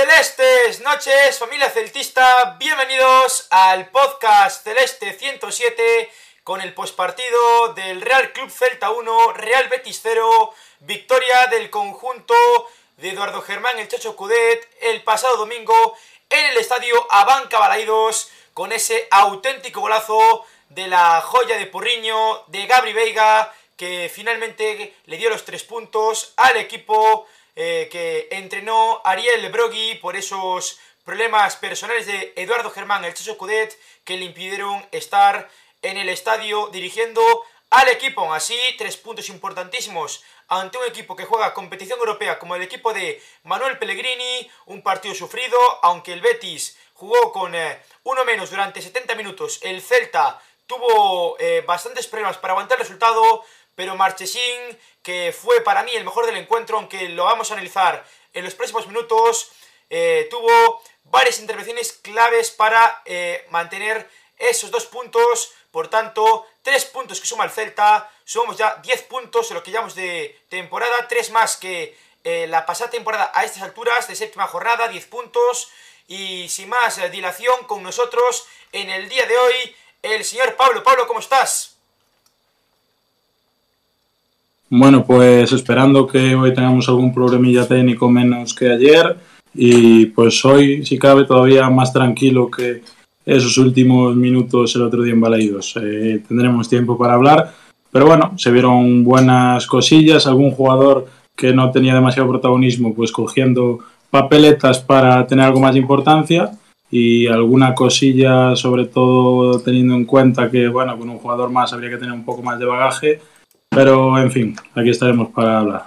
Celestes, noches, familia celtista, bienvenidos al podcast Celeste 107 con el postpartido del Real Club Celta 1, Real Betis 0, victoria del conjunto de Eduardo Germán el Chacho Cudet el pasado domingo en el estadio Abanca Balaidos con ese auténtico golazo de la joya de Porriño de Gabri Veiga que finalmente le dio los tres puntos al equipo eh, que entrenó Ariel Brogui por esos problemas personales de Eduardo Germán, el Cheso Cudet, que le impidieron estar en el estadio dirigiendo al equipo. Así, tres puntos importantísimos ante un equipo que juega competición europea como el equipo de Manuel Pellegrini, un partido sufrido, aunque el Betis jugó con eh, uno menos durante 70 minutos, el Celta tuvo eh, bastantes problemas para aguantar el resultado, pero Marchesín, que fue para mí el mejor del encuentro, aunque lo vamos a analizar en los próximos minutos, eh, tuvo varias intervenciones claves para eh, mantener esos dos puntos. Por tanto, tres puntos que suma el Celta, somos ya 10 puntos en lo que llamamos de temporada, tres más que eh, la pasada temporada a estas alturas de séptima jornada, 10 puntos. Y sin más dilación con nosotros en el día de hoy, el señor Pablo. Pablo, ¿cómo estás? Bueno, pues esperando que hoy tengamos algún problemilla técnico menos que ayer y pues hoy, si cabe, todavía más tranquilo que esos últimos minutos el otro día en Balaidos. Eh, tendremos tiempo para hablar, pero bueno, se vieron buenas cosillas, algún jugador que no tenía demasiado protagonismo, pues cogiendo papeletas para tener algo más de importancia y alguna cosilla, sobre todo teniendo en cuenta que, bueno, con un jugador más habría que tener un poco más de bagaje pero, en fin, aquí estaremos para hablar.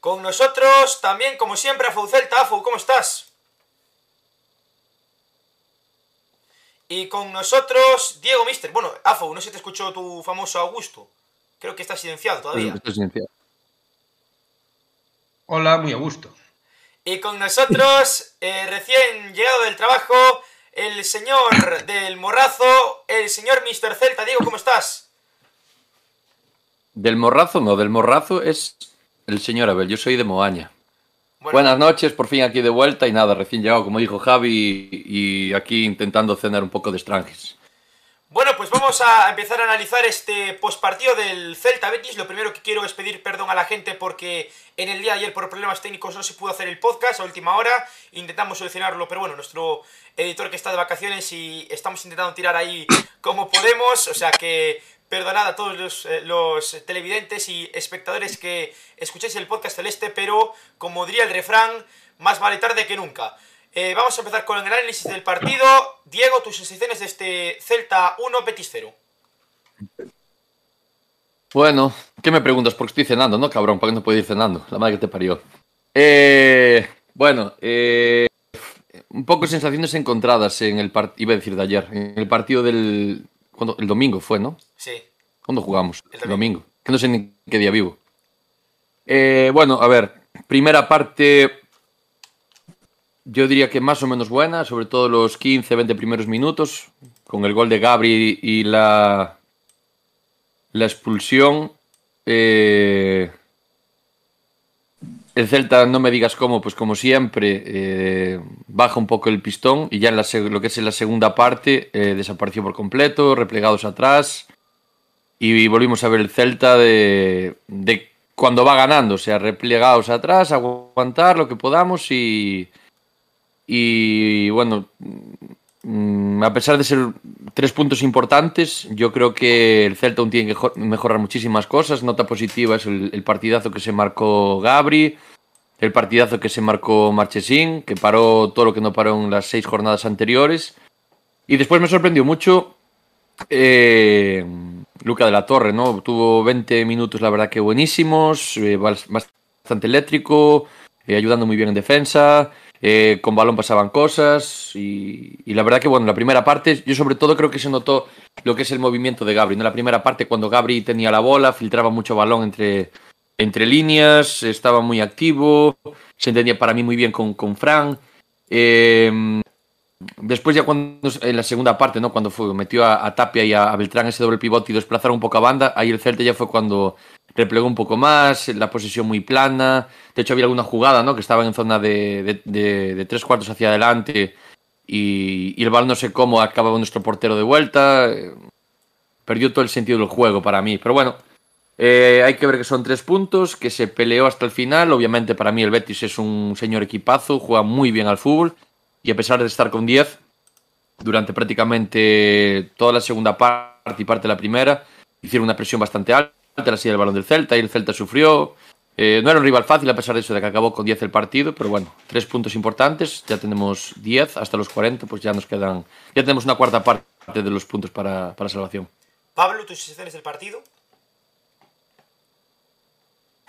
Con nosotros también, como siempre, Afu Celta. Afu, ¿cómo estás? Y con nosotros, Diego Mister. Bueno, Afu, no sé si te escuchó tu famoso Augusto. Creo que está silenciado todavía. Está silenciado. Hola, muy a gusto. Y con nosotros, eh, recién llegado del trabajo, el señor del morrazo, el señor Mister Celta. Diego, ¿cómo estás? Del morrazo, no, del morrazo es el señor Abel. Yo soy de Moaña. Buenas noches, por fin aquí de vuelta y nada, recién llegado, como dijo Javi, y aquí intentando cenar un poco de estranges. Bueno, pues vamos a empezar a analizar este postpartido del Celta Betis. Lo primero que quiero es pedir perdón a la gente porque en el día de ayer por problemas técnicos no se pudo hacer el podcast a última hora. Intentamos solucionarlo, pero bueno, nuestro editor que está de vacaciones y estamos intentando tirar ahí como podemos. O sea que Perdonad a todos eh, los, televidentes y espectadores que escuchéis el podcast celeste, pero como diría el refrán, más vale tarde que nunca. Eh, vamos a empezar con el análisis del partido. Diego, tus sensaciones de este Celta 1, Betis 0. Bueno, ¿qué me preguntas? Porque estoy cenando, ¿no, cabrón? ¿Para qué no puedo ir cenando? La madre que te parió. Eh, bueno, un poco sensaciones encontradas en el partido, iba a decir de ayer, en el partido del, el domingo fue, ¿no? Sí. ¿Cuándo jugamos? El domingo. Que no sé ni qué día vivo. Eh, bueno, a ver, primera parte yo diría que más o menos buena, sobre todo los 15, 20 primeros minutos, con el gol de Gabri y la, la expulsión. Eh, el Celta, no me digas cómo, pues como siempre, eh, baja un poco el pistón y ya en la, lo que es en la segunda parte eh, desapareció por completo, replegados atrás y volvimos a ver el Celta de, cuando va ganando, o sea, replegados atrás, aguantar lo que podamos y, y bueno, mm, a pesar de ser tres puntos importantes, yo creo que el Celta aún tiene que mejorar muchísimas cosas. Nota positiva es el, el partidazo que se marcó Gabri, el partidazo que se marcó Marchesín, que paró todo lo que no paró en las seis jornadas anteriores. Y después me sorprendió mucho eh, Luca de la Torre, ¿no? Tuvo 20 minutos, la verdad que buenísimos, eh, bastante eléctrico, eh, ayudando muy bien en defensa. con balón pasaban cosas y, la verdad que bueno, la primera parte yo sobre todo creo que se notó lo que es el movimiento de Gabri. En la primera parte cuando Gabri tenía la bola, filtraba mucho balón entre, entre líneas, estaba muy activo, se entendía para mí muy bien con, con Fran. Eh, después ya cuando en la segunda parte, ¿no? Cuando fue, metió a, Tapia y a, Beltrán ese doble pivote y desplazaron un poco a banda, ahí el Celta ya fue cuando replegó un poco más, la posesión muy plana. De hecho, había alguna jugada ¿no? que estaba en zona de, de, tres cuartos hacia adelante y, y, el balón no sé cómo acababa nuestro portero de vuelta. Perdió todo el sentido del juego para mí. Pero bueno, eh, hay que ver que son tres puntos, que se peleó hasta el final. Obviamente, para mí, el Betis es un señor equipazo, juega muy bien al fútbol y a pesar de estar con 10 durante prácticamente toda la segunda parte y parte de la primera, hicieron una presión bastante alta la silla del balón del Celta y el Celta sufrió. Eh, no era un rival fácil a pesar de eso, de que acabó con 10 el partido, pero bueno, tres puntos importantes, ya tenemos 10 hasta los 40, pues ya nos quedan, ya tenemos una cuarta parte de los puntos para, para salvación. Pablo, tus sensaciones del partido.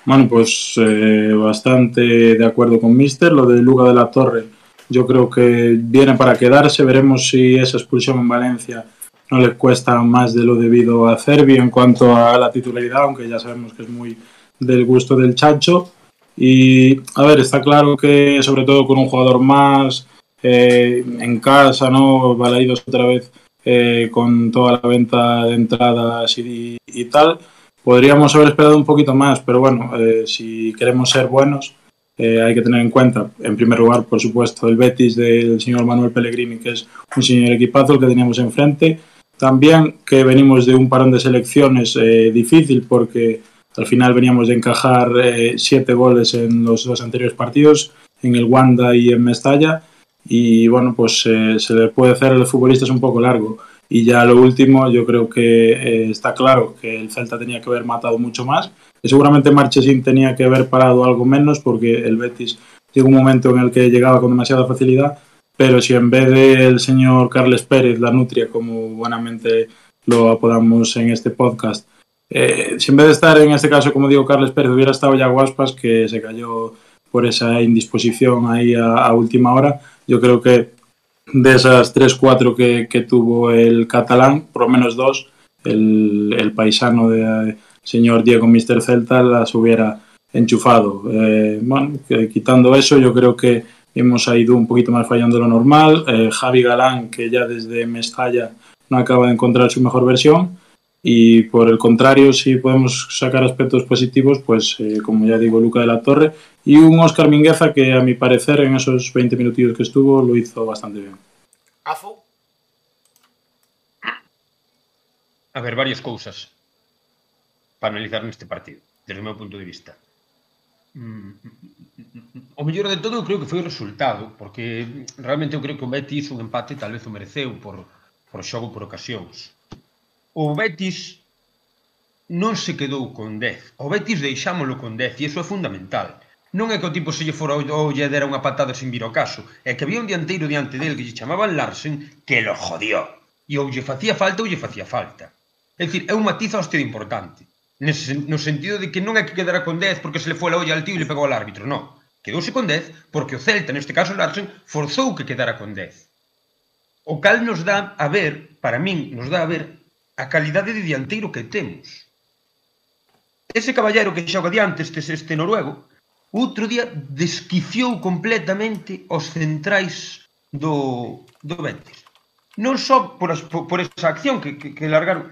Bueno, pues eh, bastante de acuerdo con Mister. Lo de Luga de la Torre, yo creo que viene para quedarse. Veremos si esa expulsión en Valencia no le cuesta más de lo debido a Cervi en cuanto a la titularidad, aunque ya sabemos que es muy del gusto del Chacho. Y a ver, está claro que sobre todo con un jugador más eh, en casa, ¿no? Balaídos otra vez eh, con toda la venta de entradas y, y tal Podríamos haber esperado un poquito más, pero bueno, eh, si queremos ser buenos, eh, hay que tener en cuenta, en primer lugar, por supuesto, el Betis del señor Manuel Pellegrini, que es un señor equipazo el que teníamos enfrente. También que venimos de un parón de selecciones eh, difícil, porque al final veníamos de encajar siete goles en los dos anteriores partidos, en el Wanda y en Mestalla. Y bueno, pues se le puede hacer a los futbolistas un poco largo. Y ya lo último, yo creo que eh, está claro que el Celta tenía que haber matado mucho más. Y seguramente Marchesín tenía que haber parado algo menos porque el Betis llegó un momento en el que llegaba con demasiada facilidad. Pero si en vez del señor Carles Pérez, la Nutria, como buenamente lo apodamos en este podcast, eh, si en vez de estar en este caso, como digo, Carles Pérez, hubiera estado ya Guaspas, que se cayó por esa indisposición ahí a última hora, yo creo que de esas 3-4 que, que, tuvo el catalán, por lo menos dos, el, el paisano del de, señor Diego Mister Celta las hubiera enchufado. Eh, bueno, quitando eso, yo creo que hemos ido un poquito más fallando de lo normal. Eh, Javi Galán, que ya desde Mestalla no acaba de encontrar su mejor versión. Y por el contrario, si podemos sacar aspectos positivos, pues eh, como ya digo, Luca de la Torre y un Oscar Mingueza que a mi parecer en esos 20 minutos que estuvo lo hizo bastante bien. Afu. A ver, varias cousas para analizar neste partido, desde o meu punto de vista. O mellor de todo eu creo que foi o resultado, porque realmente eu creo que o Betis un empate tal vez o mereceu por, por xogo por ocasións o Betis non se quedou con 10. O Betis deixámolo con 10 e iso é fundamental. Non é que o tipo se lle fora ou lle dera unha patada sin vir ao caso, é que había un dianteiro diante del que lle chamaban Larsen que lo jodió. E ou lle facía falta ou lle facía falta. É dicir, é un matiz hostia importante. Nese, no sentido de que non é que quedara con 10 porque se le foi a olla al tío e le pegou al árbitro, non. Quedouse con 10 porque o Celta, neste caso Larsen, forzou que quedara con 10. O cal nos dá a ver, para min, nos dá a ver a calidade de dianteiro que temos. Ese caballero que xoga diante este, este noruego, outro día desquiciou completamente os centrais do, do Betis. Non só por, as, por, por esa acción que, que, que largaron,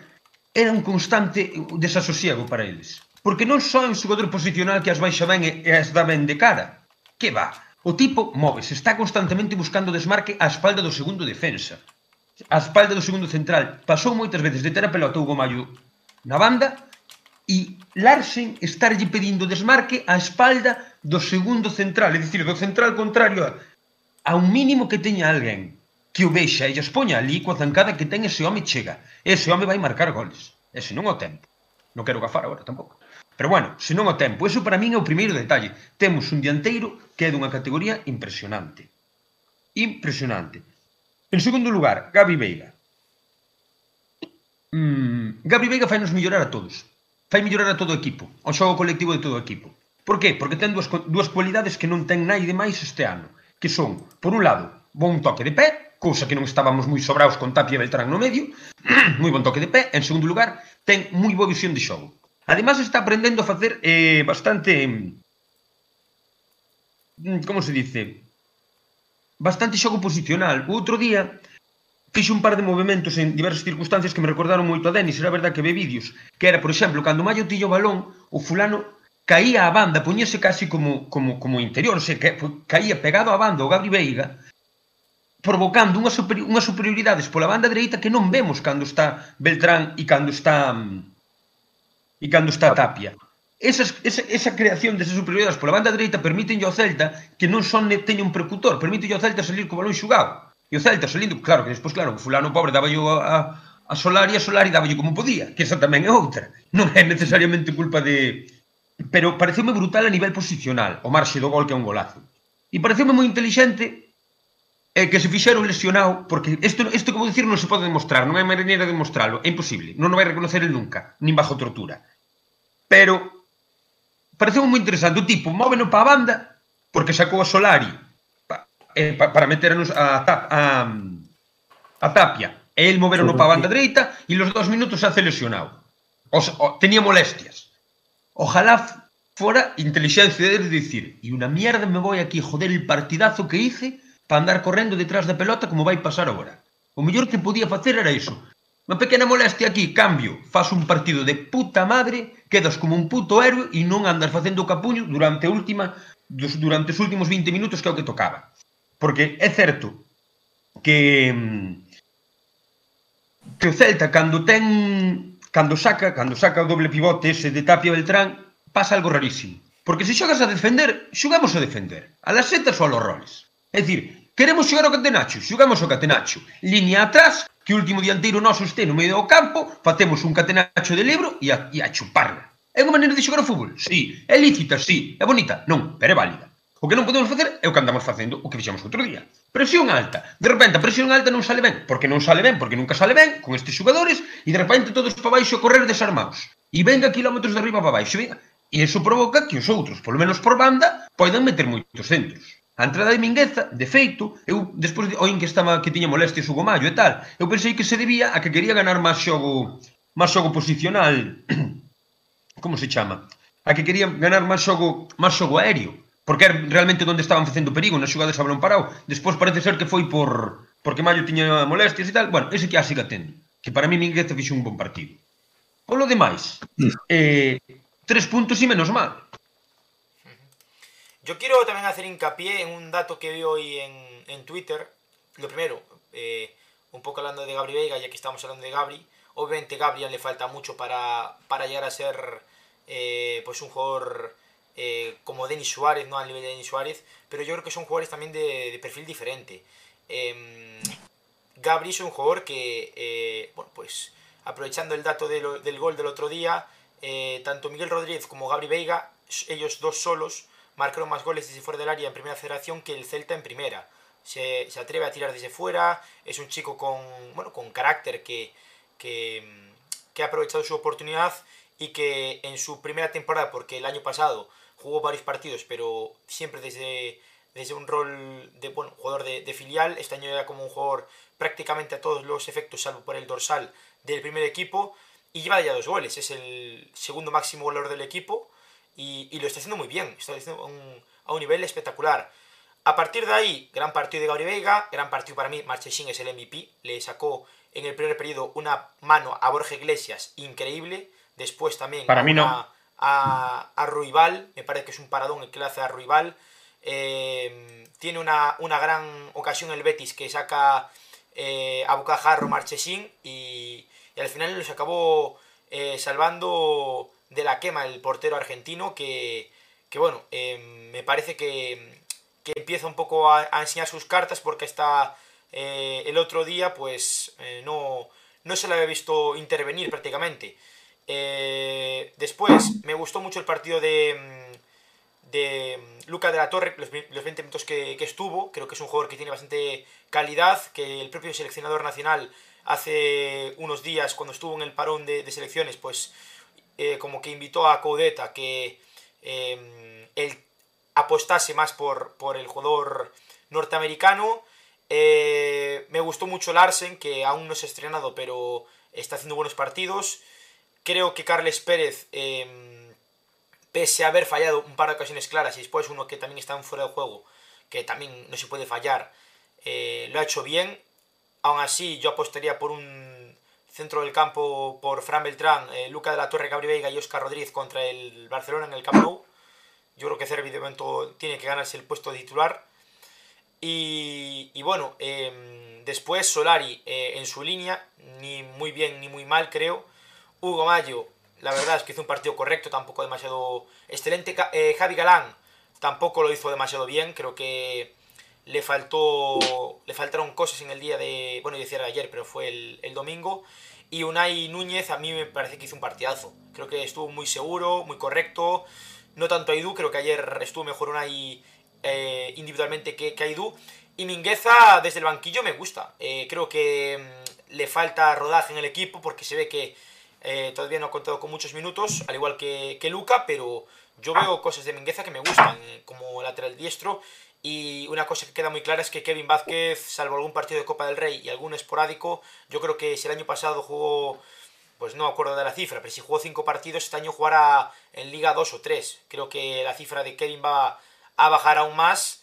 era un constante desasosiego para eles. Porque non só é un xogador posicional que as baixa ben e, e as dá ben de cara. Que va, o tipo móvese, está constantemente buscando desmarque á espalda do segundo defensa a espalda do segundo central. Pasou moitas veces de ter a pelota Hugo Mayo na banda e Larsen estarlle pedindo desmarque a espalda do segundo central, é dicir, do central contrario a, a un mínimo que teña alguén que o vexa e os poña ali coa zancada que ten ese home chega. Ese home vai marcar goles. E se non o tempo. Non quero gafar agora tampouco. Pero bueno, se non o tempo. Eso para min é o primeiro detalle. Temos un dianteiro que é dunha categoría impresionante. Impresionante. En segundo lugar, Gabi Veiga. Mm, Gabi Veiga fai nos mellorar a todos. Fai mellorar a todo o equipo, ao xogo colectivo de todo o equipo. Por qué? Porque ten dúas, dúas cualidades que non ten nai de máis este ano, que son, por un lado, bon toque de pé, cousa que non estábamos moi sobraos con Tapia e Beltrán no medio, moi bon toque de pé, en segundo lugar, ten moi boa visión de xogo. Ademais está aprendendo a facer eh, bastante... Mm, Como se dice? bastante xogo posicional. O outro día fixe un par de movimentos en diversas circunstancias que me recordaron moito a Denis, era verdad que ve vídeos, que era, por exemplo, cando Mayo tillo o balón, o fulano caía a banda, poñese casi como, como, como interior, se que, caía pegado á banda o Gabri Veiga, provocando unha, superi unha superioridades pola banda dereita que non vemos cando está Beltrán e cando está mm, e cando está Tapia. Esas, esa, esa creación desa superioridades pola banda dereita permiten ao Celta que non son teñe teña un precutor, permite ao Celta salir co balón xugado. E o Celta salindo, claro, que despois, claro, o fulano pobre daba yo a, a Solari, a Solari daba yo como podía, que esa tamén é outra. Non é necesariamente culpa de... Pero pareceume brutal a nivel posicional, o marxe do gol que é un golazo. E pareceume moi intelixente eh, que se fixeron lesionado, porque isto, isto que vou dicir non se pode demostrar, non hai maneira de demostrarlo, é imposible, non o vai reconocer el nunca, nin bajo tortura. Pero pareceu moi interesante, o tipo móveno para a banda, porque sacou a Solari eh, pa, para meternos a, a, a Tapia e el moveron para a banda dereita e los dos minutos se hace lesionado. O, o, tenía molestias. Ojalá fora inteligencia de decir, e unha mierda me voy aquí joder el partidazo que hice para andar correndo detrás da pelota como vai pasar agora. O mellor que podía facer era iso. Unha pequena molestia aquí, cambio, faz un partido de puta madre, quedas como un puto héroe e non andas facendo o capuño durante a última dos, durante os últimos 20 minutos que é o que tocaba. Porque é certo que mm, que o Celta cando ten cando saca, cando saca o doble pivote ese de Tapia Beltrán, pasa algo rarísimo. Porque se xogas a defender, xogamos a defender. A las setas ou a los roles. É dicir, queremos xogar o Catenacho, xogamos o Catenacho. Línea atrás, que o último dianteiro noso este no medio do campo, facemos un catenacho de libro e a, e a chuparla. É unha maneira de xogar o fútbol? Sí. É lícita? Sí. É bonita? Non, pero é válida. O que non podemos facer é o que andamos facendo o que fixemos outro día. Presión alta. De repente a presión alta non sale ben. Porque non sale ben, porque nunca sale ben con estes xogadores e de repente todos para baixo a correr desarmados. E venga kilómetros de arriba para baixo. Venga. E iso provoca que os outros, polo menos por banda, poidan meter moitos centros. A entrada de Mingueza, de feito, eu despois de, oín que estaba que tiña molestias Hugo Mayo e tal, eu pensei que se debía a que quería ganar máis xogo máis xogo posicional. Como se chama? A que quería ganar máis xogo máis xogo aéreo, porque era realmente onde estaban facendo perigo nas xogadas a balón parado. Despois parece ser que foi por porque Mayo tiña molestias e tal. Bueno, ese que a siga tendo, que para mí Mingueza fixo un bon partido. Polo demais, mm. eh, tres puntos e menos mal. Yo quiero también hacer hincapié en un dato que vi hoy en, en Twitter. Lo primero, eh, un poco hablando de Gabri Veiga, ya que estamos hablando de Gabri. Obviamente Gabriel le falta mucho para, para llegar a ser eh, pues un jugador eh, como Denis Suárez, no al nivel de Denis Suárez, pero yo creo que son jugadores también de, perfil diferente. Eh, Gabri es un jugador que, bueno, pues aprovechando el dato del gol del otro día, tanto Miguel Rodríguez como Gabri Veiga, ellos dos solos, marcaron más goles desde fuera del área en primera federación que el Celta en primera. Se, atreve a tirar desde fuera, es un chico con, bueno, con carácter que, que, que ha aprovechado su oportunidad y que en su primera temporada, porque el año pasado jugó varios partidos, pero siempre desde, desde un rol de bueno, jugador de, filial. Este año era como un jugador prácticamente a todos los efectos, salvo por el dorsal del primer equipo. Y lleva ya dos goles, es el segundo máximo goleador del equipo y, lo está haciendo muy bien, está haciendo a un nivel espectacular. A partir de ahí, gran partido de Gabri Veiga, gran partido para mí, Marchesín es el MVP, le sacó en el primer periodo una mano a Borja Iglesias increíble, después también para mí no a, a Ruibal, me parece que es un paradón el que le hace a Ruibal. Eh, tiene una, gran ocasión el Betis que saca eh, a Bocajarro Marchesín y, y, al final los acabó eh, salvando de la quema el portero argentino que, que bueno, me parece que, que, empieza un poco a, enseñar sus cartas porque hasta el otro día pues no, no se le había visto intervenir prácticamente. Eh, después, me gustó mucho el partido de, de Luca de la Torre, los, 20 minutos que, estuvo. Creo que es un jugador que tiene bastante calidad, que el propio seleccionador nacional hace unos días, cuando estuvo en el parón de, selecciones, pues eh, como que invitó a Coudet a que em, él apostase más por, por el jugador norteamericano. Eh, me gustó mucho Larsen, que aún no se ha estrenado, pero está haciendo buenos partidos. Creo que Carles Pérez, em, pese a haber fallado un par de ocasiones claras y después uno que también está fuera de juego, que también no se puede fallar, eh, lo ha hecho bien. Aún así, yo apostaría por un centro del campo por Fran Beltrán, eh, Luca de la Torre, Gabri Veiga y Oscar Rodríguez contra el Barcelona en el Camp Nou. Yo creo que Cervi de momento tiene que ganarse el puesto de titular. Y, y bueno, eh, después Solari eh, en su línea, ni muy bien ni muy mal creo. Hugo Mayo, la verdad es que hizo un partido correcto, tampoco demasiado excelente. Eh, Javi Galán tampoco lo hizo demasiado bien, creo que le faltó le faltaron cosas en el día de, bueno, decía ayer, pero fue el, domingo. Y Unai Núñez a mí me parece que hizo un partidazo. Creo que estuvo muy seguro, muy correcto. No tanto Aidú, creo que ayer estuvo mejor Unai eh, individualmente que, que Aidú. Y Mingueza desde el banquillo me gusta. Eh, creo que mm, le falta rodaje en el equipo porque se ve que eh, todavía no ha contado con muchos minutos, al igual que, que Luca, pero yo veo cosas de Mingueza que me gustan, como lateral diestro. Y una cosa que queda muy clara es que Kevin Vázquez, salvo algún partido de Copa del Rey y algún esporádico, yo creo que si el año pasado jugó, pues no acuerdo de la cifra, pero si jugó cinco partidos, este año jugará en Liga 2 o 3. Creo que la cifra de Kevin va a bajar aún más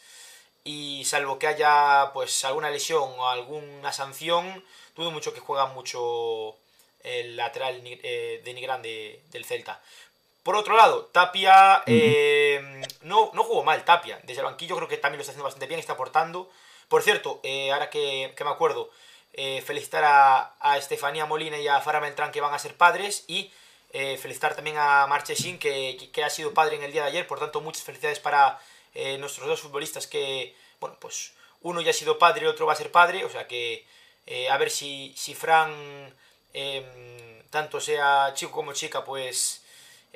y salvo que haya pues alguna lesión o alguna sanción, dudo mucho que juega mucho el lateral eh, de Nigrán de, del Celta. Por otro lado, Tapia eh, no, no jugó mal, Tapia. Desde el banquillo creo que también lo está haciendo bastante bien, está aportando. Por cierto, eh, ahora que, que, me acuerdo, eh, felicitar a, a, Estefanía Molina y a Farah Beltrán que van a ser padres y felicitar también a Marchesín que, que, que, ha sido padre en el día de ayer. Por tanto, muchas felicidades para nuestros dos futbolistas que, bueno, pues uno ya ha sido padre y otro va a ser padre. O sea que a ver si, si Fran, eh, tanto sea chico como chica, pues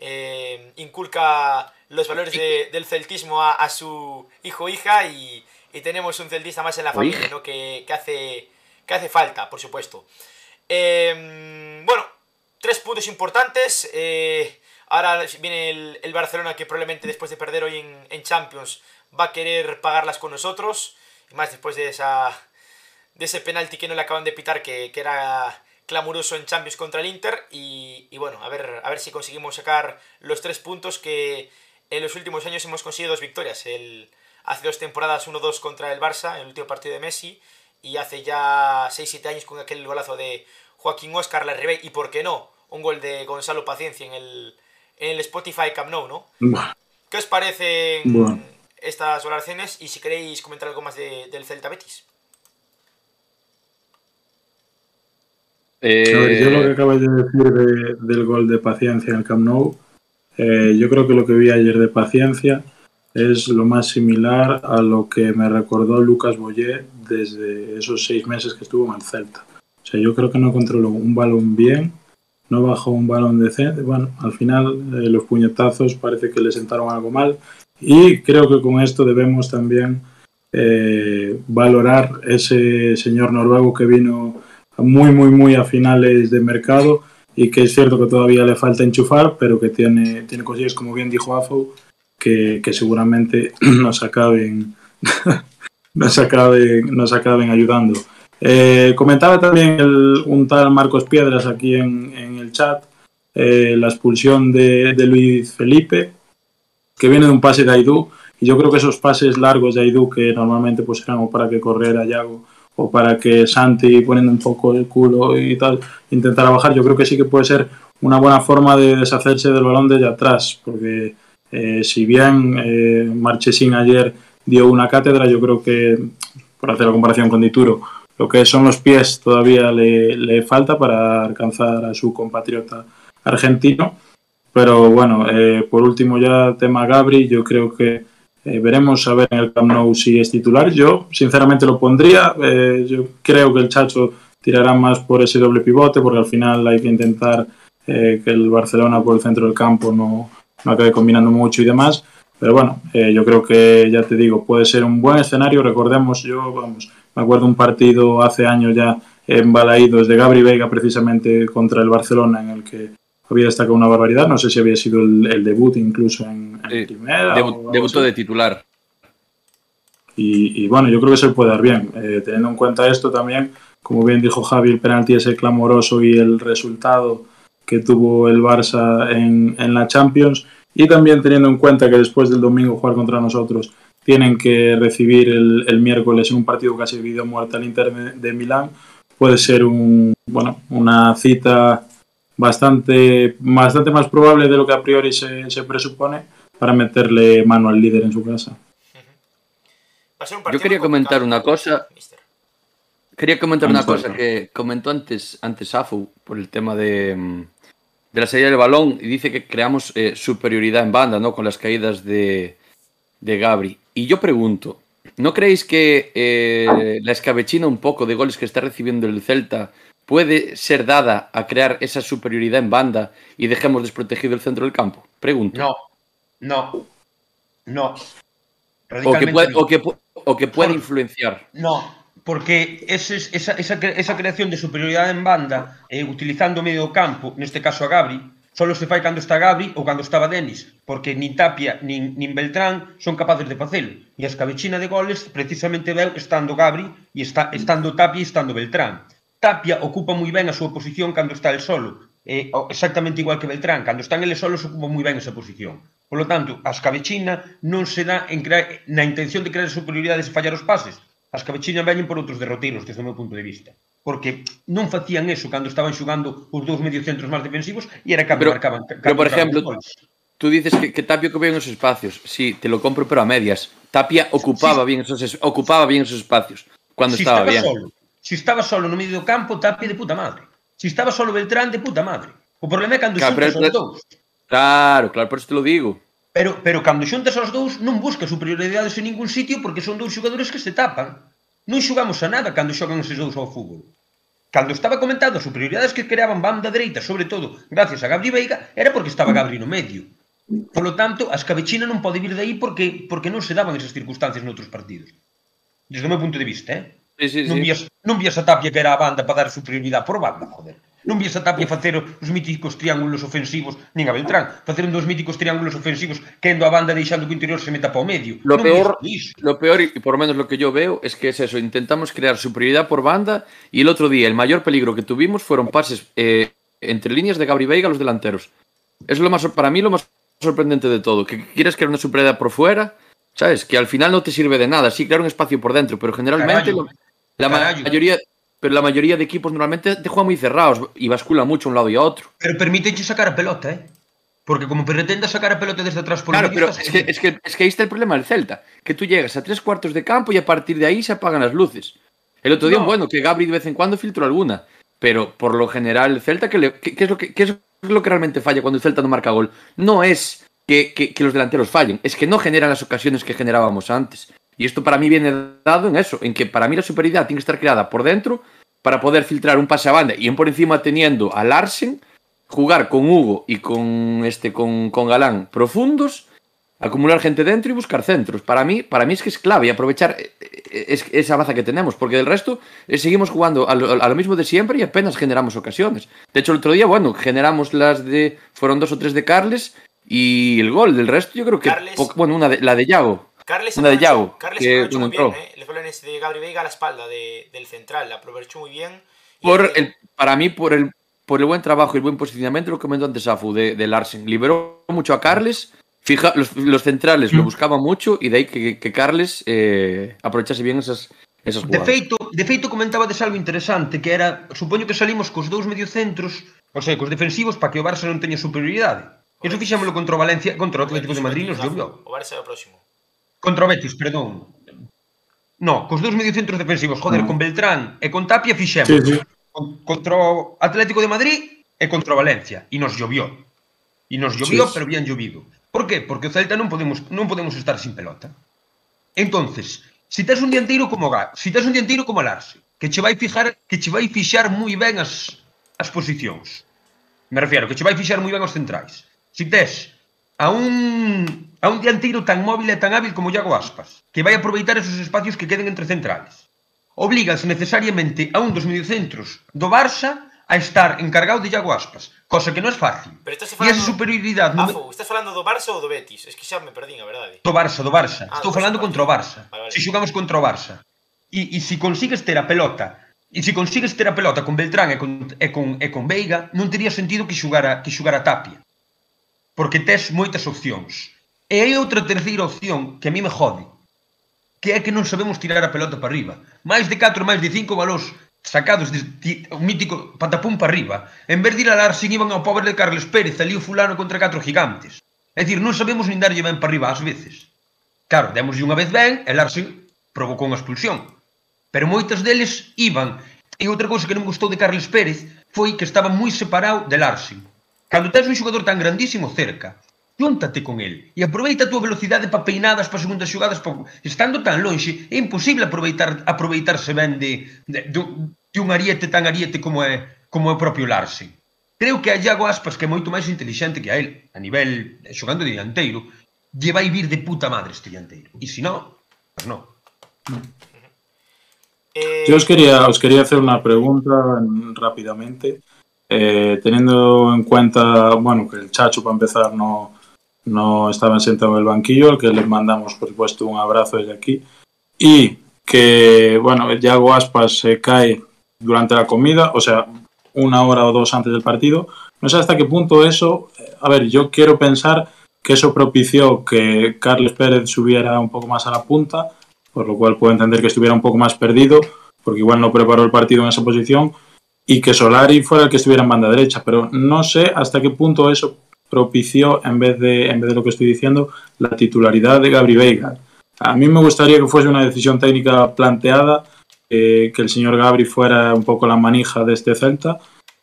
eh, inculca los valores de, del celtismo a, a, su hijo o hija y, y, tenemos un celtista más en la familia, ¿no? Que, que, hace, que hace falta, por supuesto. Eh, bueno, tres puntos importantes. Eh, ahora viene el, el, Barcelona que probablemente después de perder hoy en, en, Champions va a querer pagarlas con nosotros. Y más después de esa de ese penalti que no le acaban de pitar que, que era clamoroso en Champions contra el Inter y, y, bueno, a ver, a ver si conseguimos sacar los tres puntos que en los últimos años hemos conseguido dos victorias. El, hace dos temporadas 1-2 contra el Barça, en el último partido de Messi, y hace ya 6-7 años con aquel golazo de Joaquín Oscar Larribey, y por qué no, un gol de Gonzalo Paciencia en el, en el Spotify Camp Nou, ¿no? Bueno. ¿Qué os parecen bueno. estas valoraciones? Y si queréis comentar algo más de, del Celta Betis. Eh... A ver, yo lo que acabas de decir de, del gol de paciencia en el Camp Nou, eh, yo creo que lo que vi ayer de paciencia es lo más similar a lo que me recordó Lucas Boyer desde esos seis meses que estuvo en el Celta. O sea, yo creo que no controló un balón bien, no bajó un balón decente. Bueno, al final eh, los puñetazos parece que le sentaron algo mal y creo que con esto debemos también eh, valorar ese señor noruego que vino muy, muy, muy a finales de mercado y que es cierto que todavía le falta enchufar, pero que tiene, tiene cosillas, como bien dijo Afo, que, que seguramente nos acaben, nos acaben, nos acaben ayudando. Eh, comentaba también el, un tal Marcos Piedras aquí en, el chat eh, la expulsión de, Luis Felipe, que viene de un pase de Aidú, y yo creo que esos pases largos de Aidú, que normalmente pues eran para que corriera Yago o para que Santi poniendo un poco el culo y tal, intentara bajar, yo creo que sí que puede ser una buena forma de deshacerse del balón desde atrás, porque eh, si bien eh, Marchesín ayer dio una cátedra, yo creo que, por hacer la comparación con Dituro, lo que son los pies todavía le, le falta para alcanzar a su compatriota argentino. Pero bueno, eh, por último ya tema Gabri, yo creo que eh, veremos a ver en el Camp Nou si es titular. Yo, sinceramente, lo pondría. Eh, yo creo que el Chacho tirará más por ese doble pivote, porque al final hay que intentar eh, que el Barcelona por el centro del campo no, no acabe combinando mucho y demás. Pero bueno, yo creo que, ya te digo, puede ser un buen escenario. Recordemos, yo, vamos, me acuerdo un partido hace años ya en Balaídos de Gabri Veiga, precisamente contra el Barcelona, en el que había destacado una barbaridad. No sé si había sido el, el debut incluso en, en Sí, primera. Debu- debutó de titular. Y, y bueno, yo creo que se puede dar bien. Eh, teniendo en cuenta esto también, como bien dijo Javi, el penalti ese clamoroso y el resultado que tuvo el Barça en, en la Champions. Y también teniendo en cuenta que después del domingo jugar contra nosotros tienen que recibir el, el miércoles en un partido casi vida o muerte al Inter de Milán, puede ser un, bueno, una cita bastante, bastante más probable de lo que a priori se, se presupone para meterle mano al líder en su casa. Va a ser un Yo quería comentar una cosa, mister. quería comentar una Vamos a cosa que comentó antes, antes Afu por el tema de, de la salida del balón y dice que creamos eh, superioridad en banda, ¿no? Con las caídas de, de Gabri. Y yo pregunto, ¿no creéis que eh, la escabechina un poco de goles que está recibiendo el Celta puede ser dada a crear esa superioridad en banda y dejemos desprotegido el centro del campo? Pregunto. No, no, no. o, que puede, no. o, que, pu- o que puede Solo- influencar. No, porque ese, esa, esa, cre- esa creación de superioridade en banda eh, utilizando o medio campo, neste caso a Gabri, solo se fai cando está Gabri ou cando estaba Denis, porque nin Tapia nin, nin Beltrán son capaces de facelo. E a escabechina de goles precisamente veu estando Gabri e está, estando Tapia e estando Beltrán. Tapia ocupa moi ben a súa posición cando está el solo, eh, exactamente igual que Beltrán, cando están eles solos ocupa moi ben esa posición. Por lo tanto, a escabechina non se dá en crear, na intención de crear superioridades e fallar os pases. A escabechina veñen por outros derroteiros, desde o meu punto de vista. Porque non facían eso cando estaban xugando os dous mediocentros máis defensivos e era cando pero, marcaban. Cando pero, por exemplo, tú dices que, que Tapia ocupaba bien os espacios. Sí, te lo compro, pero a medias. Tapia ocupaba sí. bien esos ocupaba bien esos espacios cuando si estaba, estaba bien. Solo, Se estaba solo no medio do campo, Tapi de puta madre. Se estaba solo Beltrán, de puta madre. O problema é cando claro, xuntas os dous. Claro, claro, por eso te lo digo. Pero, pero cando xuntas os dous non busca superioridades en ningún sitio porque son dous xogadores que se tapan. Non xogamos a nada cando xogan eses dous ao fútbol. Cando estaba comentado as superioridades que creaban banda dereita, sobre todo gracias a Gabri Veiga, era porque estaba Gabri no medio. Por lo tanto, a escabechina non pode vir de aí porque porque non se daban esas circunstancias noutros partidos. Desde o meu punto de vista, eh? Sí, sí, non, vías, non vías a Tapia que era a banda para dar superioridade por banda, joder. Non vías a Tapia facer os míticos triángulos ofensivos, nin a Beltrán, facer un dos míticos triángulos ofensivos quendo a banda deixando que o interior se meta para o medio. Lo non peor, lo peor, y por lo menos lo que yo veo, es que es eso. Intentamos crear superioridad por banda y el otro día el mayor peligro que tuvimos fueron pases eh, entre líneas de Gabri Veiga a los delanteros. Es lo más, para mí lo más sorprendente de todo. Que quieres crear una superioridad por fuera, ¿sabes? Que al final no te sirve de nada. Sí, crear un espacio por dentro, pero generalmente Carallo. lo- la mayoría... Pero la mayoría de equipos normalmente te juegan muy cerrados y bascula mucho a un lado y a otro. Pero permítenche sacar a pelota, eh? Porque como pretenda sacar a pelota desde atrás por Claro, el pero es que, es, que, es que ahí está el problema del Celta. Que tú llegas a tres cuartos de campo y a partir de ahí se apagan las luces. El otro día, No. bueno, que Gabri de vez en cuando filtró alguna. Pero por lo general, el Celta, ¿qué, qué es, lo que, es lo que realmente falla cuando el Celta no marca gol? No es que, que- que los delanteros fallen, es que no generan las ocasiones que generábamos antes. Y esto para mí viene dado en eso, en que para mí la superioridad tiene que estar creada por dentro para poder filtrar un pase a banda y en por encima teniendo a Larsen, jugar con Hugo y con este con, con Galán profundos, acumular gente dentro y buscar centros. Para mí, para mí es que es clave y aprovechar eh, eh, es- esa baza que tenemos, porque del resto eh, seguimos jugando a lo, a lo mismo de siempre y apenas generamos ocasiones. De hecho, el otro día, bueno, generamos las de. Fueron dos o tres de Carles y el gol. Del resto, yo creo que. Carles- bueno, una de, la de Yago. Carles Una de Carles que aprovechó muy bien. ¿eh? Los balones de Gabri Veiga a la espalda de- del central, la aprovechó muy bien. Por el- el, para mí, por el, por el buen trabajo y el buen posicionamiento, lo que comentó antes Afu de, de Larsen. Liberó mucho a Carles. Fija, los, los centrales lo buscaban mucho y de ahí que, que Carles eh, aprovechase bien esas, esas De jugadas. feito, de feito comentaba des algo interesante que era, supoño que salimos cos dous mediocentros, o sea, cos defensivos para que o Barça non teña superioridade. Eso fixámoslo contra o Valencia, contra o Atlético de Madrid nos llovió. O Barça é o próximo. Contra o Betis, perdón. No, cos dous mediocentros defensivos, joder, con ah. Beltrán e con Tapia fixemos. Sí, sí. Contra o Atlético de Madrid e contra o Valencia. E nos llovió. E nos llovió, sí. pero bien llovido. Por qué? Porque o Celta non podemos, non podemos estar sin pelota. Entonces, si tes un dianteiro como Gá, si tes un dianteiro como Larse, que che vai fijar, que che vai fixar moi ben as, as posicións. Me refiero, que che vai fixar moi ben os centrais. Si tes a un a un dianteiro tan móvil e tan hábil como Iago Aspas, que vai aproveitar esos espacios que queden entre centrales. Obligas necesariamente a un dos mediocentros do Barça a estar encargado de Iago Aspas, cosa que non é fácil. Pero estás falando... E esa superioridade... Afo, estás falando do Barça ou do Betis? Es que xa me perdín, a verdade. Do Barça, do Barça. Ah, Estou falando contra o Barça. Vale, vale. Se si contra o Barça. E, e se si consigues ter a pelota E se consigues ter a pelota con Beltrán e con, e con, e con Veiga, non tería sentido que xugara, que xugara Tapia. Porque tes moitas opcións. E hai outra terceira opción que a mí me jode, que é que non sabemos tirar a pelota para arriba. Máis de 4, máis de 5 balóns sacados de o mítico patapum para arriba. En vez de ir a Larsen, iban ao pobre de Carles Pérez, ali o fulano contra 4 gigantes. É dicir, non sabemos nin darlle ben para arriba ás veces. Claro, demoslle unha vez ben, e Larsen provocou unha expulsión. Pero moitas deles iban. E outra cousa que non gustou de Carles Pérez foi que estaba moi separado de Larsen. Cando tens un xogador tan grandísimo cerca, Júntate con el e aproveita a túa velocidade para peinadas, para segundas xogadas, para... estando tan lonxe, é imposible aproveitar aproveitarse ben de, de, de, de un ariete tan ariete como é como é o propio Larsen. Creo que a Iago Aspas, que é moito máis inteligente que a él, a nivel eh, xogando de dianteiro, lle vai vir de puta madre este dianteiro. E se non, pues non. Eh... Yo os quería, os quería hacer una pregunta rápidamente. Eh, teniendo en cuenta, bueno, que el Chacho para empezar no, no estaban sentados en el banquillo, al que les mandamos, por supuesto, un abrazo desde aquí. Y que, bueno, Yago Aspas se cae durante la comida, o sea, una hora o dos antes del partido. No sé hasta qué punto eso, a ver, yo quiero pensar que eso propició que Carles Pérez subiera un poco más a la punta, por lo cual puedo entender que estuviera un poco más perdido, porque igual no preparó el partido en esa posición, y que Solari fuera el que estuviera en banda derecha, pero no sé hasta qué punto eso propició, en vez, de, en vez de lo que estoy diciendo, la titularidad de Gabri Veiga. A mí me gustaría que fuese una decisión técnica planteada, eh, que el señor Gabri fuera un poco la manija de este Celta,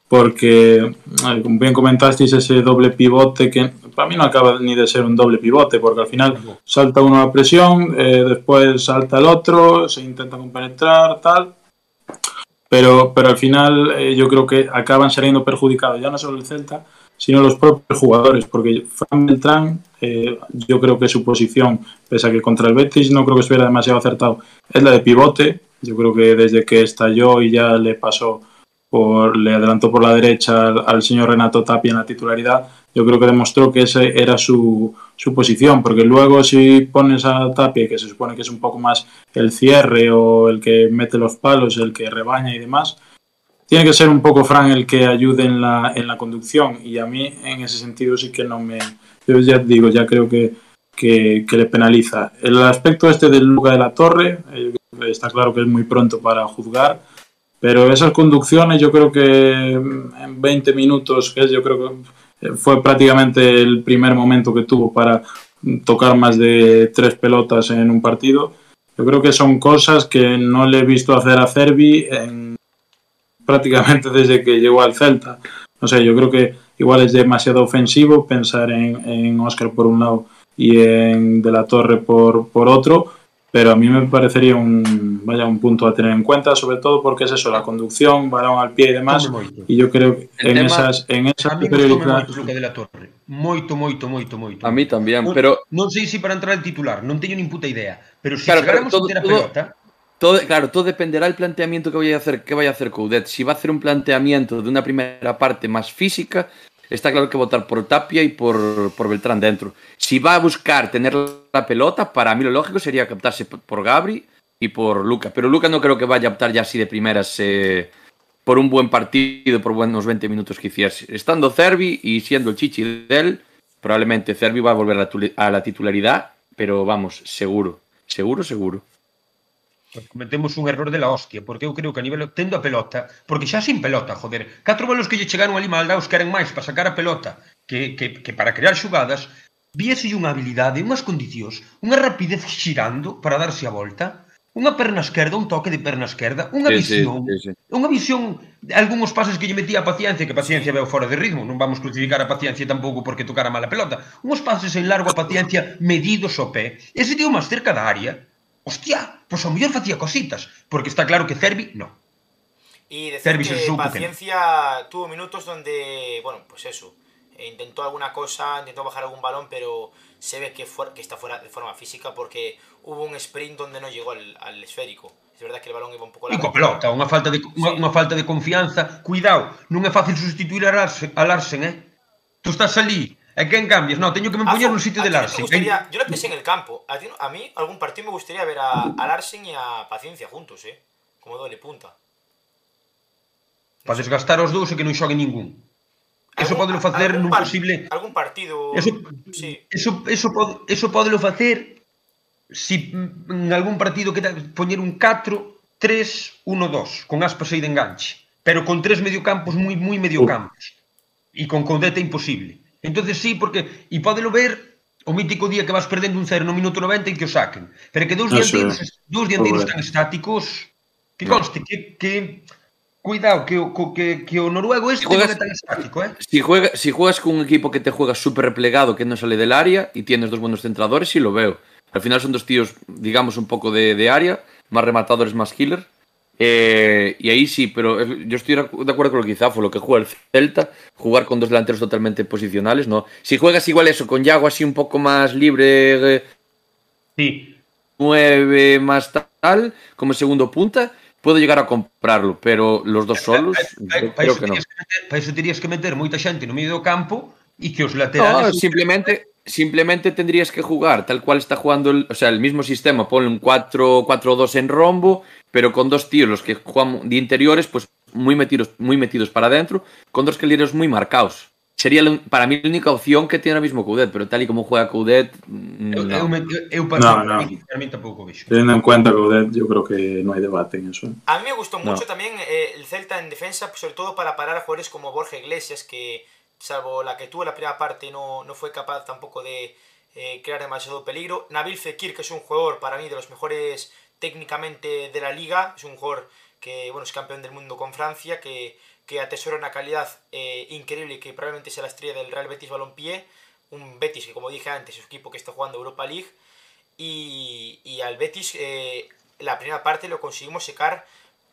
porque, como bien comentasteis, ese doble pivote que para mí no acaba ni de ser un doble pivote, porque al final salta uno a presión, eh, después salta el otro, se intenta compenetrar, tal. Pero, pero al final eh, yo creo que acaban saliendo perjudicados ya no solo el Celta, sino los propios jugadores, porque Fran Beltrán, eh, yo creo que su posición, pese a que contra el Betis no creo que estuviera demasiado acertado, es la de pivote. Yo creo que desde que estalló y ya le pasó por, le adelantó por la derecha al, señor Renato Tapia en la titularidad, yo creo que demostró que esa era su, su posición, porque luego si pones a Tapia, que se supone que es un poco más el cierre o el que mete los palos, el que rebaña y demás, tiene que ser un poco Fran el que ayude en la, en la conducción y a mí en ese sentido sí que no me... Yo ya digo, ya creo que, que, le penaliza. El aspecto este del Luca de la Torre, eh, está claro que es muy pronto para juzgar, pero esas conducciones yo creo que en 20 minutos, que yo creo que fue prácticamente el primer momento que tuvo para tocar más de tres pelotas en un partido, yo creo que son cosas que no le he visto hacer a Cervi en prácticamente desde que llegó al Celta. No sé, yo creo que igual es demasiado ofensivo pensar en, en Oscar por un lado y en De la Torre por, por otro, pero a mí me parecería un, vaya, un punto a tener en cuenta, sobre todo porque es eso, la conducción, balón al pie y demás, y yo creo que en esas, en esas a mí superioridad... moito de la Torre, moito, moito, moito, moito. A mí tamén, pero... Non sei se para entrar el titular, non teño nin puta idea, pero se claro, chegáramos todo, a ter a pelota... Claro, todo dependerá del planteamiento que vaya a hacer, que vaya a hacer Coudet. Si va a hacer un planteamiento de una primera parte más física, está claro que votar por Tapia y por, por Beltrán dentro. Si va a buscar tener la pelota, para mí lo lógico sería captarse por Gabri y por Luca. Pero Luca no creo que vaya a optar ya así de primeras eh, por un buen partido, por buenos 20 minutos que hiciese. Estando Cervi y siendo el chichi de él, probablemente Cervi va a volver a la titularidad, pero vamos, seguro, seguro, seguro cometemos un error de la hostia, porque eu creo que a nivel tendo a pelota, porque xa sin pelota, joder, catro bolos que lle chegaron ali mal daos queren máis para sacar a pelota que, que, que para crear xugadas, viese unha habilidade, unhas condicións, unha rapidez xirando para darse a volta, unha perna esquerda, un toque de perna esquerda, unha sí, visión, sí, sí, sí. unha visión de algúns pasos que lle metía a paciencia, que paciencia veu fora de ritmo, non vamos crucificar a paciencia tampouco porque tocara mala pelota, unhos pases en largo a paciencia medidos ao pé, ese tío máis cerca da área, hostia, pois ao mellor facía cositas, porque está claro que Cervi no. Y decir Cervi que Paciencia tuvo minutos donde, bueno, pues eso, intentó alguna cosa, intentó bajar algún balón, pero se ve que, que está fuera de forma física porque hubo un sprint donde no llegó al, al esférico. Es verdad que el balón iba un pouco largo. Pelota, unha falta de unha, sí. unha falta de confianza. Cuidado, non é fácil sustituir a Larsen, a Larsen, eh? Tú estás ali É que en cambias? No, teño que me ah, poñer no sitio de Larsen. Gustaría, yo lo pensé en el campo. A, ti, a mí, algún partido me gustaría ver a, a Larsen y a Paciencia juntos, eh? Como doble punta. Para desgastar os dous e que non xogue ningún. Eso podelo facer nun posible... Algún partido... Eso, sí. eso, eso, pode, eso podelo facer si en algún partido que poñer un 4, 3, 1, 2, con aspas aí de enganche. Pero con tres mediocampos moi, moi mediocampos. Oh. E con Condete imposible. Entonces sí, porque e podelo ver o mítico día que vas perdendo un 0 no minuto 90 e que o saquen. Pero que dous dianteiros, sí. dous dianteiros tan estáticos que conste que, que Cuidado, que, que, que o noruego este si juegas, non é tan estático, eh? Si, juega, si juegas con un equipo que te juega súper replegado, que non sale del área, e tienes dos buenos centradores, sí lo veo. Al final son dos tíos, digamos, un pouco de, de área, máis rematadores, máis killer, Eh, y ahí sí, pero yo estoy de acuerdo con lo que quizá fue lo que juega el Celta, jugar con dos delanteros totalmente posicionales, ¿no? Si juegas igual eso, con Yago así un poco más libre, eh, sí. mueve más tal, como segundo punta, puedo llegar a comprarlo, pero los dos solos, para, para, creo que no. Que meter, para eso terías que meter moita xente no medio do campo e que os laterales... No, simplemente simplemente tendrías que jugar tal cual está jugando, el, o sea, el mismo sistema, ponle un 4-4-2 en rombo, pero con dos tíos, los que juegan de interiores, pues muy metidos, muy metidos para adentro, con dos carrileros muy marcados. Sería para mí la única opción que tiene ahora mismo Coudet, pero tal y como juega Coudet. No. Eu, eu, eu no, no. A mí tampoco vexo. Teniendo en cuenta Coudet, yo creo que no hay debate en eso. A mí me gustó mucho no. también eh, el Celta en defensa, sobre todo para parar a jugadores como Borja Iglesias, que salvo la que tuvo la primera parte, no, no fue capaz tampoco de eh, crear demasiado peligro. Nabil Fekir, que es un jugador para mí de los mejores técnicamente de la liga, es un jugador que bueno, es campeón del mundo con Francia, que, que atesora una calidad eh, increíble y que probablemente sea la estrella del Real Betis Balompié, un Betis que como dije antes es un equipo que está jugando Europa League, y, y al Betis eh, la primera parte lo conseguimos secar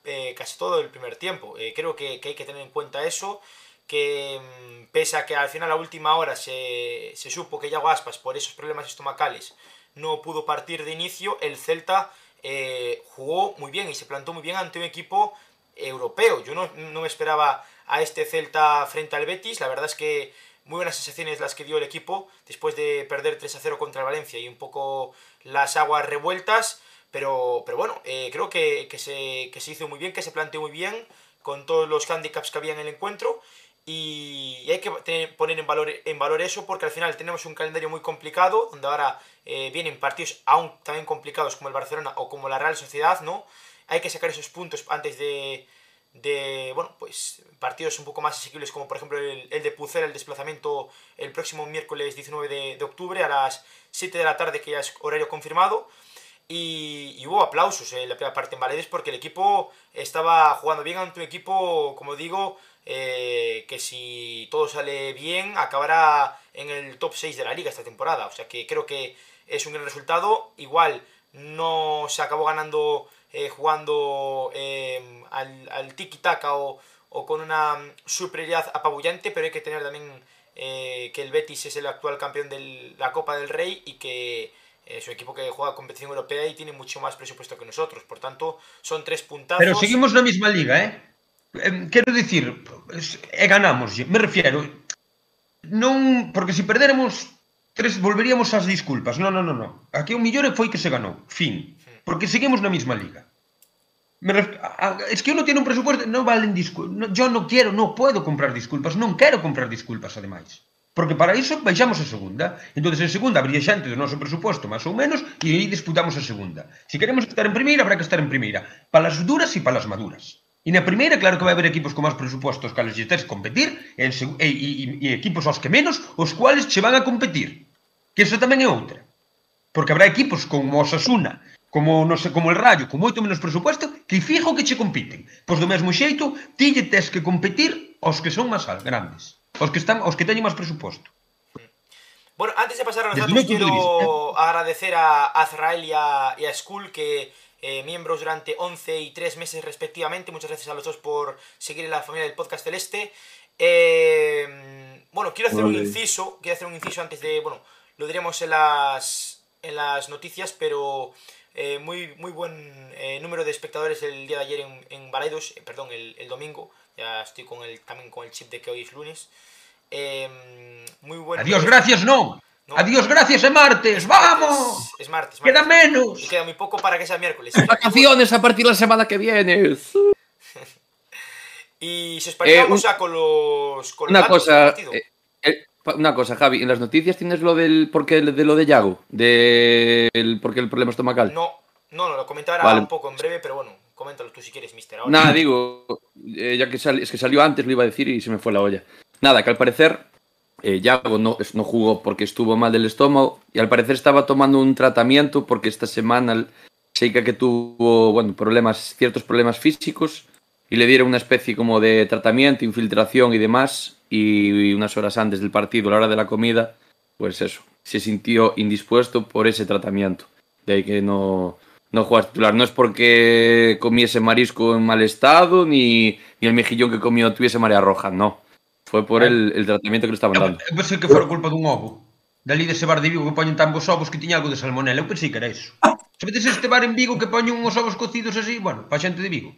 eh, casi todo el primer tiempo. Eh, creo que, que hay que tener en cuenta eso que mm, pese a que al final a última hora se, se supo que Yago Aspas por esos problemas estomacales no pudo partir de inicio, el Celta eh, jugó muy bien y se plantó muy bien ante un equipo europeo. Yo no, no, me esperaba a este Celta frente al Betis, la verdad es que muy buenas sensaciones las que dio el equipo después de perder 3 a 0 contra el Valencia y un poco las aguas revueltas, pero, pero bueno, eh, creo que, que, se, que se hizo muy bien, que se planteó muy bien con todos los handicaps que había en el encuentro y, hay que poner en valor, en valor eso porque al final tenemos un calendario muy complicado, donde ahora eh, vienen partidos aún también complicados como el Barcelona o como la Real Sociedad, ¿no? Hay que sacar esos puntos antes de, de bueno, pues partidos un poco más asequibles como por ejemplo el, el de Pucera, el desplazamiento el próximo miércoles 19 de, de, octubre a las 7 de la tarde que ya es horario confirmado y, y hubo aplausos en la primera parte en Valedes porque el equipo estaba jugando bien ante un equipo, como digo, eh, que si todo sale bien acabará en el top 6 de la liga esta temporada. O sea que creo que es un gran resultado. Igual no se acabó ganando eh, jugando eh, al, al tiki-taka o, o, con una superioridad apabullante, pero hay que tener también eh, que el Betis es el actual campeón de la Copa del Rey y que Eh, es un equipo que juega competición europea y tiene mucho más presupuesto que nosotros. Por tanto, son tres puntazos. Pero seguimos na mesma liga, eh? Quero dicir, e eh, ganamos, me refiero, non, porque se si perderemos tres volveríamos ás disculpas. Non, non, non, non. Aquí o millor foi que se ganou, fin. Porque seguimos na mesma liga. Me ref... Es que uno tiene un presupuesto, non valen disculpas. No, yo no quiero, no puedo comprar disculpas, non quero comprar disculpas ademais. Porque para iso baixamos a segunda. Entón, en segunda habría xente do noso presuposto, máis ou menos, e aí disputamos a segunda. Se queremos estar en primeira, habrá que estar en primeira. Para as duras e para as maduras. E na primeira, claro que vai haber equipos con máis presupostos que lle tes competir, e, e, e, e equipos aos que menos, os cuales che van a competir. Que eso tamén é outra. Porque habrá equipos como o Osasuna, como, no sei, como el Rayo, con moito menos presupuesto, que fijo que che compiten. Pois do mesmo xeito, ti lle tes que competir aos que son máis grandes. Os que, están, os que teñen máis presuposto. Bueno, antes de pasar a los datos, quiero agradecer a Azrael y a, y a Skull que eh, miembros durante 11 y 3 meses respectivamente. Muchas gracias a los dos por seguir en la familia del podcast celeste. Eh, bueno, quiero hacer un inciso, quiero hacer un inciso antes de, bueno, lo diremos en las, en las noticias, pero eh, muy, muy buen eh, número de espectadores el día de ayer en, en Balaidos, eh, perdón, el, el, domingo. Ya estoy con el, también con el chip de que hoy es lunes. Eh, muy buen Adiós, gracias, no. No. Adiós, gracias, es martes, ¡vamos! Es, es martes, martes, Queda menos. Y queda muy poco para que sea miércoles. Vacaciones a partir de la semana que viene. y si os parece, eh, vamos un, a con los. Con una cosa. Eh, el, pa- una cosa, Javi, en las noticias tienes lo del porque de lo de Yago, del porque el problema estomacal. No, no, no, lo comentará Vale. un poco en breve, pero bueno, coméntalo tú si quieres, mister. Ahora. Nada, digo, eh, ya que sal- es que salió antes, lo iba a decir y se me fue la olla. Nada, que al parecer eh, Yago no, no jugó porque estuvo mal del estómago y al parecer estaba tomando un tratamiento porque esta semana sé que tuvo, bueno, problemas, ciertos problemas físicos y le dieron una especie como de tratamiento, infiltración y demás y unas horas antes del partido, a la hora de la comida, pues eso, se sintió indispuesto por ese tratamiento. De ahí que no, no juega titular. No es porque comiese marisco en mal estado, ni, ni el mejillón que comió tuviese marea roja, no. Foi por eh. el, el tratamiento que le estaban dando. Eu, pensei que fora culpa dun ovo. Dali dese bar de Vigo que poñen tan bons ovos que tiña algo de salmonela. Eu pensei que era iso. Sabedes este bar en Vigo que poñen uns ovos cocidos así? Bueno, pa xente de Vigo.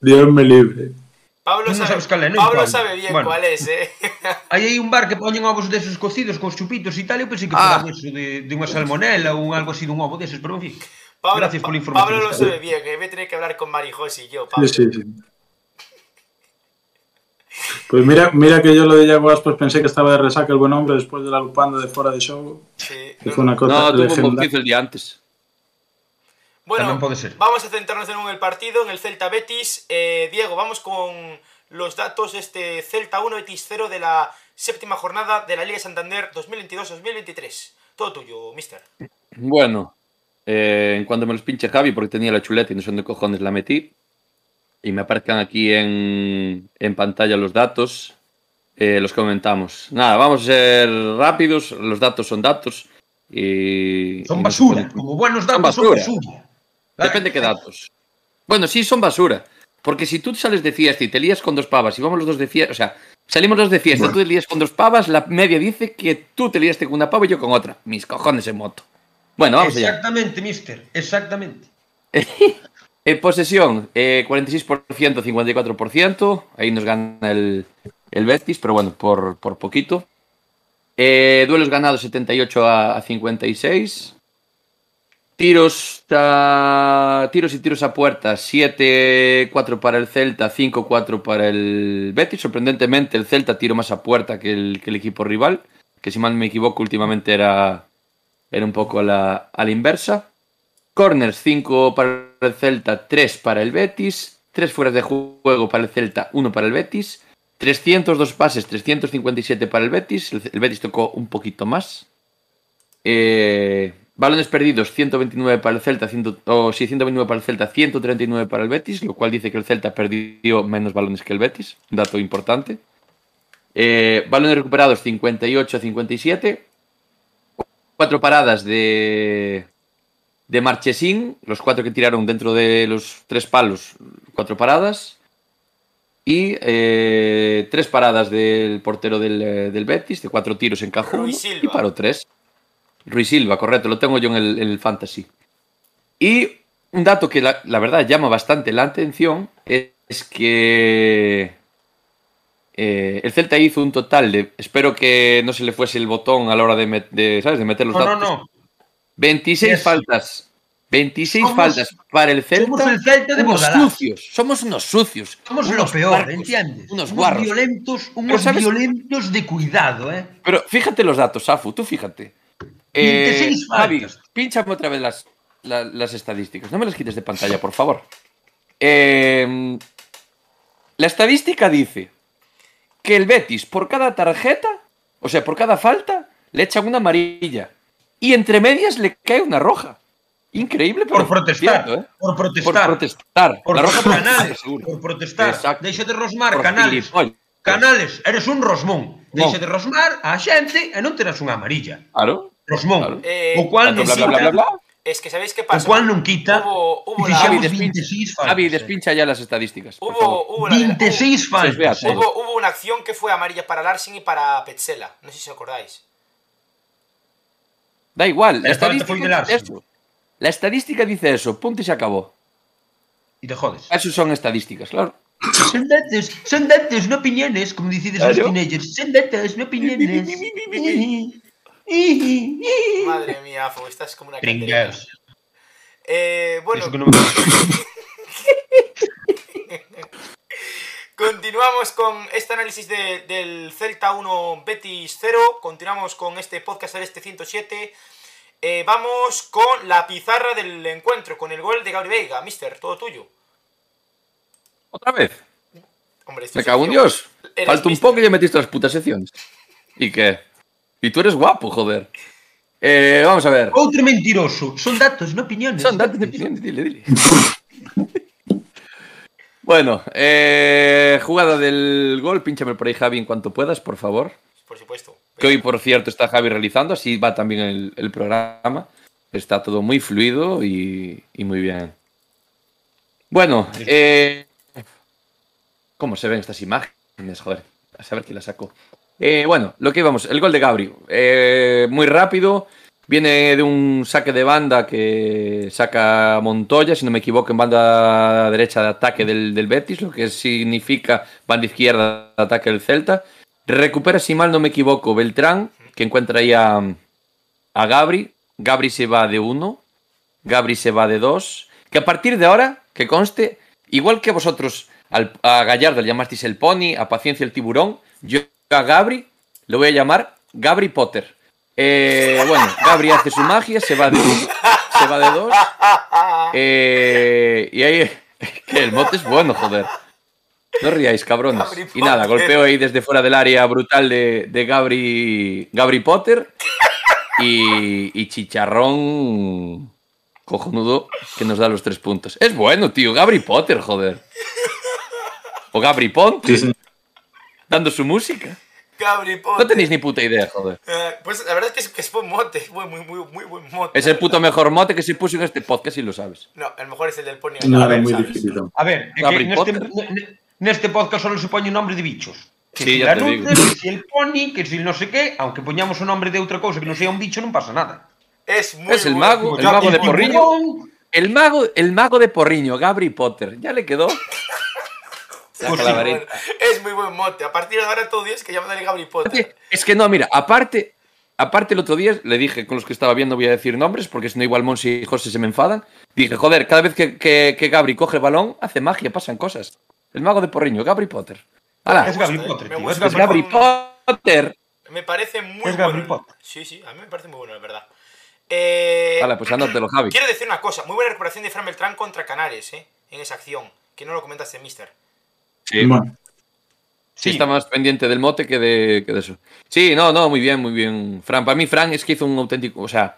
Dios me libre. Pablo no sabe, sabes cal é, no Pablo sabe bien bueno, cuál es, eh. Aí hai un bar que poñen ovos deses cocidos con chupitos e tal, eu pensei que ah. eso de, de unha salmonela ou algo así dun ovo deses, pero en fin. Pablo, Gracias pola información. Pablo lo sabe bien, que eh? me tener que hablar con Marijos y yo, Pablo. Sí, sí, sí. Pues mira, mira que yo lo de Yago Aspas pensé que estaba de resaca el buen hombre después de la lupanda de fuera de show. Sí, Que no, fue una cosa No, tuvo un el día antes. Bueno, También puede ser. vamos a centrarnos en el partido, en el Celta Betis. Eh, Diego, vamos con los datos de este Celta 1 Betis 0 de la séptima jornada de la Liga Santander 2022-2023. Todo tuyo, mister. Bueno, eh, en cuanto me los pinche Javi, porque tenía la chuleta y no sé dónde cojones la metí, y me aparezcan aquí en, en pantalla los datos, eh, los comentamos. Nada, vamos a ser rápidos, los datos son datos. Y, Son y no se basura, como buenos Son datos son basura. basura. Depende qué datos. Bueno, sí, son basura. Porque si tú sales de fiesta y te lías con dos pavas y vamos los dos de fiesta, o sea, salimos los de fiesta, tú te lías con dos pavas, la media dice que tú te liaste con una pava y yo con otra. Mis cojones en moto. Bueno, vamos allá. Exactamente, mister, exactamente. Posesión, eh, 46%, 54%. Ahí nos gana el, el Betis, pero bueno, por, poquito. Eh, duelos ganados 78 a, a 56. Tiros, a- tiros y tiros a puerta 7-4 para el Celta, 5-4 para el Betis. Sorprendentemente, el Celta tiró más a puerta que el, equipo rival, que si mal me equivoco, últimamente era, un poco a a la inversa. Corners 5 para el Celta, 3 para el Betis. 3 fueras de juego para el Celta, 1 para el Betis. 302 pases, 357 para el Betis. El, Betis tocó un poquito más. Eh, balones perdidos, 129 para el Celta, 100 o sí, 129 para el Celta, 139 para el Betis, lo cual dice que el Celta perdió menos balones que el Betis. Dato importante. Eh, balones recuperados, 58 a 57. Cuatro paradas de, de Marchesín, los cuatro que tiraron dentro de los tres palos, cuatro paradas. Y eh, tres paradas del portero del, eh, del Betis, de cuatro tiros encajó Rui uno Silva. y paró tres. Ruiz Silva, correcto, lo tengo yo en el, en el Fantasy. Y un dato que la, la verdad llama bastante la atención es, es que eh, el Celta hizo un total de, espero que no se le fuese el botón a la hora de, met- de, ¿sabes? de meter los No, no, datos. no. 26 Yes. faltas. 26 Somos- faltas para el Celta. somos el Celta de unos sucios. Somos unos sucios. Somos lo unos peor, puercos, ¿entiendes? Unos unos violentos, unos ¿sabes? violentos de cuidado, ¿eh? Pero fíjate los datos, Safu, tú fíjate. 26 Javi, faltas. pínchame otra vez las, la- las estadísticas. No me las quites de pantalla, por favor. Eh, la estadística dice que el Betis, por cada tarjeta, o sea, por cada falta, le echan una amarilla. y entre medias le cae una roja. Increíble, pero por protestar, cierto, ¿eh? por protestar, por protestar, por la roja por canales, por protestar. Exacto. Deixa de rosmar por canales. Filipollas. Canales, eres un rosmón. Deixa de rosmar a xente e non terás unha amarilla. Claro. Rosmón. Claro. Eh, o cual bla, bla, bla, bla, bla. Es que sabéis qué pasa. O cual non quita. Hubo, hubo la... Despincha, 26 faltas, eh. despincha ya las estadísticas. Hubo, hubo 26 faltas. Hubo, hubo una acción que fue amarilla para Larsen y para Petzela. No sé si os acordáis. Da igual, la estadística eso. La estadística dice eso, punto y se acabó. E te jodes. Eso son estadísticas, claro. Son datos, son datos, no opiniones, como Claro. los teenagers. Son datos, no opiniones. Madre mía, Afo, estás como una. Eh, bueno, Eso que non me... continuamos con este análisis de- del Celta 1 Betis 0. Continuamos con este podcast del este 107. Eh, vamos con la pizarra del encuentro, con el gol de Gabri Veiga. Mister, todo tuyo. ¿Otra vez? Hombre, esto Me cago en. Dios. Falta un mister. poco y ya metiste las putas secciones. ¿Y qué? Y tú eres guapo, joder. Eh, vamos a ver. Outro mentiroso. Son datos, no opiniones. Son datos de opinión, dile, dile. bueno, eh, jugada del gol, pínchame por ahí, Javi, en cuanto puedas, por favor. Por supuesto. Que hoy, por cierto, está Javi realizando, así va también el, el programa. Está todo muy fluido y, y muy bien. Bueno, eh, ¿cómo se ven estas imágenes? Joder, a saber quién las sacó. Eh, bueno, lo que íbamos, el gol de Gabri. Eh, muy rápido. Viene de un saque de banda que saca Montoya, si no me equivoco, en banda derecha de ataque del, del Betis, lo que significa banda izquierda de ataque del Celta. Recupera, si mal no me equivoco, Beltrán, que encuentra ahí a, Gabri. Gabri se va de uno. Gabri se va de dos. Que a partir de ahora, que conste, igual que vosotros al- a Gallardo le llamasteis el pony, a Paciencia el tiburón, yo a Gabri lo voy a llamar Gabri Potter. Eh, bueno, Gabri hace su magia, se va de se va de dos. Eh, y ahí, que el mote es bueno, joder. No ríais, cabrones. Gabri Y nada, Potter. golpeo ahí desde fuera del área brutal de, de Gabri, Gabri Potter. Y, y chicharrón cojonudo que nos da los tres puntos. Es bueno, tío. Gabri Potter, joder. O Gabri Ponte, Sí, sí. dando su música. Gabri Potter. No tenéis ni puta idea, joder. Eh, pues la verdad es que es, que es buen mote. Es buen- muy, muy, muy buen mote. Es el puto mejor mote que se puso en este podcast y lo sabes. No, el mejor es el del Pony. No A ver, muy difícil. A ver, ne- neste podcast solo se poñe nombre de bichos. Que Sí, si ya te digo. Que si el pony, que si el no sé qué, aunque poñamos o nombre de outra cousa que non sea un bicho, non pasa nada. Es muy Es el bueno. mago, el mago de. Porriño. El mago, el mago de Porriño, Gabri Potter. Ya le quedó. Saca la sí, varita. Es muy buen mote. A partir de ahora todo Dios que llaman Gabri Potter. Es que no, mira, aparte, aparte el otro día le dije con los que estaba viendo, voy a decir nombres, porque si no igual Monsi y José se me enfadan. Dije, joder, cada vez que, que, que Gabri coge el balón, hace magia, pasan cosas. El mago de Porriño, Gabri Potter. ¡Hala! Es Gabri Potter, tío. Es Es Gabri Potter. Me parece muy Es Gabri bueno. Potter. Sí, sí, a mí me parece muy bueno, la verdad. Eh, Hala, pues anótelo, Javi. Quiero decir una cosa, muy buena recuperación de Fran Beltrán contra Canales, ¿eh? En esa acción, que no lo comentaste, mister. Sí, Bueno, sí, está más pendiente del mote que de, que de eso. Sí, no, no, muy bien, muy bien. Fran, para mí, Fran es que hizo un auténtico. O sea,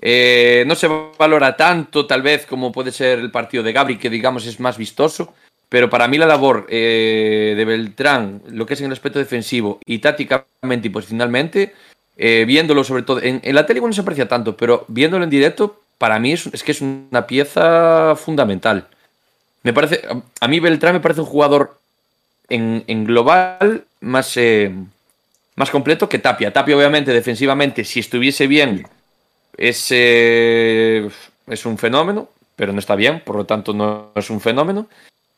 eh, no se valora tanto, tal vez, como puede ser el partido de Gabri, que digamos es más vistoso. Pero para mí la labor eh, de Beltrán, lo que es en el aspecto defensivo y tácticamente y posicionalmente, eh, viéndolo sobre todo, en, en la tele igual no se aprecia tanto, pero viéndolo en directo, para mí es, es que es una pieza fundamental. Me parece, a- mí Beltrán me parece un jugador en, en global más, eh, más completo que Tapia. Tapia, obviamente, defensivamente, si estuviese bien, es, eh, es un fenómeno, pero no está bien, por lo tanto no es un fenómeno.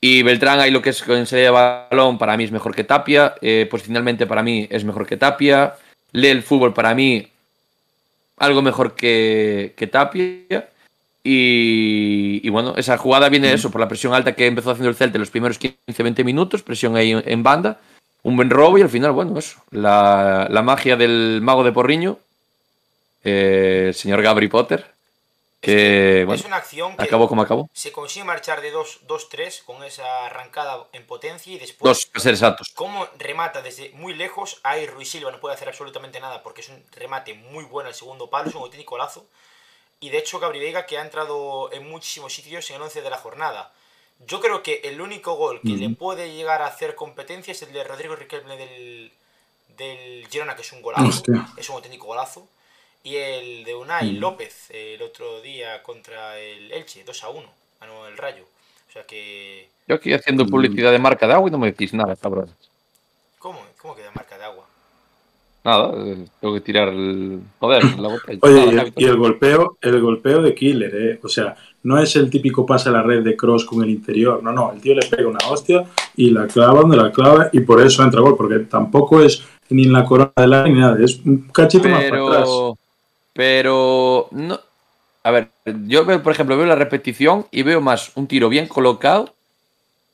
Y Beltrán, ahí lo que es con salida de balón, para mí es mejor que Tapia. eh, posicionalmente, para mí es mejor que Tapia. Lee el fútbol, para mí, algo mejor que, que Tapia. Y, y bueno, esa jugada viene de eso, por la presión alta que empezó haciendo el Celta en los primeros 15-20 minutos, presión ahí en, banda, un buen robo y al final, bueno, eso, la, la magia del mago de Porriño, eh, el señor Gabri Potter, que bueno, es una acción que acabó como acabó. se consigue marchar de 2-3 con esa arrancada en potencia y después Dos, para ser exactos. cómo remata desde muy lejos. Ahí Ruiz Silva no puede hacer absolutamente nada porque es un remate muy bueno al segundo palo, es un auténtico lazo. Y de hecho, Gabri Veiga, que ha entrado en muchísimos sitios en el 11 de la jornada. Yo creo que el único gol que le puede llegar a hacer competencia es el de Rodrigo Riquelme del, del Girona, que es un golazo. Hostia. Es un auténtico golazo. Y el de Unai López el otro día contra el Elche, 2 a 1. Ganó el Rayo. O sea que. Yo aquí haciendo publicidad de marca de agua y no me decís nada, cabrón. ¿Cómo? ¿Cómo queda marca de agua? Nada, eh, tengo que tirar el. Joder, la botella. Oye, Nada, y el, y el golpeo, el golpeo de Killer, ¿eh? O sea, no es el típico pase a la red de Cross con el interior. No, no, el tío le pega una hostia y la clava donde la clava y por eso entra gol, porque tampoco es ni en la corona del aire ni nada, es un cachito más para atrás. pero pero no a ver yo veo por ejemplo veo la repetición y veo más un tiro bien colocado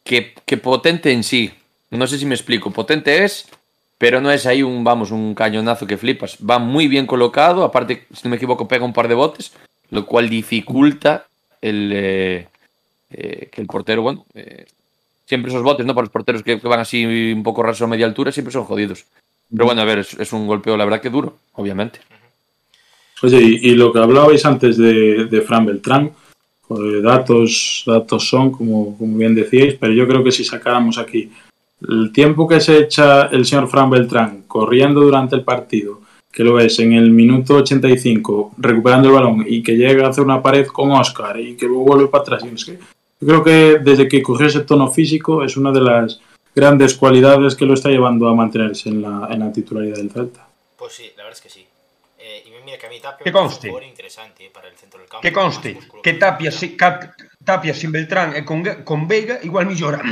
que, que potente en sí No sé si me explico. Potente es, pero no es ahí un, vamos, un cañonazo que flipas. Va muy bien colocado, aparte, si no me equivoco, pega un par de botes, lo cual dificulta el, eh, eh, que el portero, bueno, eh, siempre esos botes, ¿no? Para los porteros que, que van así un poco raso a media altura, siempre son jodidos. Pero bueno, a ver, es, es un golpeo, la verdad que duro, obviamente. Oye, y, y lo que hablabais antes de, de Fran Beltrán, eh, datos, datos son, como, como bien decíais, pero yo creo que si sacáramos aquí el tiempo que se echa el señor Fran Beltrán corriendo durante el partido, que lo ves en el minuto 85 recuperando el balón y que llega a hacer una pared con Oscar y que luego vuelve para atrás. y es que yo creo que desde que cogió ese tono físico es una de las grandes cualidades que lo está llevando a mantenerse en la, en la titularidad del Celta. Pues sí, la verdad es que sí. Eh, y mira que a mí Tapia un conste. jugador interesante eh, para el centro del campo. Que conste que Tapia, si, Tapia sin Beltrán e con, con Veiga igual millora.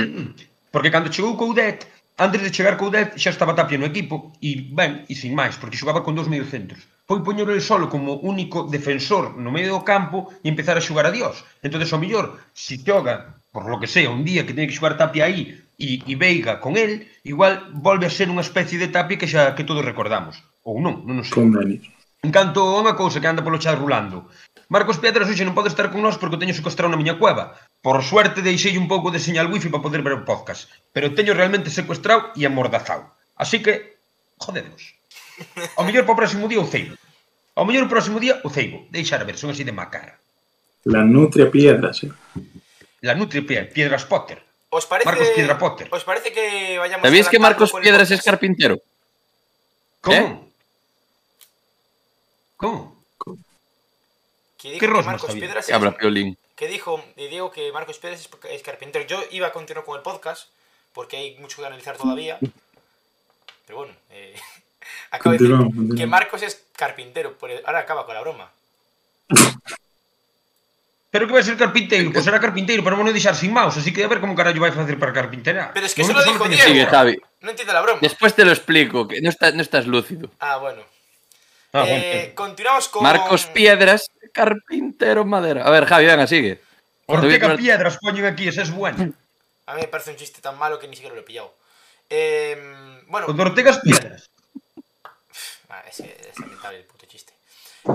Porque cando chegou Coudet, antes de chegar Coudet, xa estaba Tapia no equipo, e ben, e sin máis, porque xogaba con dous mediocentros. Foi poñer el solo como único defensor no medio do campo e empezar a xogar a Dios. entonces o millor, se xoga, por lo que sea, un día que ten que xogar Tapia aí e, e Veiga con el, igual volve a ser unha especie de Tapia que xa que todos recordamos. Ou non, non o sei. Con Denis. En canto a unha cousa que anda polo chat rulando. Marcos Piedras hoxe non pode estar con nós porque teño secuestrado na miña cueva. Por suerte deixei un pouco de señal wifi para poder ver o podcast. Pero teño realmente secuestrado e amordazado. Así que, jodemos. Ao mellor para o próximo día o ceibo. Ao mellor o próximo día o ceibo. Deixar a ver, son así de macara. La nutria piedras, eh? La nutria piedras, piedras Potter. Os parece, Marcos Piedra Potter. Os parece que vayamos... ¿Sabéis que Marcos Piedras es carpintero? ¿Cómo? ¿Eh? ¿Cómo? Que dijo ¿Qué que rosma Marcos sabía? Piedras Que es- habla Piolín. que dijo y digo que Marcos Pérez es, es carpintero. Yo iba a continuar con el podcast porque hay mucho que analizar todavía. Pero bueno, eh, acabo de Continuamos, decir que. Marcos es carpintero. por el- ahora acaba con la broma. Pero que vai ser carpinteiro? Pois será carpinteiro, pero non deixar sin mouse, así que a ver como carallo vai facer para carpinterar. Pero es que No, eso lo dijo Diego. Sigue, Javi. No entiendo la broma. Después te lo explico, que no, está- no estás lúcido. Ah, bueno. Ah, Eh, continuamos con. Marcos Piedras, carpintero madera. A ver, Javi, venga, sigue. Ortega Piedras poñen aquí, ese es bueno. A mí me parece un chiste tan malo que ni siquiera lo he pillado. Eh, bueno, Con Ortegas Piedras. Ah, es, es lamentable el puto chiste.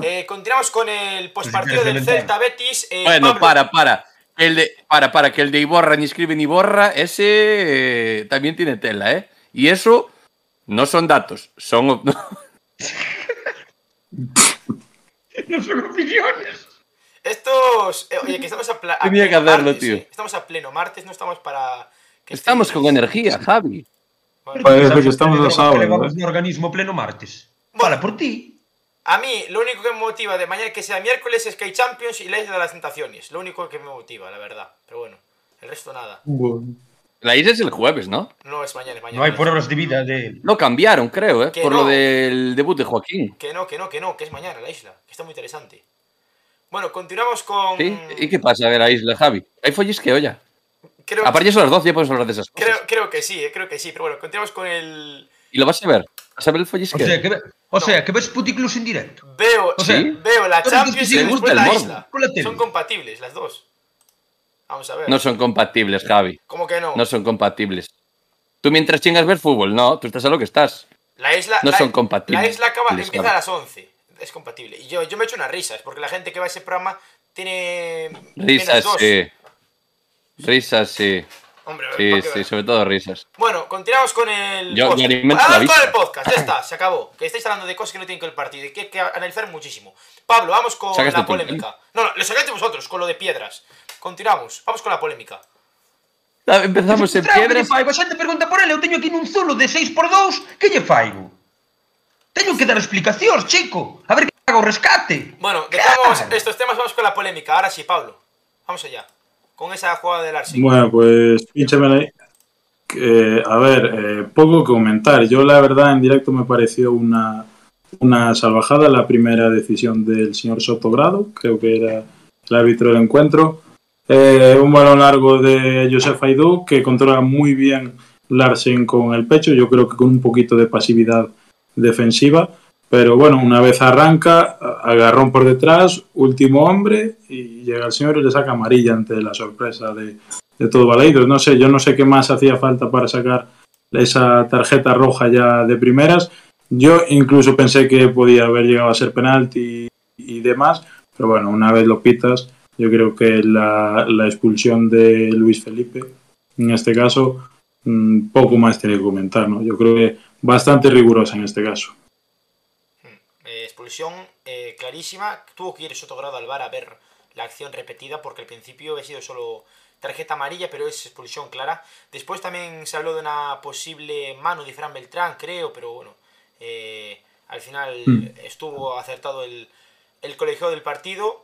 Eh, continuamos con el postpartido Pues es del. Celta Betis. Eh, Bueno, Pablo, para, para. El de, para, para, que el de Iborra ni escribe ni borra, ese eh, también tiene tela, ¿eh? Y eso no son datos, son... No son opiniones. Estos. eh, oye, que estamos a, a Tenía que pleno hacerlo, martes, tío. eh. Estamos a pleno martes, no estamos para. que Estamos con energía, Javi. Bueno, Parece ¿Sabes que estamos a sábado, que ¿eh? no organismo pleno martes. Fala por ti. A mí, lo único que me motiva de mañana que sea miércoles es que hay Champions y la Isla de las Tentaciones. Lo único que me motiva, la verdad. Pero bueno, el resto nada. Bueno. La isla es el jueves, ¿no? No es mañana, es mañana. No hay pruebas de vida de... Lo cambiaron, creo, ¿eh? Que Por no. lo del debut de Joaquín. Que no, que no, que no, que es mañana la isla. Que está muy interesante. Bueno, continuamos con. ¿Sí? ¿Y qué pasa a ver a Isla, Javi? Hay follisqueo ya. Creo, Aparte ya son las 12, ya podemos hablar de esas cosas. creo, creo que sí, eh, creo que sí. Pero bueno, continuamos con el. ¿Y lo vas a ver? ¿Vas a ver el O follisqueo? sea, que, ve- o sea, que ves Puticlus en directo. Veo, O sea, ¿Sí? veo la Champions y te después gusta el la morbo. isla. La. Son compatibles las dos. Vamos a ver. No son compatibles, Javi. ¿Cómo que no? No son compatibles. Tú mientras chingas ver fútbol, no, tú estás a lo que estás. La isla. No la- son compatibles. La isla acaba, empieza a las 11. Es compatible. Y yo, yo me echo unas risas, porque la gente que va a ese programa tiene. Risas, sí. Risas, sí. Hombre, Sí, ¿para sí, ver? sobre todo risas. Bueno, continuamos con el. Yo- podcast. con vista. el podcast, ya está, se acabó. Que estáis hablando de cosas que no tienen que ver el partido y que hay que analizar muchísimo. Pablo, vamos con Sacaste la tú, polémica. No, no, lo sacaste vosotros, con lo de piedras. Continuamos, vamos con la polémica. Ah, Empezamos en piedras. faigo? A xente pregunta por ele, eu teño aquí nun zulo de 6x2, que lle faigo? Teño que dar explicacións, chico. A ver que hago rescate. Bueno, dejamos Claro. estos temas, vamos con la polémica. Ahora sí, Pablo. Vamos allá. Con esa jugada del Arsenal. Bueno, pues pínchamela ahí. Que, a ver, eh, poco comentar. Yo la verdad en directo me pareció una, una salvajada la primera decisión del señor Sotogrado, creo que era el árbitro del encuentro. Eh, un balón largo de Josef Aidú que controla muy bien Larsen con el pecho, yo creo que con un poquito de pasividad defensiva. Pero bueno, una vez arranca, agarrón por detrás, último hombre y llega el señor y le saca amarilla ante la sorpresa de, de todo Baleidos. No sé, yo no sé qué más hacía falta para sacar esa tarjeta roja ya de primeras. Yo incluso pensé que podía haber llegado a ser penalti y demás, pero bueno, una vez lo pitas, yo creo que la, la expulsión de Luis Felipe, en este caso, mmm, poco más tiene que comentar, ¿no? Yo creo que bastante rigurosa en este caso. Expulsión eh, clarísima, tuvo que ir Sotogrado al bar a ver la acción repetida porque al principio ha sido solo tarjeta amarilla, pero es expulsión clara. Después también se habló de una posible mano de Fran Beltrán, creo, pero bueno, eh, al final mm. estuvo acertado el, el colegio del partido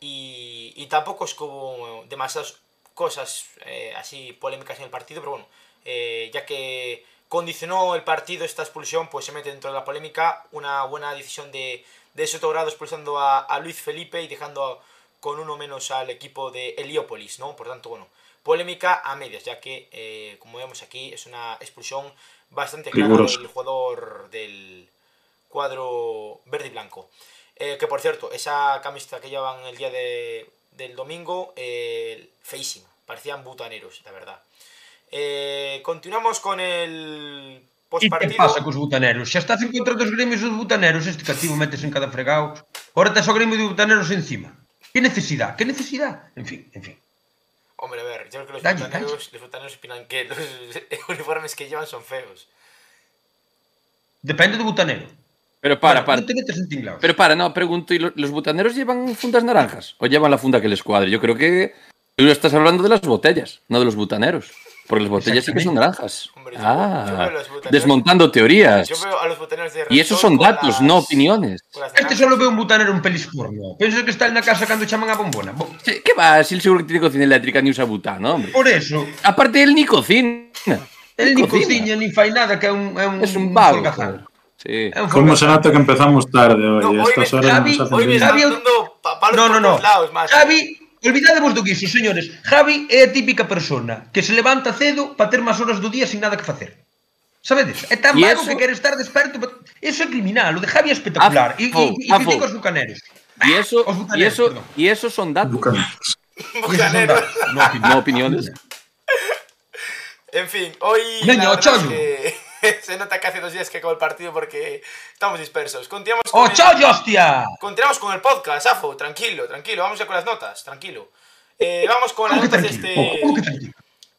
y, y, tampoco es como demasiadas cosas eh, así polémicas en el partido, pero bueno, eh, ya que condicionó el partido esta expulsión, pues se mete dentro de la polémica una buena decisión de, de Sotogrado expulsando a, a Luis Felipe y dejando con uno menos al equipo de Heliópolis, ¿no? Por tanto, bueno, polémica a medias, ya que, eh, como vemos aquí, es una expulsión bastante clara del jugador del cuadro verde y blanco. Eh, que por cierto, esa camiseta que llevan el día de, del domingo, eh, feísima, parecían butaneros, la verdad. Eh, continuamos con el postpartido. ¿Y qué pasa cos butaneros? Xa estás en contra dos gremios dos butaneros, este cativo metes en cada fregado. Ahora estás o gremio de butaneros encima. ¿Qué necesidad? ¿Qué necesidad? En fin, en fin. Hombre, a ver, yo creo que los daño, fontaneros, los fontaneros opinan que los uniformes que llevan son feos. Depende do butanero. Pero para, para. Pero para, no, pregunto, ¿y los butaneros llevan fundas naranjas? ¿O llevan la funda que les cuadre? Yo creo que tú estás hablando de las botellas, no de los butaneros. Porque las botellas sí que son naranjas. Hombre, ah, desmontando teorías. Yo veo a los butaneros de y esos son datos, las... no opiniones. Este solo ve un butanero un pelis porno. Piensas que está en la casa cando chaman a bombona. ¿Qué va? Si él seguro que tiene cocina eléctrica ni usa butano, hombre. Por eso. Aparte, él ni cocina. Él ni cocina, ni fai nada, que é un, é un, es un vago. Sí. Como se nota que empezamos tarde hoy. No, Estas horas Javi, nos hoy me está dando palos no, no, no. Lados, más. Olvidade do guiso, señores. Javi é a típica persona que se levanta cedo para ter máis horas do día sin nada que facer. Sabedes? É tan vago que quere estar desperto. Pero... Eso é criminal, o de Javi é espectacular. E, e, e os bucaneros. E ah, eso, y eso, y eso son datos. Bucaneros. bucaneros. No, opiniones. en fin, hoy... Niño, chollo. Que... se nota que hace dos días que acabó el partido porque estamos dispersos. Continuamos con ¡Oh, el... hostia! Continuamos con el podcast, Afo, tranquilo, tranquilo. Vamos ya con las notas, tranquilo. Eh, vamos con las notas de este.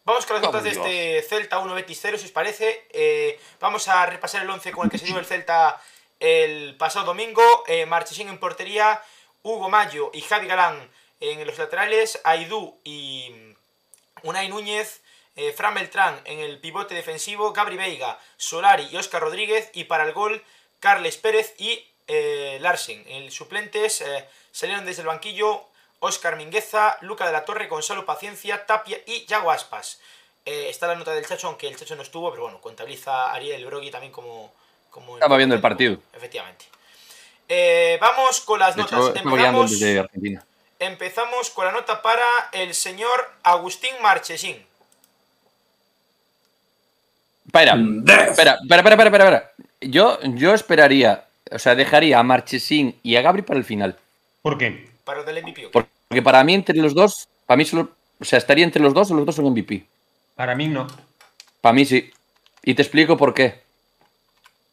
Vamos con las notas de este Celta 1 Betis 0, si os parece. Eh, vamos a repasar el 11 con el que se dio el Celta el pasado domingo. Eh, Marchesín en portería, Hugo Mayo y Javi Galán en los laterales, Aidú y Unai Núñez eh, Fran Beltrán en el pivote defensivo, Gabri Veiga, Solari y Oscar Rodríguez, y para el gol, Carles Pérez y eh, Larsen. En suplentes eh, salieron desde el banquillo Oscar Mingueza, Luca de la Torre, Gonzalo Paciencia, Tapia y Yago Aspas. Eh, está la nota del Chacho, aunque el Chacho no estuvo, pero bueno, contabiliza Ariel Brogui también como... como Estaba viendo el partido. Efectivamente. Vamos con las notas. Hecho, empezamos, empezamos con la nota para el señor Agustín Marchesín. Espera, espera, espera, espera, espera, espera. Yo, yo esperaría, o sea, dejaría a Marchesín y a Gabri para el final. ¿Por qué? Para el del MVP. Porque para mí, entre los dos, para mí solo, o sea, estaría entre los dos o los dos son MVP. Para mí no. Para mí sí. Y te explico por qué.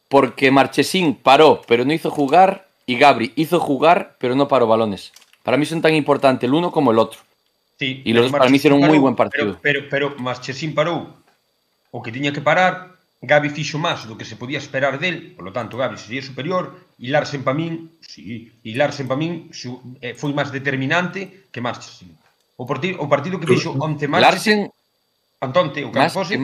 Porque Marchesín paró, pero no hizo jugar, y Gabri hizo jugar, pero no paró balones. Para mí son tan importantes el uno como el otro. Sí, y los dos para mí hicieron un muy buen partido. Pero, pero, pero Marchesín paró o que tiña que parar, Gabi fixo máis do que se podía esperar del, polo tanto Gabi sería superior, e Larsen pa min, sí, e Larsen pa min eh, foi máis determinante que Marchesín. O, partido, o partido que fixo onte máis... Larsen... Antonte, o Campose...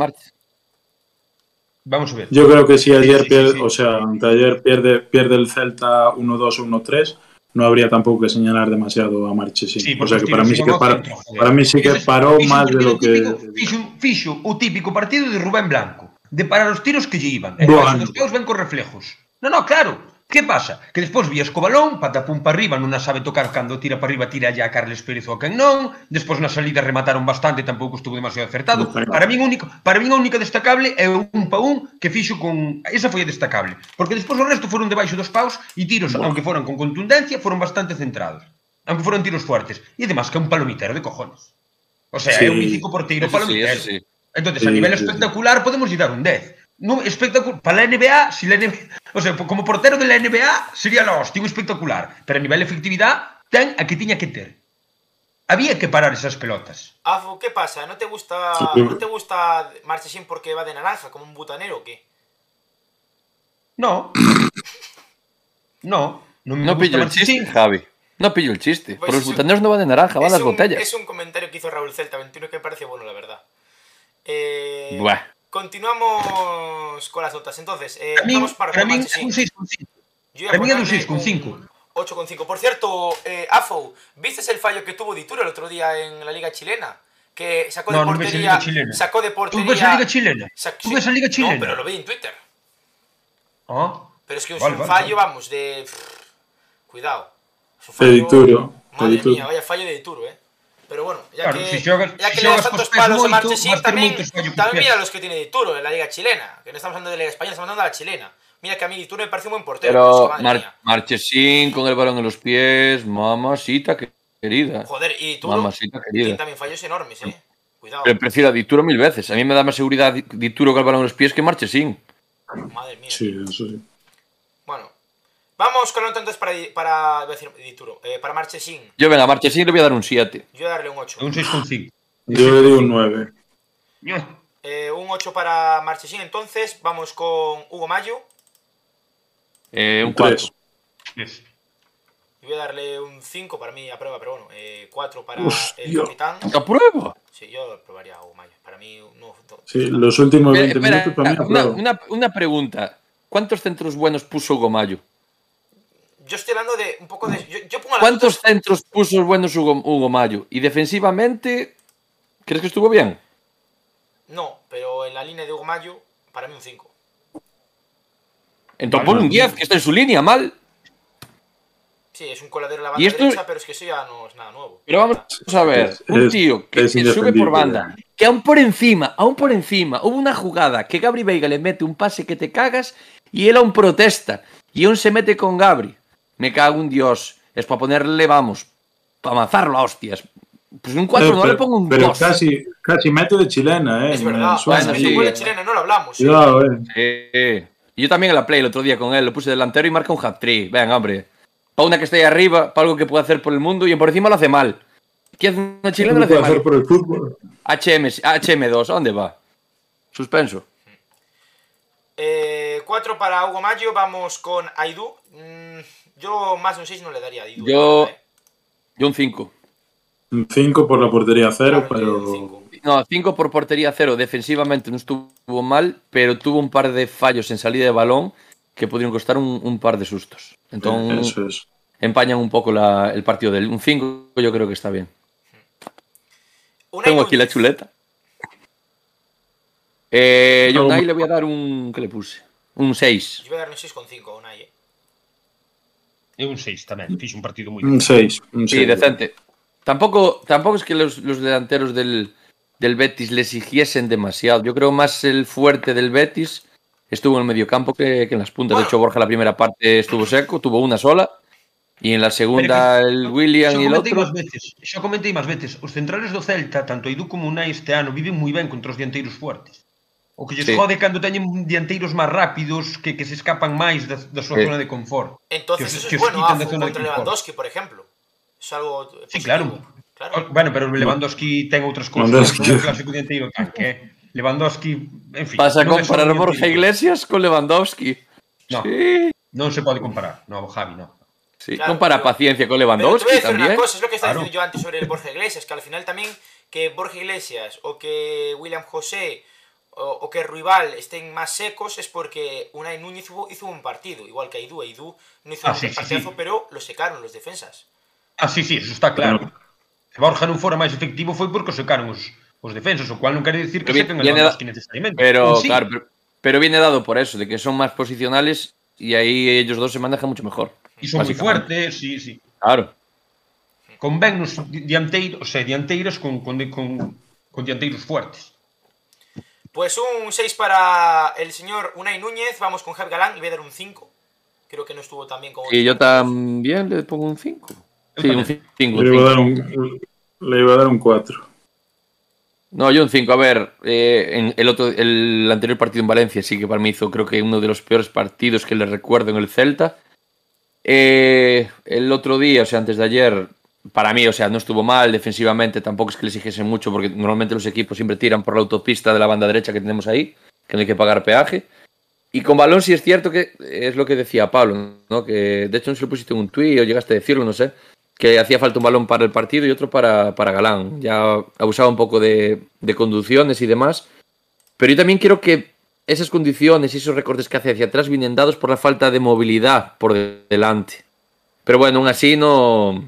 Vamos a ver. Yo creo que si ayer sí, sí, pierde, sí, o sea, ayer pierde, pierde el Celta 1-2 o 1-3, no habría tampoco que señalar demasiado a Marchesín. Sí, o sea que para mí sí que para, para mí sí que paró máis de lo que fixo, o típico partido de Rubén Blanco, de parar os tiros que lle iban. E os ven cos reflejos. No, no, claro, Que pasa? Que despois vías co balón, patapum para arriba, non a sabe tocar cando tira para arriba, tira a Carles Pérez ou a quen non. Despois na salida remataron bastante, tampouco estuvo demasiado acertado. Para min único, para min a única destacable é un pa un que fixo con esa foi a destacable, porque despois o resto foron debaixo dos paus e tiros, bueno. aunque foran con contundencia, foron bastante centrados. Aunque foron tiros fuertes e además que é un palomitero de cojones. O sea, sí. é un mítico porteiro palomitero. Sí, sí. Entonces, sí, a nivel sí, espectacular sí. podemos lle dar un 10, No, espectacular. Para la NBA, si la NBA, o sea, como portero de la NBA sería la hostia, un espectacular. Pero a nivel efectividad, ten a que tiña que ter. Había que parar esas pelotas. Afu, ¿qué pasa? ¿No te gusta, Sí. ¿no te gusta Marchesín porque va de naranja, como un butanero o qué? No. No. No, me No gusta pillo el Marchesín. chiste, Javi. No pillo el chiste. Pues Por los un- butaneros no van de naranja, van las un, botellas. Es un comentario que hizo Raúl Celta 21 que me parece bueno, la verdad. Eh, Buah. Continuamos con las notas. Entonces, eh, mí, vamos para para mí é un 6,5. Yo iba a para mí é un ponerle 6,5. un 8,5. Por cierto, eh, Afo, ¿viste el fallo que tuvo Dituro el otro día en la Liga Chilena? Que sacó de No, a portería. Liga Chilena. Sacó de Tú portería. ves a Liga Chilena. Tú sí. ves a Liga Chilena. No, pero lo vi en Twitter. Ah. Pero es que es Vale, un vale, fallo, vale. vamos, de. Cuidado. Es un De Dituro, de Madre Dituro. mía, vaya fallo de Dituro, eh. Pero bueno, ya Claro, que, si ya si que le das tantos palos a Marchesín, también, mira los que tiene Dituro en la Liga Chilena. Que no estamos hablando de la Liga Española, estamos hablando de la chilena. Mira que a mí Dituro me parece un buen portero. Pero Mar. Marchesín con el balón en los pies, mamacita que- querida. Joder, y Dituro Mamacita querida. también fallos enormes, eh. Cuidado. Pero prefiero a Dituro mil veces. A mí me da más seguridad Di- Dituro con el balón en los pies que Marchesín. Madre mía. Sí, eso sí. Vamos con nota entonces para, para decir Dituro. Eh, para Marchesín. Yo, venga, a Marchesín le voy a dar un 7. Yo voy a darle un 8. É un 6,5. Yo le digo un 9. Eh, un 8 para Marchesín. Entonces, vamos con Hugo Mayo. Eh, un Un 4. 3. Yes. Yo voy a darle un 5 para mí a prueba, pero bueno, eh, 4 para Hostia. el capitán. ¡A prueba! Sí, yo probaría a Hugo Mayo. Para mí, no. no- Sí, los últimos Espera, 20 espera, minutos para mí una, apruebo. una- una pregunta. ¿Cuántos centros buenos puso Hugo Mayo? Yo estoy hablando de un poco de. Yo, yo pongo las ¿Cuántos notas- centros puso buenos Hugo, Hugo Mayo? Y defensivamente, ¿crees que estuvo bien? No, pero en la línea de Hugo Mayo, para mí un 5. Entonces pon un no. 10, que está en su línea, mal. Sí, es un coladero en la Y banda esto- derecha, pero es que eso ya no es nada nuevo. Pero vamos a ver, un tío que, es que sube por banda, que aún por encima, aún por encima, hubo una jugada que Gabri Veiga le mete un pase que te cagas y él aún protesta y aún se mete con Gabri. Me cago en Dios. Es para ponerle, vamos, para amazarlo a hostias. Pues un 4 Eh, no le pongo un pero 2. casi, casi mete de chilena, ¿eh? es verdad, suena. bueno, sí. escuela chilena no lo hablamos. ¿eh? Cuidado, eh. Sí. Y yo también en la play el otro día con él, lo puse delantero y marca un hat-trick. Venga, hombre. Para una que esté ahí arriba, para algo que puede hacer por el mundo y por encima lo hace mal. ¿Qué hace una ¿Qué chilena? Lo hace puede hacer mal. por el fútbol? HM, HM2, ¿a dónde va? Suspenso. 4 Eh, para Hugo Mayo, vamos con Aidú. Yo más de un 6 no le daría. Yo- ¿eh? Yo un 5. Un 5 por la portería cero, Claro, yo un pero. cinco. No, 5 por portería cero. Defensivamente no estuvo mal, pero tuvo un par de fallos en salida de balón que pudieron costar un, un par de sustos. Entonces, Eso es. empañan un poco la- el partido del. Un 5 yo creo que está bien. Unai Tengo aquí la chuleta. Eh, yo a Unai le voy a dar un. ¿Qué le puse? Un 6. Yo voy a darle un 6,5 a Unai, eh. É un 6 tamén. Fixe un partido moi Un 6. Un Sí, seis. decente. Tampoco, tampoco es que los, los delanteros del, del Betis le exigiesen demasiado. Yo creo más el fuerte del Betis estuvo en el mediocampo que, que en las puntas. De hecho, Borja la primera parte estuvo seco, tuvo una sola. Y en la segunda el William el comentei otro. máis veces, xa comentei máis veces, os centrales do Celta, tanto Edu como Unai este ano, viven moi ben contra os dianteiros fuertes. O que lles sí. jode cando teñen dianteiros máis rápidos que, que se escapan máis da, da súa sí. zona de confort. Entonces, que, os, eso que es bueno, Afo, contra Lewandowski, por exemplo. Es algo positivo. Sí, claro. claro. Oh, bueno, pero Lewandowski ten outras cousas. Lewandowski. É un clásico dianteiro tanque. Eh. Lewandowski, en fin. Vas a comparar Borja Iglesias con Lewandowski. No, sí. non se pode comparar. No, Javi, no. Sí, claro, compara pero, paciencia con Lewandowski pero te voy a decir también. Una cosa, es lo que estaba claro. diciendo yo antes sobre el Borja Iglesias, que al final también que Borja Iglesias o que William José o, o que rival estén máis secos es porque Unai Núñez hizo, hizo un partido, igual que Aidú. Aidú no hizo ah, un sí, partidazo, sí, pero lo secaron los defensas. Ah, sí, sí, eso está claro. claro. Se Borja non fora máis efectivo foi porque o secaron os, os defensas, o cual non quere dicir que sequen a que necesariamente. Pero, sí. claro, pero, pero viene dado por eso, de que son máis posicionales y ahí ellos dos se manejan mucho mejor. E son moi fuertes, sí, sí. Claro. Convennos dianteiros, o sea, dianteiros con, con, con, con dianteiros fuertes. Pues un 6 para el señor Unai Núñez, vamos con Javi Galán, le voy a dar un 5. Creo que no estuvo tan bien como... Y yo también le pongo un 5. Yo Sí, un también. 5. Le iba a dar un, le iba a dar un 4. No, yo un 5. A ver, eh, en el, otro, el anterior partido en Valencia sí que para mí hizo creo que uno de los peores partidos que le recuerdo en el Celta. Eh, el otro día, o sea, antes de ayer, para mí, o sea, no estuvo mal defensivamente, tampoco es que le exigiesen mucho porque normalmente los equipos siempre tiran por la autopista de la banda derecha que tenemos ahí, que no hay que pagar peaje. Y con balón sí es cierto que es lo que decía Pablo, ¿no? que de hecho no se lo pusiste en un tuit o llegaste a decirlo, no sé, que hacía falta un balón para el partido y otro para, para Galán. Ya abusaba un poco de, de conducciones y demás. Pero yo también quiero que esas condiciones y esos recortes que hace hacia atrás vienen dados por la falta de movilidad por delante. Pero bueno, aún así no,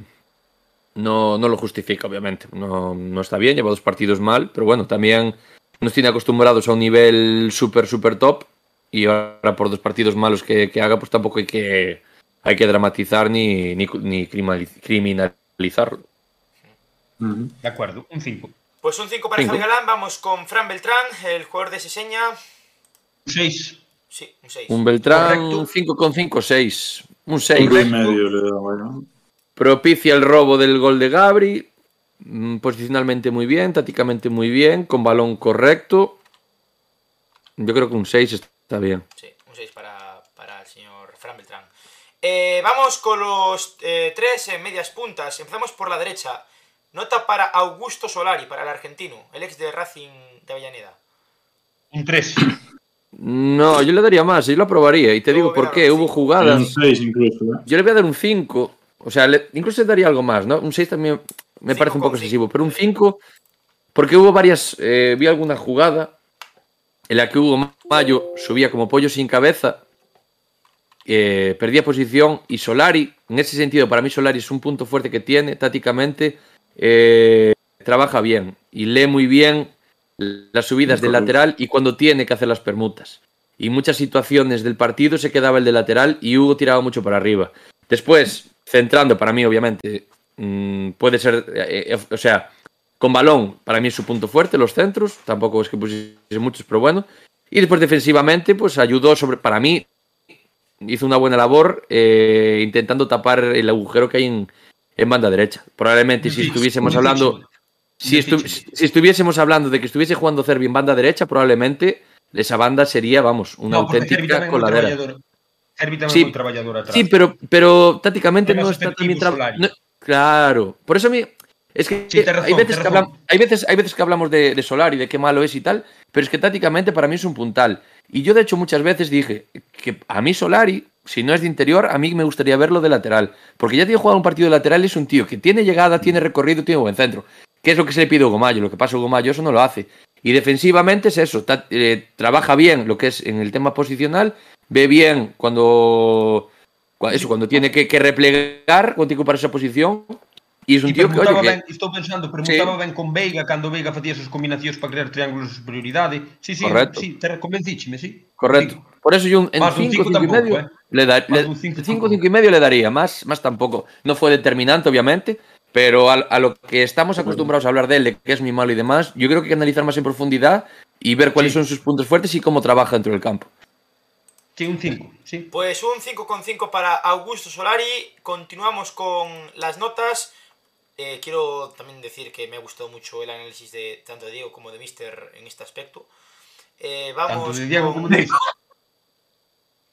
no, no lo justifica, obviamente. No, no, está bien, lleva dos partidos mal, pero bueno, también nos tiene acostumbrados a un nivel súper, súper top. Y ahora por dos partidos malos que, que haga, pues tampoco hay que, hay que dramatizar ni, ni, ni criminalizarlo. De acuerdo, un 5. Pues un 5 para Javi Galán, vamos con Fran Beltrán, el jugador de Seseña. Un 6. Sí, un 6. Un Beltrán, 5 con 5, 6. Un 6. Un y medio le da, bueno. Propicia el robo del gol de Gabri. mm, Posicionalmente muy bien, tácticamente muy bien, con balón correcto. Yo creo que un 6 está bien. Sí, un 6 para, para el señor Fran Beltrán. Eh, vamos con los eh, tres eh, medias puntas. Empezamos por la derecha. Nota para Augusto Solari, para el argentino, el ex de Racing de Avellaneda. Un 3. No, yo le daría más, yo lo aprobaría. Y te digo por qué. Hubo cinco. Un jugadas. 6 incluso, ¿eh? Yo le voy a dar un 5. O sea, le- incluso le daría algo más, ¿no? Un 6 también me parece un poco excesivo. Pero un 5, porque hubo varias. eh, vi alguna jugada en la que Hugo Mayo subía como pollo sin cabeza. eh, perdía posición y Solari, en ese sentido, para mí Solari es un punto fuerte que tiene tácticamente. eh, trabaja bien y lee muy bien las subidas del lateral y cuando tiene que hacer las permutas. Y muchas situaciones del partido se quedaba el de lateral y Hugo tiraba mucho para arriba. Después, centrando para mí, obviamente, mm, puede ser, eh, eh, o sea, con balón, para mí es su punto fuerte, los centros, tampoco es que pusiese muchos, pero bueno. Y después defensivamente, pues ayudó sobre, para mí, hizo una buena labor eh, intentando tapar el agujero que hay en, en banda derecha. Probablemente si estuviésemos hablando... Si, estu- si estuviésemos hablando de que estuviese jugando Cervi en banda derecha, probablemente esa banda sería, vamos, una No, auténtica coladera. Tamén Sí. é un traballador atrás. Sí, pero, pero tácticamente no está Solari. no- Claro, por eso a mí es que Sí, hay, veces que hablamos, hay veces hay veces que hablamos de, de Solari, de qué malo es y tal, pero es que tácticamente para mí es un puntal. Y yo de hecho muchas veces dije que a mí Solari, si no es de interior, a mí me gustaría verlo de lateral, porque ya tiene jugado un partido de lateral y es un tío que tiene llegada, tiene recorrido, tiene buen centro. ¿Qué es lo que se le pide a Hugo Mayo? Lo que pasa a Hugo Mayo eso no lo hace. Y defensivamente es eso, eh, trabaja bien lo que es en el tema posicional, ve bien cuando cua- eso, cuando tiene que, que replegar, cuando tiene que ocupar esa posición. Y es un tío que, oye, que- estou pensando, permutaba ben con Veiga cando Veiga facía esas combinacións para crear triángulos de superioridade. Sí, sí, Correcto. sí, te convencícheme, sí. correcto. Por eso yo un- en Más de un 5, cinco 5 y medio eh. le da, le- cinco cinco, y medio le daría, más, más tampoco. No fue determinante, obviamente, pero a, a lo que estamos acostumbrados a hablar de él, de que es muy malo y demás, yo creo que hay que analizar más en profundidad y ver cuáles Sí. son sus puntos fuertes y cómo trabaja dentro del campo. Sí, un 5, sí. Pues un 5,5 para Augusto Solari. Continuamos con las notas. Eh, quiero también decir que me ha gustado mucho el análisis de tanto de Diego como de Mister en este aspecto. Eh, vamos Tanto de Diego con- como de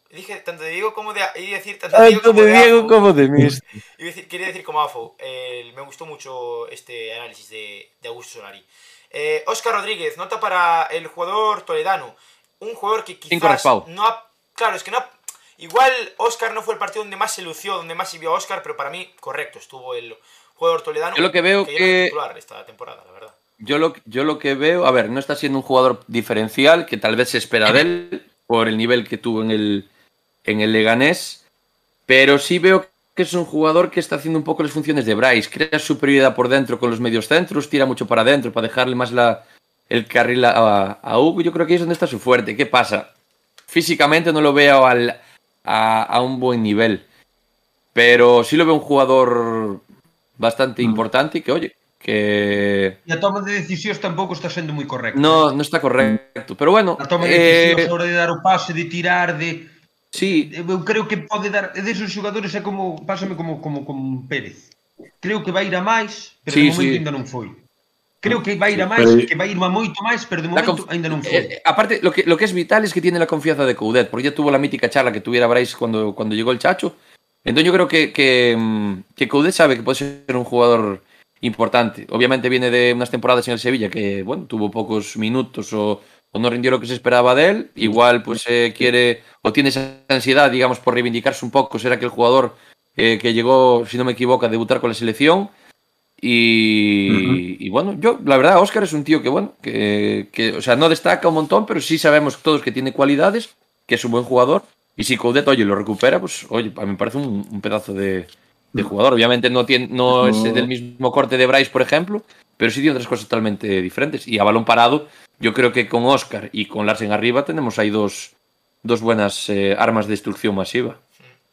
Dije tanto de Diego como de... Iba a decir tanto de Diego como de, Afo. como de mí. Iba a decir- quería decir como AFO. Eh, me gustó mucho este análisis de, de Augusto Solari. Eh, Oscar Rodríguez, nota para el jugador toledano. Un jugador que quizás no ha... Claro, es que no Igual Oscar no fue el partido donde más se lució, donde más se vio a Oscar, pero para mí, correcto, estuvo el jugador toledano. Yo lo que veo creo que- titular esta temporada, la verdad. Yo lo, yo lo que veo, a ver, no está siendo un jugador diferencial, que tal vez se espera de él, por el nivel que tuvo en el, en el Leganés, pero sí veo que es un jugador que está haciendo un poco las funciones de Bryce, crea superioridad por dentro con los medios centros, tira mucho para adentro para dejarle más la, el carril a, a Hugo, yo creo que ahí es donde está su fuerte. ¿Qué pasa? físicamente no lo veo al, a, a, un buen nivel. Pero sí lo veo un jugador bastante mm. importante y que, oye, que... E a toma de decisións tampouco está sendo moi correcta. No, no está correcto, pero bueno... A toma de decisións eh... hora de dar o pase, de tirar, de... Sí. Eu creo que pode dar... É desos xogadores é como... Pásame como, como, como Pérez. Creo que vai ir a máis, pero sí, de momento sí. ainda non foi. Creo que vai ir a máis, que vai ir a moito máis, pero de La momento ainda non Eh, foi. aparte, lo que, lo que es vital es que tiene la confianza de Coudet, porque ya tuvo la mítica charla que tuviera Bryce cuando, cuando llegó el Chacho. Entonces yo creo que, que, mm, que Coudet sabe que puede ser un jugador importante. Obviamente viene de unas temporadas en el Sevilla que, bueno, tuvo pocos minutos o, o no rindió lo que se esperaba de él. Igual, pues eh, quiere o tiene esa ansiedad, digamos, por reivindicarse un poco, ser aquel jugador eh, que llegó, si no me equivoco, a debutar con la selección. Y, bueno, yo, la verdad, Oscar es un tío que, bueno, que, que, o sea, no destaca un montón, pero sí sabemos todos que tiene cualidades, que es un buen jugador. Y si Coudet, oye, lo recupera, pues, oye, a mí me parece un, un pedazo de, de jugador. Obviamente no, tiene, no es del mismo corte de Bryce, por ejemplo, pero sí tiene otras cosas totalmente diferentes. Y a balón parado, yo creo que con Oscar y con Larsen arriba tenemos ahí dos, dos buenas eh, armas de destrucción masiva.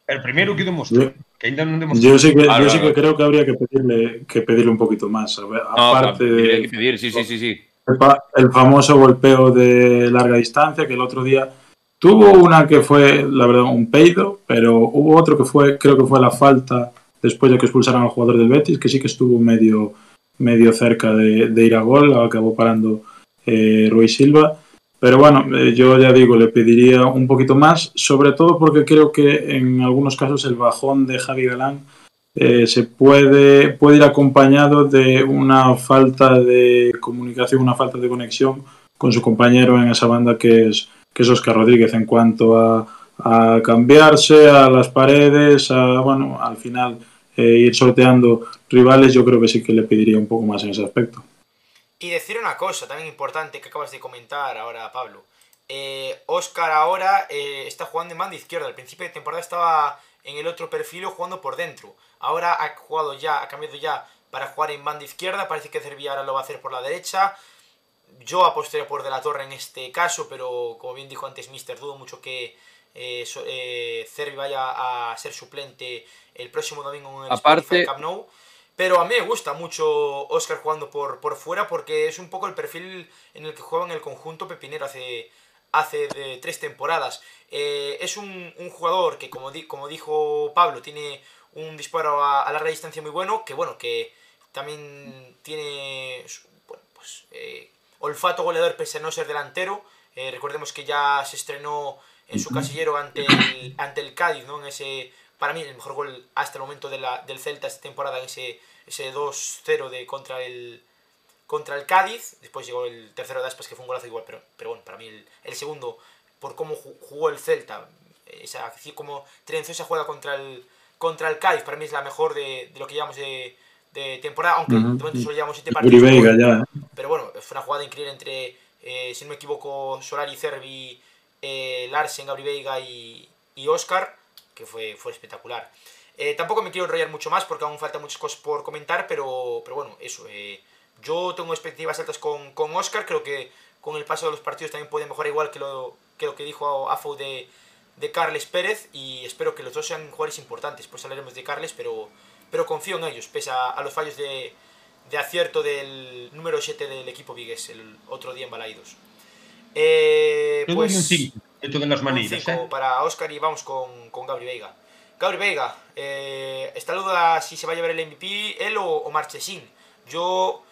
El primeiro que demostrou, que ainda non demostrou. Yo sí que, yo sí que creo que habría que pedirle, que pedirle un poquito más. A ver, No, aparte de, que pedir, sí, sí, sí, sí. El famoso golpeo de larga distancia que el otro día tuvo una que fue, la verdad, un peido, pero hubo otro que fue, creo que fue la falta después de que expulsaran al jugador del Betis, que sí que estuvo medio, medio cerca de, de ir a gol, acabó parando eh, Ruiz Silva. Pero bueno, eh, yo ya digo, le pediría un poquito más, sobre todo porque creo que en algunos casos el bajón de Javi Galán eh, se puede, puede ir acompañado de una falta de comunicación, una falta de conexión con su compañero en esa banda que es, que es Oscar Rodríguez en cuanto a, a cambiarse a las paredes, a, bueno, al final eh, ir sorteando rivales, yo creo que sí que le pediría un poco más en ese aspecto. Y decir una cosa también importante que acabas de comentar ahora, Pablo. Eh, Oscar ahora eh, está jugando en banda izquierda. Al principio de temporada estaba en el otro perfil jugando por dentro. Ahora ha jugado ya, ha cambiado ya para jugar en banda izquierda. Parece que Cervi ahora lo va a hacer por la derecha. Yo apostaría por De la Torre en este caso, pero como bien dijo antes Mister, dudo mucho que eh, so- eh, Cervi vaya a ser suplente el próximo domingo en el Aparte- Spotify Camp Nou. Pero a mí me gusta mucho Oscar jugando por, por fuera porque es un poco el perfil en el que jugaba en el conjunto Pepinero hace, hace de tres temporadas. Eh, es un, un jugador que, como, di- como dijo Pablo, tiene un disparo a, a larga distancia muy bueno, que bueno, que también tiene bueno, pues, eh, olfato goleador pese a no ser delantero. Eh, recordemos que ya se estrenó en su casillero ante el, ante el Cádiz, ¿no? En ese, para mí, el mejor gol hasta el momento de la, del Celta esta temporada, en ese, ese 2-0 de contra el, contra el Cádiz. Después llegó el tercero de Aspas, que fue un golazo igual, pero, pero bueno, para mí el, el segundo, por cómo ju- jugó el Celta, esa, como trenzó esa jugada contra el, contra el Cádiz, para mí es la mejor de, de lo que llevamos de, de temporada, aunque Ujú. de momento solo llevamos 7 Uri partidos. Veiga ya, ¿eh? Pero bueno, fue una jugada increíble entre, eh, si no me equivoco, Solari, Cervi, eh, Larsen, Gabri Veiga y, y Oscar, que fue, fue espectacular. Eh, tampoco me quiero enrollar mucho más porque aún faltan muchas cosas por comentar, pero, pero bueno, eso. eh, yo tengo expectativas altas con, con Oscar, creo que con el paso de los partidos también puede mejorar igual que lo que, lo que dijo Afo de, de Carles Pérez y espero que los dos sean jugadores importantes. Pues hablaremos de Carles, pero, pero confío en ellos, pese a, a los fallos de, de acierto del número 7 del equipo Vigues el otro día en Balaídos. Eh, pues, doy un 5 de todas as un maneiras, cinco eh? para Oscar y vamos con, con Gabri Veiga. Gabri Veiga, eh, está la duda si se va a llevar el MVP él o, o Marchesín. Yo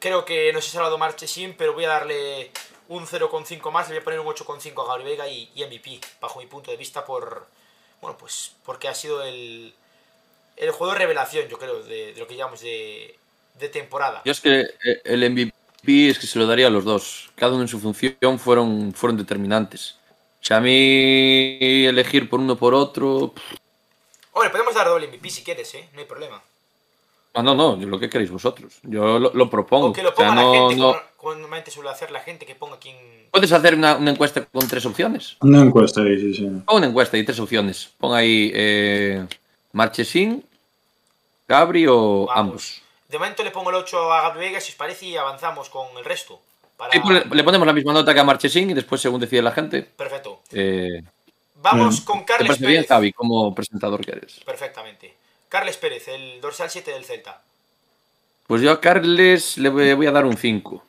creo que no se ha salvado Marchesín, pero voy a darle un 0,5 más, le voy a poner un 8,5 a Gabri Veiga y, y MVP, bajo mi punto de vista, por bueno, pues porque ha sido el, el juego de revelación, yo creo, de, de lo que llamamos de, de temporada. Yo es que eh, el MVP es que se lo daría a los dos. Cada uno en su función fueron, fueron determinantes. O sea, a mí elegir por uno por otro. pff, Hombre, podemos dar doble MVP si quieres, ¿eh? No hay problema. No, no, no, lo que queréis vosotros. Yo lo, lo propongo. O que lo O sea, ponga no- la gente, no- como, como normalmente suele hacer la gente, que ponga quien... Puedes hacer una, una encuesta con tres opciones. Una encuesta ahí, sí, sí. Pon una encuesta y tres opciones. Pon ahí eh, Marchesín, Gabri o Vamos. ambos. De momento le pongo el 8 a Gabri Veiga, si os parece, y avanzamos con el resto. Para... Sí, pues le, ponemos la misma nota que a Marchesín y después, según decide la gente, Perfecto. eh, Vamos Mm. con ¿te Carles bien, Pérez. Javi, como presentador que eres? Perfectamente. Carles Pérez, el dorsal 7 del Celta. Pues yo a Carles le voy, a dar un 5.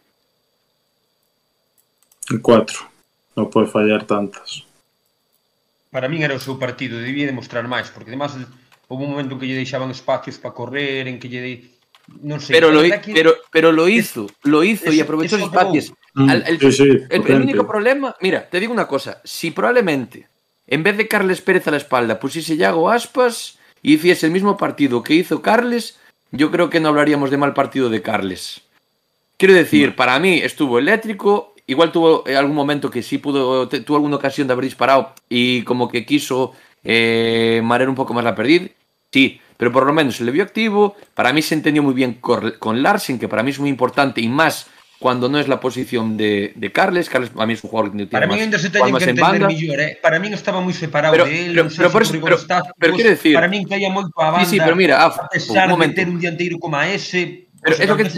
Cuatro. No puede fallar tantas. Para min era o seu partido, debía demostrar máis, porque además houve un momento en que lle deixaban espacios para correr, en que lle. Non sei. Pero lo, que- pero, pero lo hizo, lo hizo y aprovechó los espacios. Mm, el- sí, sí, El, el potente. único problema, mira, te digo una cosa, si probablemente en vez de Carles Pérez a la espalda pusiese Yago Aspas y hiciese el mismo partido que hizo Carles, yo creo que no hablaríamos de mal partido de Carles. Quiero decir, para mí estuvo eléctrico, igual tuvo eh, algún momento que sí pudo, tuvo alguna ocasión de haber disparado y como que quiso eh, marear un poco más la perdiz, sí, pero por lo menos se le vio activo, para mí se entendió muy bien con Larsen, que para mí es muy importante y más cuando no es la posición de, de Carles, Carles para mí es un jugador que tiene Para más, juega teñen más que en entender mellor, eh? Para min estaba moi separado Pero- de él, pero- pero por eso- pero- pero quiero decir- para min caía moito a Sí, banda. sí, pero mira, Af, a pesar un de ter un dianteiro como a ese, Pero sea, es lo que te-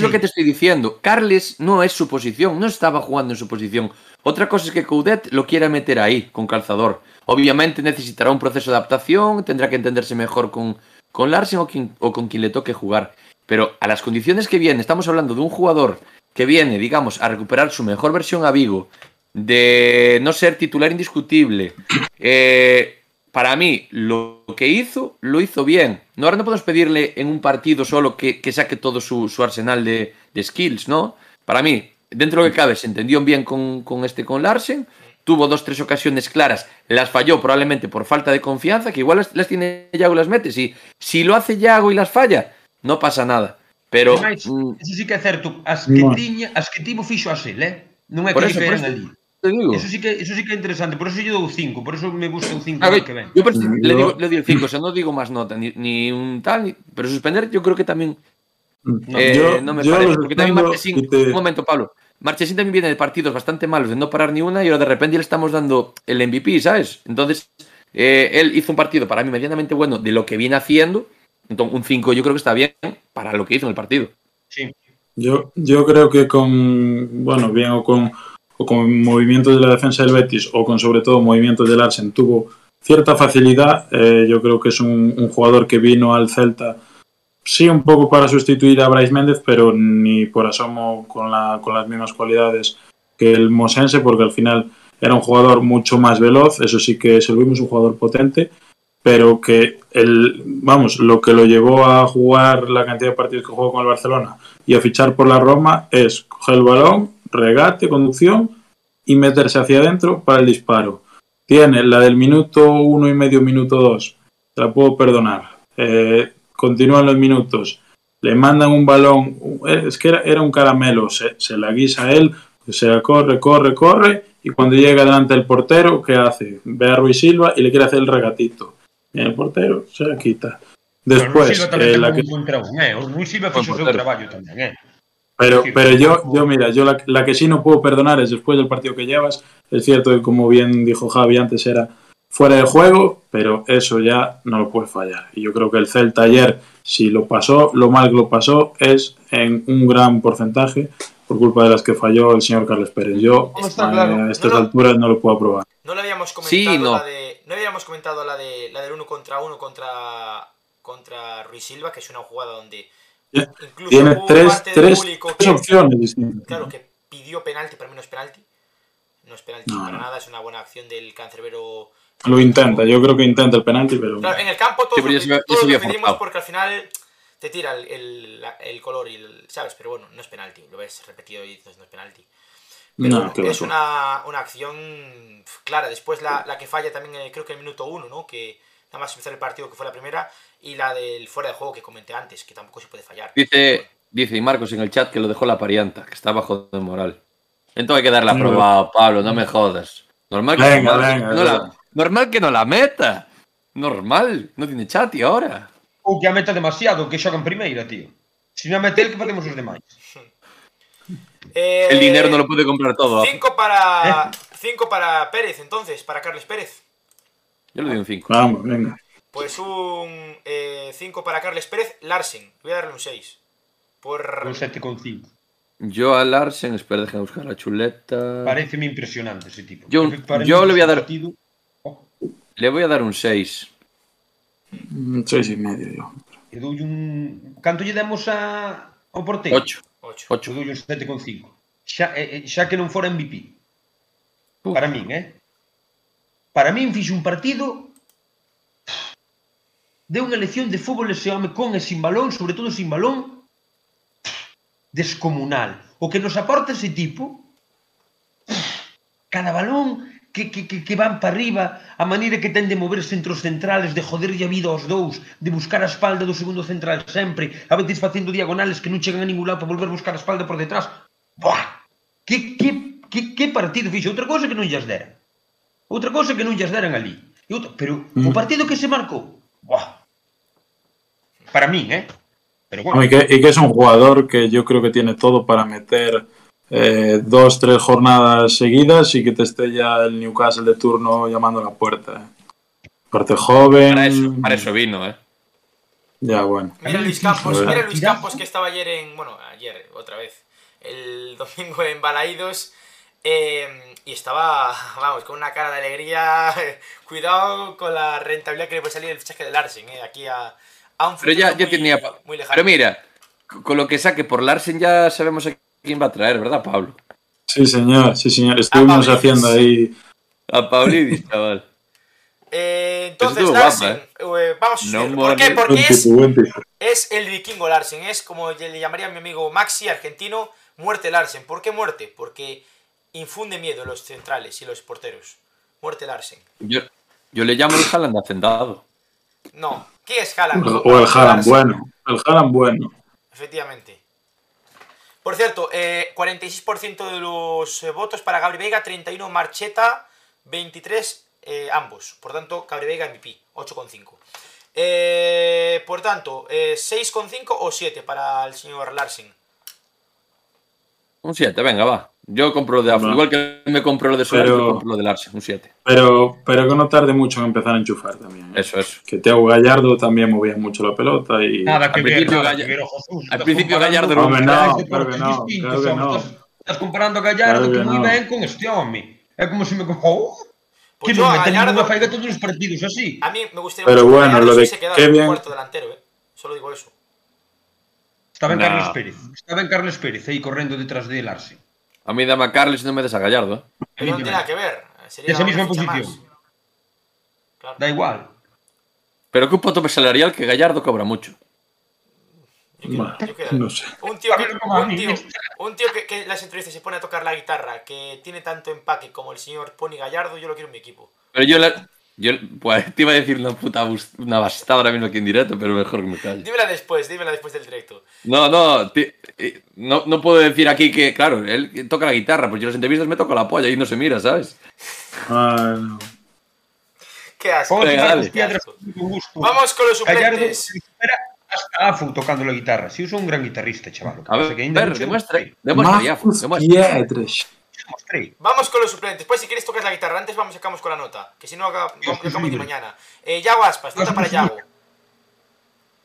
lo que estoy diciendo. Carles no es su posición, no estaba jugando en su posición. Otra cosa es que Coudet lo quiera meter ahí, con calzador. Obviamente necesitará un proceso de adaptación, tendrá que entenderse mejor con, con Larsen o, quien- o con quien le toque jugar. Pero a las condiciones que viene, estamos hablando de un jugador que viene, digamos, a recuperar su mejor versión a Vigo, de no ser titular indiscutible. Eh, para mí, lo que hizo, lo hizo bien. No, ahora no podemos pedirle en un partido solo que, que saque todo su, su arsenal de, de skills, ¿no? Para mí, dentro de lo que cabe, se entendió bien con, con este con Larsen. Tuvo dos, tres ocasiones claras, las falló probablemente por falta de confianza, que igual las, las tiene Yago y las mete. Si, si lo hace Yago y las falla, no pasa nada. Pero mm, eso sí que é certo, as que No. tiña, as que tivo fixo a sel, eh? Non é que eso, diferen ali. Te digo. Eso sí que eso sí que é interesante, por eso yo dou 5, por eso me gusta un 5 A ver, que ven. yo le, Yo- digo, le digo el 5, o sea, no digo más nota, ni, ni un tal, ni- pero suspender yo creo que también No, eh, yo- no me yo parece, lo porque también Marchesín, te- un momento Pablo, Marchesín también viene de partidos bastante malos de no parar ni una y ahora de repente le estamos dando el MVP, ¿sabes? Entonces, eh, él hizo un partido para mí medianamente bueno de lo que viene haciendo, entonces un 5 yo creo que está bien para lo que hizo en el partido. Sí. Yo, yo creo que con, bueno, bien o con, o con movimientos de la defensa del Betis o con sobre todo movimientos del Arsen tuvo cierta facilidad. Eh, yo creo que es un, jugador que vino al Celta, sí, un poco para sustituir a Bryce Méndez, pero ni por asomo con, la, con las mismas cualidades que el Mosense, porque al final era un jugador mucho más veloz. Eso sí que se lo vimos un jugador potente pero que el, vamos, lo que lo llevó a jugar la cantidad de partidos que jugó con el Barcelona y a fichar por la Roma es coger el balón, regate, conducción y meterse hacia adentro para el disparo. Tiene la del minuto uno y medio, minuto dos, te la puedo perdonar. Eh, continúan los minutos, le mandan un balón, es que era, era un caramelo, se, se la guisa a él, o sea, corre, corre, corre, y cuando llega delante del portero, ¿qué hace? Ve a Ruiz Silva y le quiere hacer el regatito. Y el portero se la quita. Pero Después, Silva eh, un buen trabajo, eh? Luis Silva Buen fixo o seu portero. traballo tamén, eh? Pero, pero yo, yo, mira, yo la, la que sí no puedo perdonar es después del partido que llevas. Es cierto que, como bien dijo Javi antes, era fuera de juego, pero eso ya no lo puede fallar. Y yo creo que el Celta ayer, si lo pasó, lo mal que lo pasó es en un gran porcentaje por culpa de las que falló el señor Carles Pérez. Yo eh, claro. a estas No, alturas no lo puedo aprobar. No le habíamos Sí, comentado no. la de. No habíamos comentado la de la del uno contra uno contra. contra Ruiz Silva, que es una jugada donde. Incluso Tiene hubo tres, parte del tres, público tres que- opciones distintas. Claro, que pidió penalti, para mí no es penalti. No es penalti No, para no. nada, es una buena acción del cancerbero. Lo intenta, yo creo que intenta el penalti, pero Claro, en el campo todos, Sí, lo, todos lo pedimos porque al final te tira el, el- color y el, ¿sabes? Pero bueno, no es penalti, lo ves repetido y dices no es penalti. Pero no, es una, una acción clara. Después la, la que falla también, eh, creo que en el minuto uno, ¿no? Que nada más empezar el partido, que fue la primera. Y la del fuera de juego que comenté antes, que tampoco se puede fallar. Dice, dice Marcos en el chat que lo dejó la parienta, que está bajo de moral. Entonces hay que darle No. aprobado, Pablo, no me jodas. Normal que, Venga, no, venga, no la, normal que no la meta. Normal, no tiene chat y ahora. Ou que a meta demasiado, que xoga en primeira, tío. Se non a mete el, que facemos os demais? Eh, El dinero no lo puede comprar todo. 5 para, cinco para Pérez, entonces, para Carles Pérez. Yo le doy un 5. Vamos, venga. Pues un 5 para Carles Pérez. Larsen, voy a darle un 6. Por... Un 7,5. Yo a Larsen, espera, déjame buscar la chuleta. Pareceme impresionante ese tipo. Yo- yo le voy a dar- partido- Le voy a dar un 6. Un seis y medio, yo. e doulle un... Canto lle demos a... ao porteiro? 8. 8. 8. Eu doulle un 7,5. Xa, eh, eh, xa que non fora MVP. Uf. Para min, eh? Para min fixo un partido de unha lección de fútbol ese home con e sin balón, sobre todo sin balón, descomunal. O que nos aporta ese tipo, cada balón que, que, que, que van para arriba, a maneira que ten de moverse entre os centrales, de joderlle a vida aos dous, de buscar a espalda do segundo central sempre, a veces facendo diagonales que non chegan a ningún lado para volver a buscar a espalda por detrás. Buah! Que, que, que, que partido fixo? Outra cousa que non lles deran. Outra cousa que non lles deran ali. Outra, pero mm. o partido que se marcou, buah, Para min, eh? Pero bueno. Y que, y que es un jugador que yo creo que tiene todo para meter eh, dos, tres jornadas seguidas y que te esté ya el Newcastle de turno llamando a la puerta. ¿eh? Parte joven. Para eso, para eso vino, ¿eh? Ya, bueno. Mira Luis Campos, mira Luis Campos que estaba ayer en. Bueno, ayer, otra vez. El domingo en Balaídos. Eh, y estaba, vamos, con una cara de alegría. Cuidado con la rentabilidad que le puede salir el fichaje de Larsen, ¿eh? Aquí a, a un Pero ya, ya muy, tenía. Muy Pero mira, con lo que saque por Larsen ya sabemos a quién va a traer, ¿verdad, Pablo? Sí, señor, sí, señor. Estuvimos haciendo ahí. A Paulidis, chaval. Eh, entonces, Larsen, guapa, eh. vamos no ¿Por qué? Porque es, es, el vikingo Larsen. Es como le llamaría a mi amigo Maxi, argentino, muerte Larsen. ¿Por qué muerte? Porque infunde miedo a los centrales y los porteros. Muerte Larsen. Yo, yo le llamo el Haaland hacendado. No, ¿qué es Haaland? O el Haaland bueno. El Haaland bueno. Efectivamente. Por cierto, eh, 46% de los eh, votos para Gabri Veiga, 31 Marcheta, 23 eh, ambos. Por tanto, Gabri Veiga MVP, 8,5. Eh, por tanto, 6,5 o 7 para el señor Larsen. Un 7, venga, va. Yo compro lo de Afro. Igual que me compro lo de Suárez, pero, compro lo de Larsen, un 7. Pero, pero que no tarde mucho en empezar a enchufar también. ¿eh? Eso, eso. Que Teo Gallardo también movía mucho la pelota y... Nada, que al principio, nada, Gall... que Jesús, al principio Gallardo no... No, claro que no, claro que no. Estás, comparando a Gallardo claro que, que moi no. ben con este home. É como se me... Oh, pues que non me Gallardo... unha faiga todos os partidos así. A mí me gustaría pero mucho bueno, lo de se quedara qué bien... cuarto delantero, eh. Solo digo eso. Está ben no. Carlos Pérez. Está ben Carlos Pérez aí correndo detrás de Larsen. A mí dame a Carles y no me des a Gallardo. ¿eh? Pero no tiene nada que ver. Sería Esa misma posición. Claro. Da igual. Pero que un tope salarial que Gallardo cobra mucho. Bueno, no sé. Un tío, que, un tío, un tío que, que, las entrevistas se pone a tocar la guitarra, que tiene tanto empaque como el señor Pony Gallardo, yo lo quiero en mi equipo. Pero yo, la, yo pues, te iba a decir una puta una bastada ahora mismo aquí en directo, pero mejor que me calle. Dímela después, dímela después del directo. No, no, te, no, no puedo decir aquí que, claro, él toca la guitarra, porque yo en las entrevistas me toco la polla y no se mira, ¿sabes? Ah, no. Qué asco. Venga, dale. Qué asco. Vamos con los suplentes. hasta Afu tocando la guitarra. Si sí, uso un gran guitarrista, chaval. A ver, ver demuestra, demuestra, Afu, demuestra. Vamos con los suplentes. Después, si quieres, tocas la guitarra. Antes vamos acabamos con la nota. Que si no, acabamos de mañana. Eh, Yago Aspas, nota para Yago.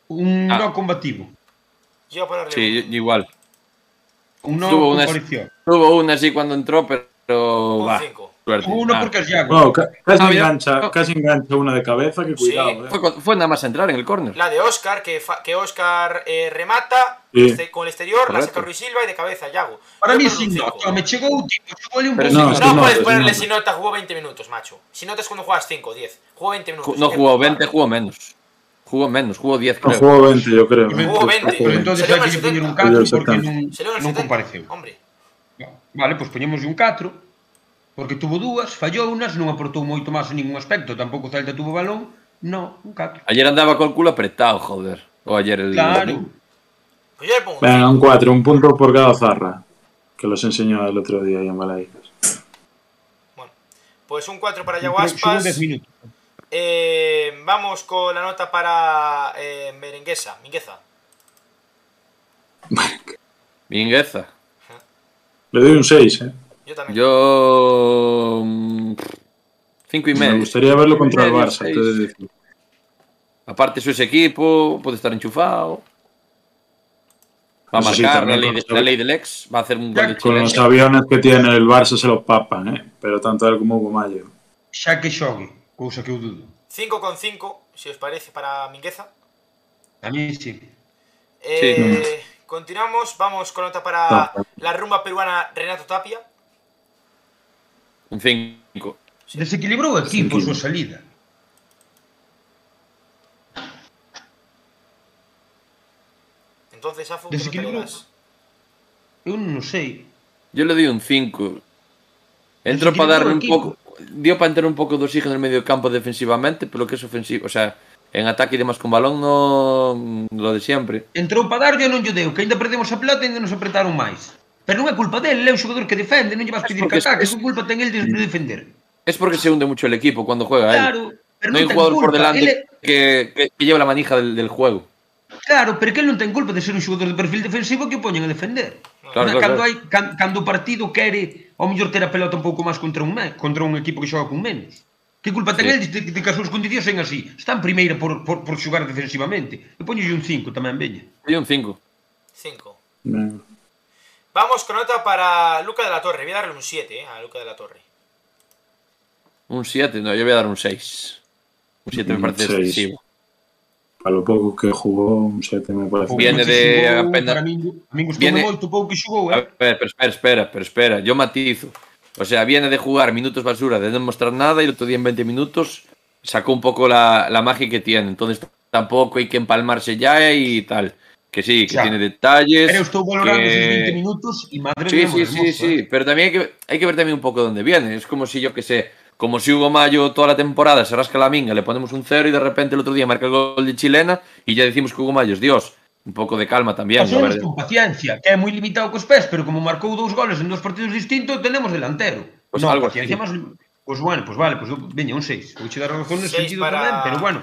Un ah. no combativo. Yo a ponerle Sí, igual. Un no tuvo una, tuvo una así cuando entró, pero. Un va. 5. Suerte. Uno Ah. porque es Yago. No, ca- casi, Ah, engancha, No. casi engancha una de cabeza, que cuidado, Sí. eh. Fue, fue nada más entrar en el córner. La de Oscar, que, fa- que Oscar eh, remata Sí. este- con el exterior, la Correcto. saca Ruiz Silva y de cabeza Yago. Para Yo mí un sin nota. Me chegou tipo, chegou un pouco. no, No, sin nota, puedes sin ponerle nota. si nota, jugó 20 minutos, macho. Si nota es cuando juegas 5 o 10. Jugó 20 minutos. No jugó jugar. 20, jugó menos. Jugó menos, jugó 10, No jugó 20, yo creo. Jugó eh. 20. Jugó Pero entonces hai que poñer un 70. 4 porque non, non 70. compareceu. Hombre, Vale, pois poñemos un 4 porque tuvo dúas, fallou unas, non aportou moito máis en ningún aspecto, tampouco o Celta tuvo balón. No, un 4. Ayer andaba con el culo apretado, joder. O ayer el. Claro. yo le pongo un Venga, un 4, un punto por cada zarra. Que los enseñó el otro día ahí en Balaídas. Bueno, pues un 4 para Yago Xogou 10 Aspas. minutos. Eh, vamos con la nota para eh, Merenguesa, Mingueza. Mingueza. Le doy un 6, eh. Yo también. Yo. 5 y Me medio. gustaría verlo contra el Barça, te. Aparte, su ese equipo, puede estar enchufado. Va a sí, marcar la, ley de, los- la ley del ex. Va a hacer un gol de Con los aviones que tiene el Barça se los papan, eh. Pero tanto él como Hugo Mayo. Xa que xogue, cousa que eu dudo. 5,5, si os parece, para Mingueza. A mí sí. Eh, Continuamos, vamos con nota para la rumba peruana Renato Tapia. Un 5. Desequilibrou o equipo a súa salida. Entonces, Afo, Desequilibrou. Eu non sei. Eu le di un 5. Entro para dar un pouco dio para entrar un pouco de oxígeno no medio campo defensivamente, pero que es ofensivo, o sea, en ataque e demás con balón no lo de sempre. Entrou para darlle e non lle deu, que aínda perdemos a plata e ainda nos apretaron máis. Pero non é culpa dele, é un xogador que defende, non lle vas pedir que ataque, que culpa ten el de defender. Es porque se hunde mucho el equipo cuando juega claro, él. Pero no, no hay un jugador culpa. por delante él... que, que, que lleva la manija del, del juego. Claro, pero que él non ten culpa de ser un xogador de perfil defensivo que o poñen a defender. Claro, claro, cando, claro. hai, cando, cando o partido quere ao mellor ter a pelota un pouco máis contra un contra un equipo que xoga con menos. Que culpa ten sí. el de, de que as súas condicións sen así? Está en primeira por, por, por xogar defensivamente. E poñolle un 5 tamén, veña. E un 5. 5. Ben. Vamos con nota para Luca de la Torre. Voy a darle un 7 eh, a Luca de la Torre. Un 7, no, yo voy a dar un 6. Un 7 me parece seis. excesivo. A lo poco que jugó, un 7 me parece. Viene de apenas- Para min, a min gustou Viene- moito o pouco que A eh? ver, pero espera, espera, pero espera. Yo matizo. O sea, viene de jugar minutos basura, de no mostrar nada, y el otro día en 20 minutos sacó un poco la, la magia que tiene. Entonces tampoco hay que empalmarse ya y tal. Que sí, que o sea, tiene detalles. Pero estuvo valorando que... esos 20 minutos y madre mía. Sí, sí, sí, ¿eh? Pero también hay que, hay que ver también un poco dónde viene. Es como si yo que sé, como si Hugo Mayo toda la temporada se rasca la minga, le ponemos un cero y de repente el otro día marca el gol de chilena y ya decimos que Hugo Mayo es Dios. Un poco de calma también. Pasemos con paciencia, que é moi limitado cos pés, pero como marcou dous goles en dous partidos distintos, tenemos delantero. Pues no, algo paciencia así. más... Pues bueno, pues vale, pues veña, un 6. Vou che dar razón ese sentido para... tamén, pero bueno.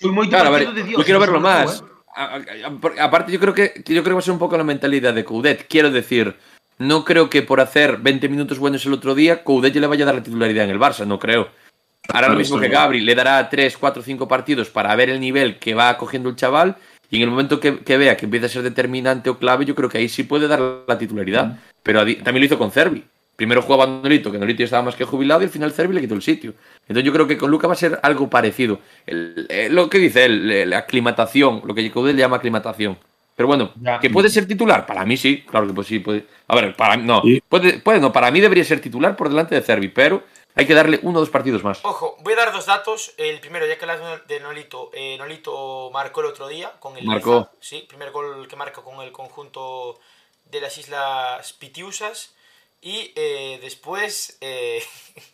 Foi moito claro, a ver, de Dios. Quiero quero verlo más. Eh? A- a- aparte, yo creo que yo creo que va a ser un poco la mentalidad de Coudet. Quiero decir, no creo que por hacer 20 minutos buenos el otro día, Coudet ya le vaya a dar la titularidad en el Barça, no creo. Hará lo mismo que. Gabri, le dará 3, 4, 5 partidos para ver el nivel que va cogiendo el chaval y en el momento que, que vea que empieza a ser determinante o clave, yo creo que ahí sí puede dar la titularidad. Pero a di- también lo hizo con Cervi. Primero jugaba Nolito, que Nolito estaba más que jubilado y al final Cervi le quitó el sitio. Entonces yo creo que con Luca va a ser algo parecido. El- eh, lo que dice él, eh, la aclimatación, lo que le llama aclimatación. Pero bueno, Ya. que puede ser titular, para mí sí, claro que pues sí puede. A ver, para mí no, puede, puede no, para mí debería ser titular por delante de Cervi, pero hay que darle uno o dos partidos más. Ojo, voy a dar dos datos. El primero, ya que hablas de Nolito, eh, Nolito marcó el otro día con el Marcó. Sí, primer gol que marca con el conjunto de las Islas Pitiusas. Y eh, después, eh,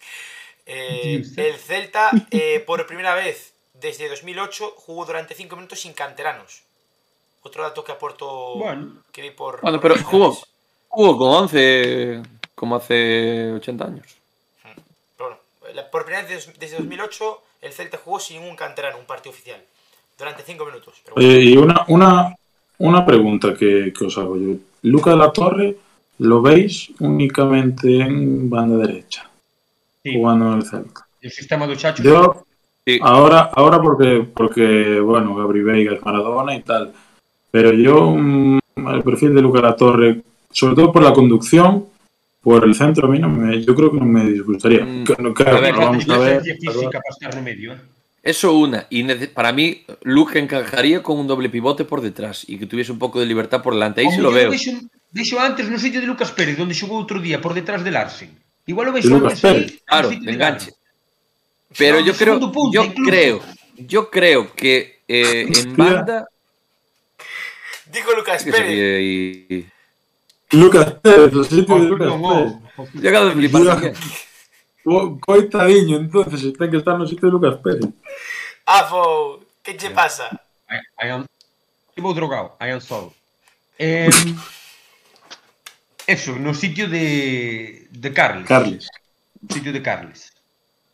eh, el Celta, eh, por primera vez desde 2008, jugó durante 5 minutos sin canteranos. Otro dato que aporto Bueno. que vi por. Bueno, pero jugó, jugó con 11 como hace 80 años. Pero bueno, por primera vez des- desde 2008, el Celta jugó sin un canterano, un partido oficial. Durante 5 minutos. Pero bueno. Oye, y una, una, una pregunta que, que os hago yo. Luca de la Torre, ¿lo veis únicamente en banda derecha? Sí, Jugando en el Celta. el sistema do Chacho. Yo, Sí. ahora, ahora porque, porque, bueno, Gabri Veiga es Maradona y tal. Pero yo, mm, el perfil de Luca de la Torre, sobre todo por la conducción, por el centro, a mí no me, yo creo que no me disgustaría. Mm, Que- no, claro, a ver, lo vamos a ver. física para estar no medio, eh. Eso una. Y para mí, Luke encajaría con un doble pivote por detrás y que tuviese un poco de libertad por delante. Ahí O sí lo veo. Dixo antes no sitio de Lucas Pérez, onde xogou outro día, por detrás de Larsen. Igual o veixo Lucas Pérez, claro, de enganche. Pero yo creo, punto, yo incluso. creo, yo creo que eh, en banda. Dijo Lucas Pérez. Y... Lucas Pérez, o sitio oh, de Lucas no, Pérez. Yo acabo de flipar. O Coitadiño, entonces, ten que estar no sitio de Lucas Pérez. Afo, ¿qué te pasa? I, I am... Tipo drogado, I am solo. Eh... eso, no sitio de, de Carles. Carles. Sitio de Carles.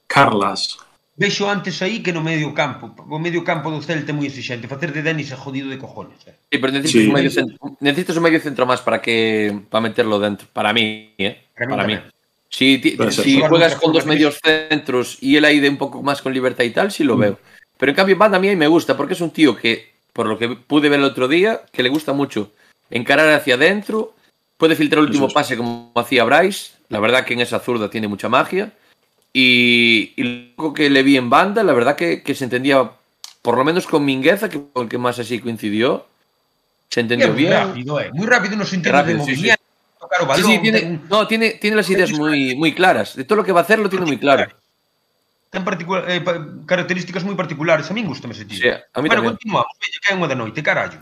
Carlas. Vexo antes aí que no medio campo. O medio campo do Celta é moi exigente. Facer de Denis é jodido de cojones. Eh. Sí, pero necesitas, Sí. Un medio centro, necesitas un medio centro más para que para meterlo dentro. Para mí, ¿eh? Para mí Para mí. tamén. Si, ti- juegas con dos medios centros y él ahí de un poco más con libertad y tal, sí lo veo. Pero en cambio, Banda a mí me gusta porque es un tío que, por lo que pude ver el otro día, que le gusta mucho encarar hacia adentro, puede filtrar el último pase como hacía Bryce. La verdad que en esa zurda tiene mucha magia. Y, y lo que le vi en banda, la verdad que, que se entendía, por lo menos con Mingueza, que con el que más así coincidió, se entendió moi bien. rápido, eh. Moi rápido no sentido Rápido, de sí, sí. movimiento. Tocar o Sí, balón. sí, tiene, ten, no, tiene, tiene las ideas muy, muy claras. De todo lo que va a hacer lo tiene muy claro. ten particular, eh, pa- características moi particulares. A min gustame ese tío. Sí, a mí bueno, tamén. continuamos. É unha da noite, carallo.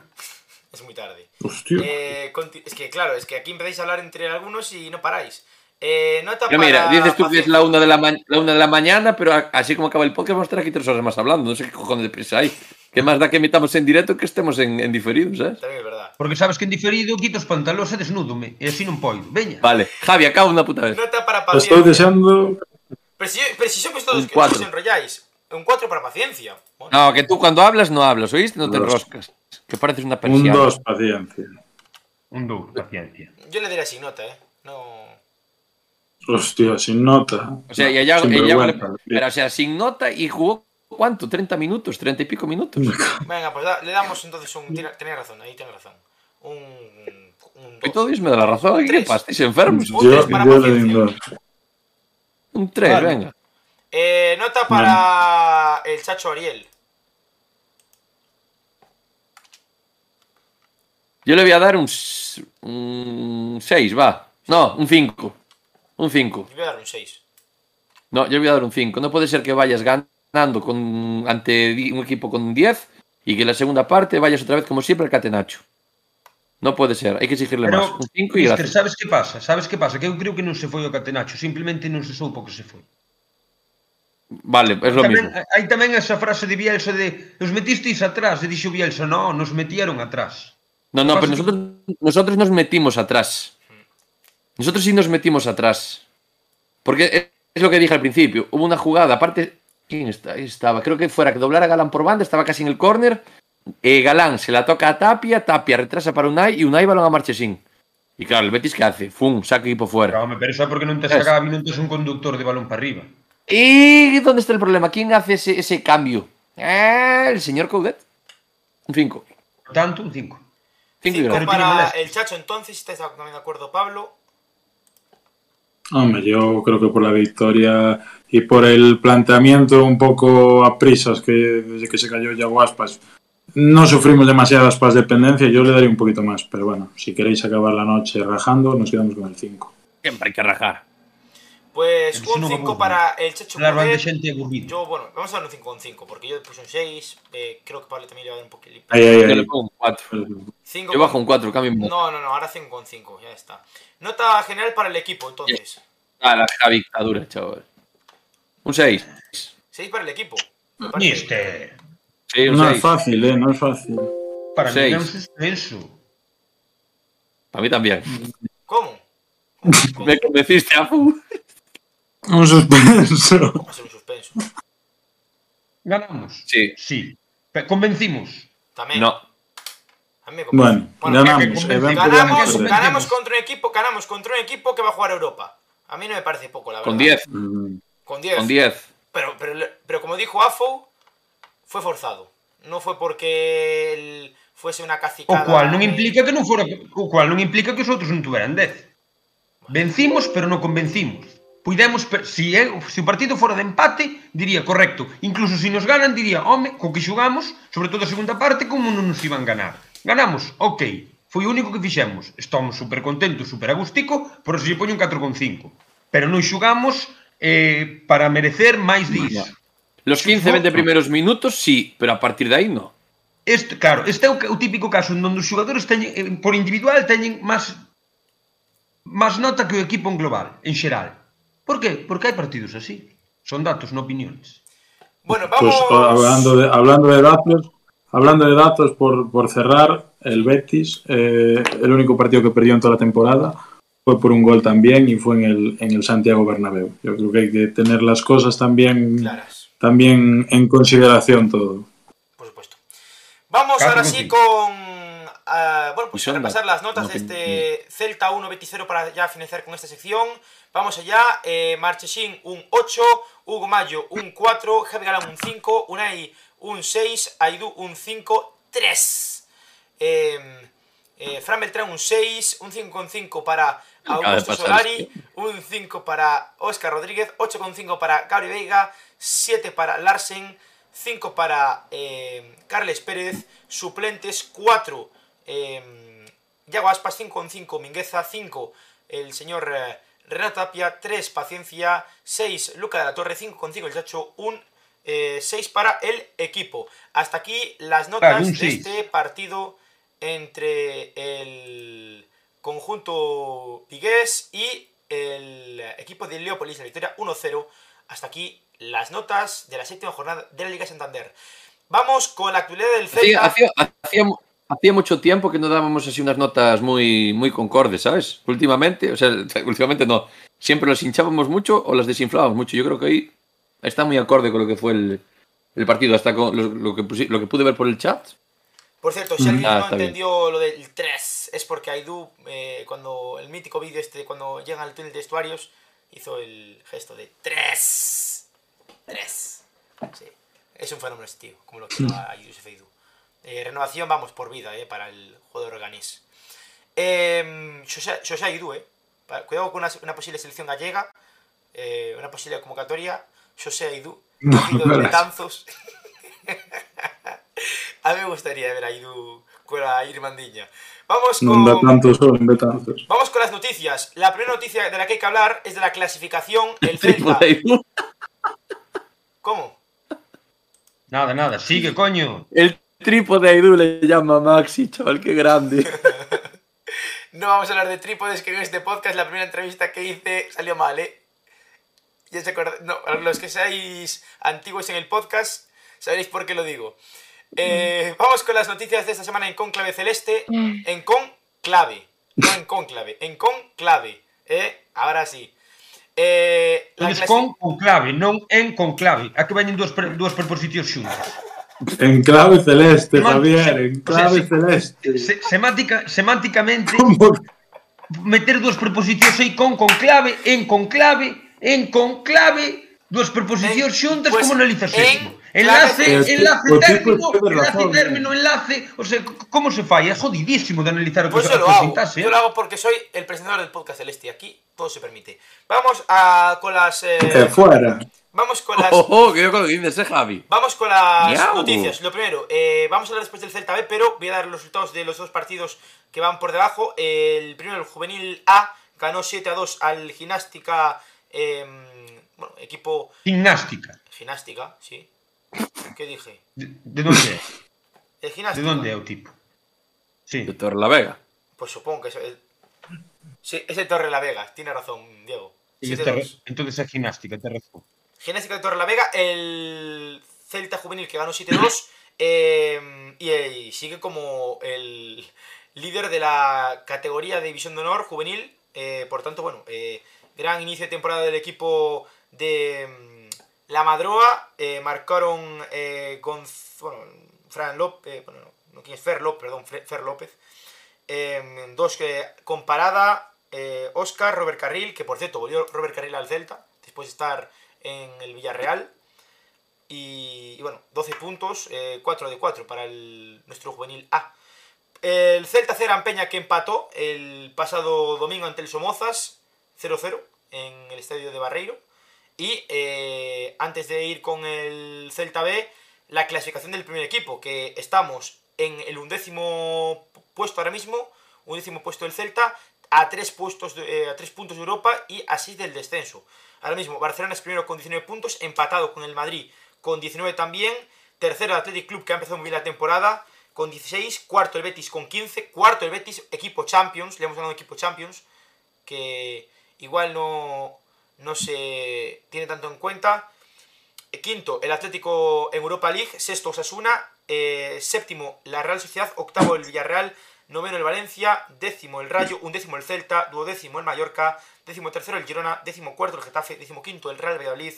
Es muy tarde. Hostia. Eh, es que, claro, es que aquí empezáis a hablar entre algunos y no paráis. Eh, nota para... mira, dices tú que es la una, de la, la una de la mañana, pero así como acaba el podcast vamos a estar aquí tres horas más hablando. No sé qué cojones de prisa hay. ¿Qué más da que metamos en directo que estemos en, en diferido, sabes? También es verdad. Porque sabes que en diferido quito os pantalóns e desnúdome, e así non poido. Veña. Vale, Javi, acaba una puta vez. Nota para Estoy paciencia. deseando. Pero si, pero si somos todos Un que cuatro. os enrolláis. Un 4 para paciencia. Bueno, No, que tú cuando hablas no hablas, ¿oíste? No te Dos. enroscas. Que pareces una Un persiana. 2, paciencia. Un dous, paciencia. Yo le daría sin nota, ¿eh? No... Hostia, sin nota. O sea, y allá, y pero, o sea, sin nota y jugó ¿cuánto? ¿30 minutos? ¿30 y pico minutos? Venga, pues da- le damos entonces un... Tenía razón, ahí tiene razón. Un... un Y dos. todo Dios me da la razón. ¿Qué pasa? ¿Estáis enfermos? Un Yo, tres para yo paciencia. un 2. Un 3, Vale. venga. Eh, nota para el Chacho Ariel. Yo le voy a dar un 6, va. No, un 5. Un 5. Yo voy a dar un 6. No, yo le voy a dar un 5. No puede ser que vayas ganando con, ante un equipo con 10 y que en la segunda parte vayas otra vez como siempre al catenacho. No puede ser, hay que exigirle Pero, más. Un 5 y Mister, gracias. sabes que pasa? Sabes que pasa? Que eu creo que non se foi o Catenacho, simplemente non se soupo que se foi. Vale, é lo tamén, mismo. Eh, hai tamén esa frase de Bielsa de os metisteis atrás, e dixo Bielsa, no, nos metieron atrás. No, no, pero nosotros, nosotros nos metimos atrás. Nosotros sí nos metimos atrás. Porque es lo que dije al principio. Hubo una jugada, aparte, ¿quién está? Ahí estaba? Creo que fuera que doblara Galán por banda, estaba casi en el córner. Eh, Galán se la toca a Tapia, Tapia retrasa para Unai y Unai balón a Marchesín. Y claro, el Betis ¿qué hace? Fum, saca equipo fuera. Claro, pero eso porque non te saca, minutos un conductor de balón para arriba. ¿Y dónde está el problema? ¿Quién hace ese, ese cambio? Eh, el señor Coudet. Un 5. Por tanto, un 5. 5 y 5 gracias. Pero tiene para el Chacho entonces, ¿estáis también de acuerdo, Pablo? Hombre, yo creo que por la victoria y por el planteamiento un poco a prisas que desde que se cayó Yago Aspas no sufrimos demasiadas pas dependencia, yo le daría un poquito más, pero bueno, si queréis acabar la noche rajando, nos quedamos con el 5. Siempre hay que rajar. Pues El un Sino 5 Babu. para el xente aburrida. Yo, bueno, vamos a dar un 5 con 5, porque yo puse un 6. eh, creo que Pablo también le va a dar un poquito. Ahí, ahí, Yo le pongo un 4. Cinco Yo bajo un 4, cambio un No, no, no, ahora 5 con 5, ya está. Nota general para el equipo, entonces. Ah, la Javi dictadura, chaval. Un 6. 6 para el equipo. Parece- Mister, Sí, un No es 6. fácil, ¿eh? No es fácil. para mí Seis. un suspenso. Para mí también. ¿Cómo? Me convenciste, Afu. Un suspenso. Ganamos. Sí. Sí. Convencimos. También. No. A mí me convence. Bueno, ganamos. que Ganamos, Ganamos. contra un equipo, ganamos contra un equipo que va a jugar a Europa. A mí no me parece poco, la verdad. Con 10. Mm, Con 10. Con 10. Pero, pero, pero como dijo Afo, fue forzado. No fue porque él fuese una O cacicada. cual non de- implica que non fora o cual non implica que os outros non tuveran 10. Vencimos, pero non convencimos. puidemos, si, eh, se si o partido fora de empate, diría, correcto. Incluso se si nos ganan, diría, home, co que xugamos, sobre todo a segunda parte, como non nos iban ganar. Ganamos, ok. Foi o único que fixemos. Estamos super contentos, super agustico, por eso lle poño un 4,5. Pero non xugamos eh, para merecer máis disso. Los 15-20 primeros minutos, sí, pero a partir de aí, no. Este, claro, este é o, o típico caso en onde os xogadores teñen, eh, por individual teñen máis máis nota que o equipo en global, en xeral. Por qué? Porque hai partidos así. Son datos, non opinións. Bueno, Pues vamos. hablando de, hablando de datos, hablando de datos por, por cerrar, el Betis, eh, el único partido que perdió en toda la temporada fue por un gol también y fue en el, en el Santiago Bernabéu. Yo creo que hay que tener las cosas también, Claras, también en consideración todo. por supuesto. Vamos ahora sí con. ah, bueno, pues a repasar las notas no, de este Celta 1 Betis 0 para ya finalizar con esta sección. Vamos allá. Eh, Marchesín un 8, Hugo Mayo un 4, Javi Galán un 5, Unai un 6, Aidú un 5, 3. Eh, eh, Fran Beltrán un 6, un 5,5 para Augusto Solari, un 5 para Óscar Rodríguez, 8,5 para Gabri Veiga, 7 para Larsen, 5 para eh, Carles Pérez, suplentes 4 eh, Yago Aspas, 5,5 Mingueza, 5 el señor eh, Renato Tapia, 3 Paciencia, 6 Luca de la Torre, 5,5 el Chacho, un 6 para el equipo. Hasta aquí las notas de este partido entre el conjunto vigués y el equipo de Leópolis, la victoria 1-0. Hasta aquí las notas de la séptima jornada de la Liga Santander. Vamos con la actualidad del Celta. Hacía, hacía, hacía, hacía, mucho tiempo que no dábamos así unas notas muy, muy concordes, ¿sabes? Últimamente, o sea, últimamente no. Siempre las hinchábamos mucho o las desinflábamos mucho. Yo creo que ahí está muy acorde con lo que fue el, el partido, hasta con lo, lo, que, lo que pude ver por el chat. Por cierto, si alguien ah, no entendió bien. lo del 3, es porque Aidu, eh, cuando el mítico vídeo este, cuando llega al túnel de estuarios, hizo el gesto de 3. 3. Sí. Es un fenómeno tío, como lo quiero a Yusuf Aidu. Eh, renovación, vamos, por vida, eh, para el juego de Organis. Eh, José Aidu, eh. Cuidado con una, una posible selección gallega, eh, una posible convocatoria. José Aidu, nacido de Betanzos. A mí me gustaría ver a Idu con la Irmandiña. Vamos con... No. Vamos con las noticias. La primera noticia de la que hay que hablar es de la clasificación. El Celta. ¿Cómo? Nada, nada. Sigue, coño. El trípode de Aidu le llama Maxi, chaval, qué grande. no vamos a hablar de trípodes, que en este podcast la primera entrevista que hice salió mal, ¿eh? Ya se acuerdan. No, los que seáis antiguos en el podcast, sabréis por qué lo digo. Eh, vamos con las noticias de esta semana en Conclave Celeste. Mm. En Conclave. No en Conclave, en Conclave. ¿eh? Ahora sí. Eh, la clase... con conclave, non en conclave. A que veñen dúas, pre, dúas preposicións xuntas. En clave celeste, Semant Javier, en clave o sea, celeste. Se, semántica, semánticamente, ¿Cómo? meter dúas preposicións aí con conclave, en conclave, en conclave, dúas preposicións xuntas, pues, como analizas isto? Enlace, claro, enlace, término, enlace, término, enlace, o sea, ¿cómo se falla? Es jodidísimo de analizar pues yo lo hago, ¿eh? yo lo hago porque soy el presentador del podcast Celeste, aquí todo se permite. Vamos a con las... Eh, eh fuera. Vamos con las... Oh, oh, que yo con lo que dices, eh, Javi. Vamos con las Miau. noticias. Lo primero, eh, vamos a hablar después del Celta B, pero voy a dar los resultados de los dos partidos que van por debajo. El primero, el Juvenil A, ganó 7 a 2 al Gimnástica... Eh, bueno, equipo... Gimnástica. Gimnástica, sí. ¿Qué dije? ¿De, de dónde es? El gimnástica. ¿De dónde es el tipo? Sí. De Torre la Vega. Pues supongo que es el... Sí, es el Torre la Vega, tiene razón, Diego. Entonces es gimnástica, te razón. Gimnástica de Torre la Vega, el Celta Juvenil que ganó 7-2 eh, y, y, sigue como el líder de la categoría de División de Honor Juvenil. Eh, por tanto, bueno, eh, gran inicio de temporada del equipo de la Madroa eh, marcaron eh, Gonz... bueno, Fran López, eh, bueno, no, no quién es Fer López, perdón, Fer López. Eh, dos que con parada, Oscar, Robert Carril, que por cierto volvió Robert Carril al Celta, después de estar en el Villarreal. Y, y bueno, 12 puntos, 4 de 4 para el, nuestro juvenil A. El Celta Ceran Peña que empató el pasado domingo ante el Somozas, 0-0 en el estadio de Barreiro. Y eh, antes de ir con el Celta B, la clasificación del primer equipo, que estamos en el undécimo puesto ahora mismo, undécimo puesto del Celta, a tres, puestos de, eh, a tres puntos de Europa y así del descenso. Ahora mismo Barcelona es primero con 19 puntos, empatado con el Madrid con 19 también, tercero el Athletic Club que ha empezado muy bien la temporada con 16, cuarto el Betis con 15, cuarto el Betis, equipo Champions, le hemos dado equipo Champions, que igual no, no se tiene tanto en cuenta. Quinto, el Atlético en Europa League. Sexto, Osasuna. Eh, séptimo, la Real Sociedad. Octavo, el Villarreal. Noveno, el Valencia. Décimo, el Rayo. Undécimo, el Celta. Duodécimo, el Mallorca. Décimo tercero, el Girona. Décimo cuarto, el Getafe. Décimo quinto, el Real Valladolid.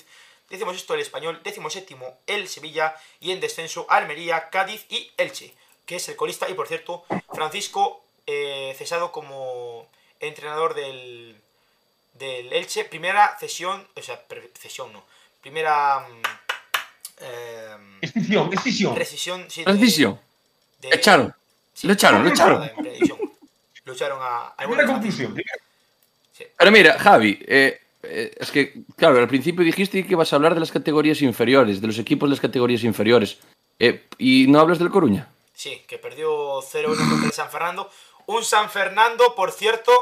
Décimo sexto, el Español. Décimo séptimo, el Sevilla. Y en descenso, Almería, Cádiz y Elche, que es el colista. Y por cierto, Francisco eh, cesado como entrenador del, del Elche, primera cesión, o sea, cesión no, primera... Eh, escisión, escisión. Rescisión, sí. Rescisión. De, echaron. Sí, lo echaron, lo echaron. Lo echaron a... a primera conclusión. Sí. Pero mira, Javi, eh, eh, es que, claro, al principio dijiste que vas a hablar de las categorías inferiores, de los equipos de las categorías inferiores. Eh, ¿Y no hablas del Coruña? Sí, que perdió 0-1 contra el San Fernando. Un San Fernando, por cierto,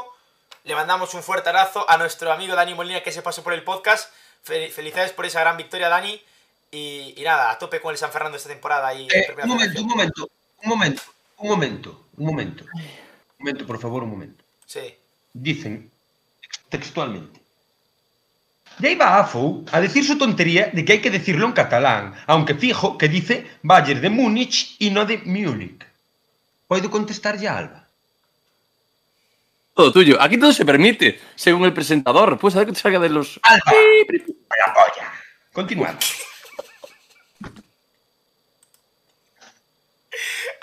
le mandamos un fuerte abrazo a nuestro amigo Dani Molina que se pasó por el podcast. Felicidades por esa gran victoria, Dani. Y, y nada, a tope con el San Fernando esta temporada. Y eh, un momento, un momento, un momento, un momento. un momento. Un momento, por favor, un momento. Sí. Dicen textualmente. Y ahí va Afo a decir su tontería de que hay que decirlo en catalán, aunque fijo que dice Bayern de Múnich y no de Múnich. ¿Puedo contestar ya, Alba? Todo tuyo. Aquí todo se permite, según el presentador. Puedes hacer que te salga de los. ¡Alba! ¡Vaya polla! Continuamos.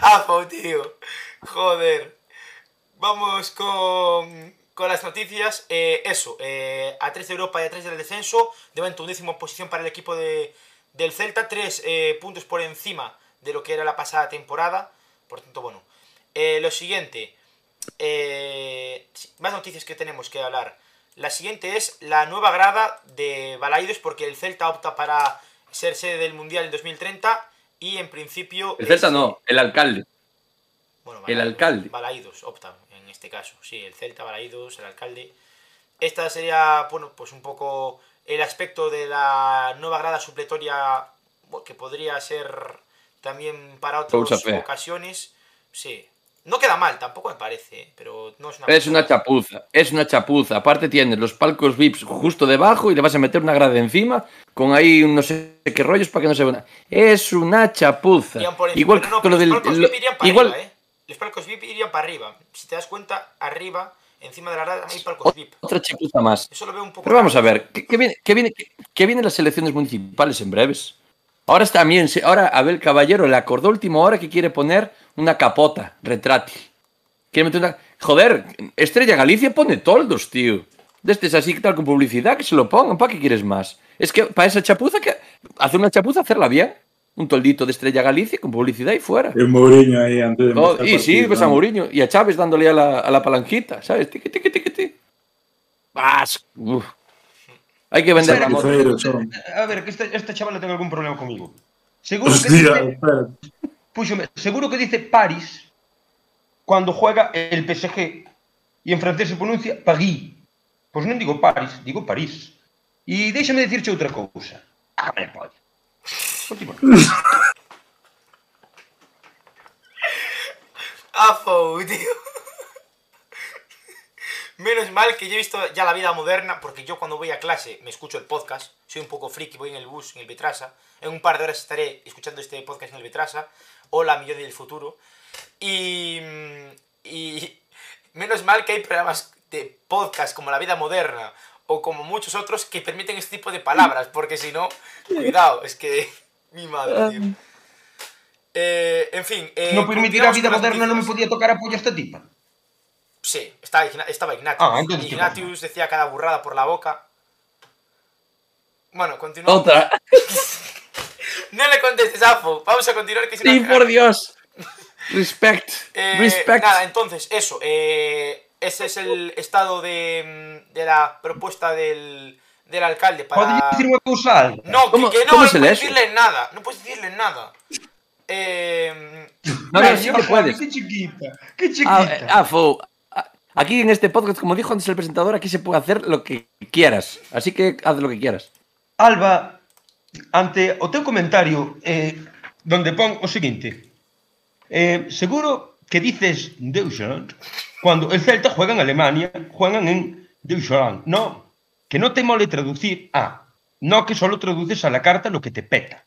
Afo, tío. Joder. Vamos con, con las noticias. Eh, eso, eh, a 3 de Europa y a 3 del descenso. De momento, undécima posición para el equipo de, del Celta. 3 eh, puntos por encima de lo que era la pasada temporada. Por tanto, bueno. Lo siguiente. más noticias que tenemos que hablar. La siguiente es la nueva grada de Balaidos, porque el Celta opta para ser sede del Mundial en 2030. Y en principio. El Celta es- no, el alcalde. bueno, El Balaídos- alcalde. Balaídos optan en este caso. Sí, el Celta, Balaídos, el alcalde. Esta sería, bueno, pues un poco el aspecto de la nueva grada supletoria que podría ser también para otras ocasiones. Sí. No queda mal, tampoco me parece, ¿eh? pero no es una Es una chapuza, es una chapuza. Aparte tienes los palcos VIPs justo debajo y le vas a meter una grada encima con ahí no sé qué rollos para que no se vea. Es una chapuza. Por Igual no, que lo los del. palcos lo- VIP irían para igual, arriba, ¿eh? Los palcos VIP irían para arriba. Si te das cuenta, arriba, encima de la grada, hay palcos VIP. otra chapuza más. Eso lo veo un poco. Pero vamos a ver, ¿qué, qué viene, qué viene, qué- qué vienen las elecciones municipales en breves? Ahora se- ahora Abel Caballero le acordó última hora que quiere poner una capota retráctil. Quiere meter una... Joder, Estrella Galicia pone toldos, tío. De este es así tal con publicidad, que se lo pongan, ¿para qué quieres más? Es que para esa chapuza, que hacer una chapuza, hacerla bien. Un toldito de Estrella Galicia con publicidad y fuera. El Mourinho ahí antes de Oh, y sí, ves a ¿no? Mourinho y a Chávez dándole a la, a la palanquita, ¿sabes? Tiqui, tiqui, tiqui, tiqui. Vas. Uf. Hay que vender la moto. que-. A ver, que esta, esta chavala tenga algún problema conmigo. Seguro que Hostia, espera. Seguro que dice Paris cuando juega el PSG y en francés se pronuncia Paris. Pois non digo Paris, digo París. E déxame dicirche outra cousa. Hágame el pollo. Continúa. Afo, tío. Menos mal que yo he visto ya la vida moderna, porque yo cuando voy a clase me escucho el podcast, soy un poco friki, voy en el bus, en el Betrasa, en un par de horas estaré escuchando este podcast en el Betrasa, Hola, mi yo del futuro, y, y menos mal que hay programas de podcast como La Vida Moderna, o como muchos otros que permiten este tipo de palabras, porque si no, cuidado, es que... Mi madre, tío. Eh, en fin... eh, No permitirá a continuamos vida moderna non me podía tocar a polla esta tipa. Sí, estaba, estaba Ignatius. Ah, entonces, ¿qué Ignatius decía cada burrada por la boca. Bueno, continuamos. Otra. No le contestes, Afo. Vamos a continuar. Que si no- Sí, por Dios. Respect. Eh, Respect. Nada, entonces, eso. eh, ese es el estado de, mm, de la propuesta del, del alcalde para... dicir unha cousa alta. No, ¿Cómo- que, que no, no puedes eso? decirle nada. No puedes decirle nada. Eh, No, no, sí que puedes. Qué chiquita, qué Ah, chiquita. ah, Fo, ah, Aquí en este podcast, como dijo antes el presentador, aquí se puede hacer lo que quieras. Así que haz lo que quieras. Alba, ante o teu comentario eh, donde pon o seguinte. Eh, seguro que dices Deutschland cuando el Celta juega en Alemania, juegan en Deutschland. No, que no te mole traducir a. No que solo traduces a la carta lo que te peta.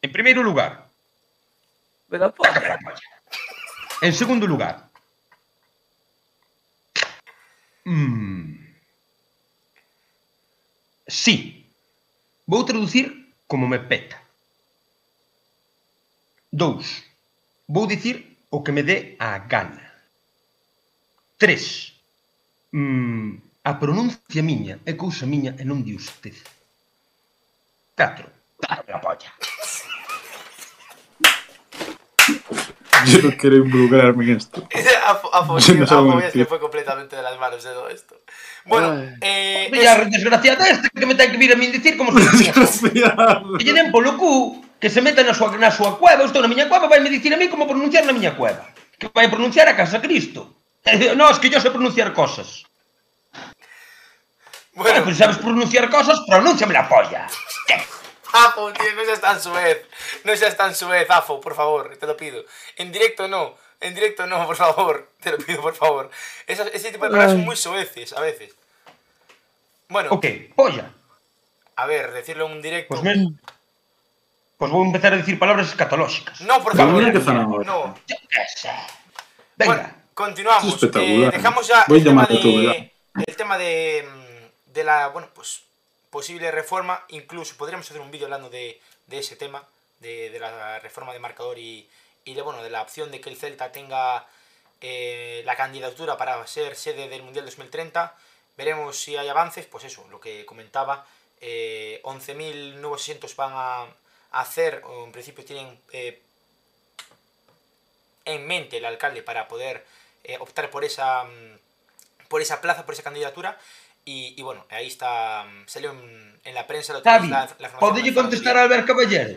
En primeiro lugar. En segundo lugar. Mm. Si. Vou traducir como me peta. Dous. Vou dicir o que me dé a gana. Tres. Mm, a pronuncia miña é cousa miña e non de usted. Catro. Para a polla. Yo no quiero involucrarme en esto. Afo, Yo tío, no Afo ya se fue completamente de las manos de todo esto. Bueno, eh, Mira, desgraciada este que me ten que vir a min dicir como se Desgraciado. Que lle den polo cu, que se meta na súa, na súa cueva, eu estou na miña cueva, vai me dicir a mí como pronunciar na miña cueva. Que vai a pronunciar a casa Cristo. Eh, No, es que yo sé pronunciar cosas. Bueno, Bueno, pues sabes pronunciar cosas, pronúnciame la polla. ¿Qué? Afo, tío, no seas tan suez. No seas tan suez, Afo, por favor, te lo pido. En directo no. En directo no, por favor. Te lo pido, por favor. Ese tipo de palabras son muy sueces a veces. Bueno, Ok, polla. a ver, decirlo en un directo. Pues, me... pues vou empezar a decir palabras escatolóxicas. No, por favor. No. Yo qué sé. Venga. Bueno, continuamos. Es espectacular. Eh, dejamos ya Voy el tema, a de, el tema de, de la, bueno, pues posible reforma. Incluso podríamos hacer un vídeo hablando de, de ese tema, de, la reforma de marcador y, de, bueno, de la opción de que el Celta tenga eh, la candidatura para ser sede del Mundial 2030. Veremos si hay avances, pues eso, lo que comentaba, eh, 11.000 nuevos asientos van a, a hacer, o en principio tienen eh, en mente el alcalde para poder eh, optar por esa mm, por esa plaza, por esa candidatura. Y, y bueno, ahí está, mm, salió en, en la prensa. Lo Javi, la- la está contestar a Albert Caballero?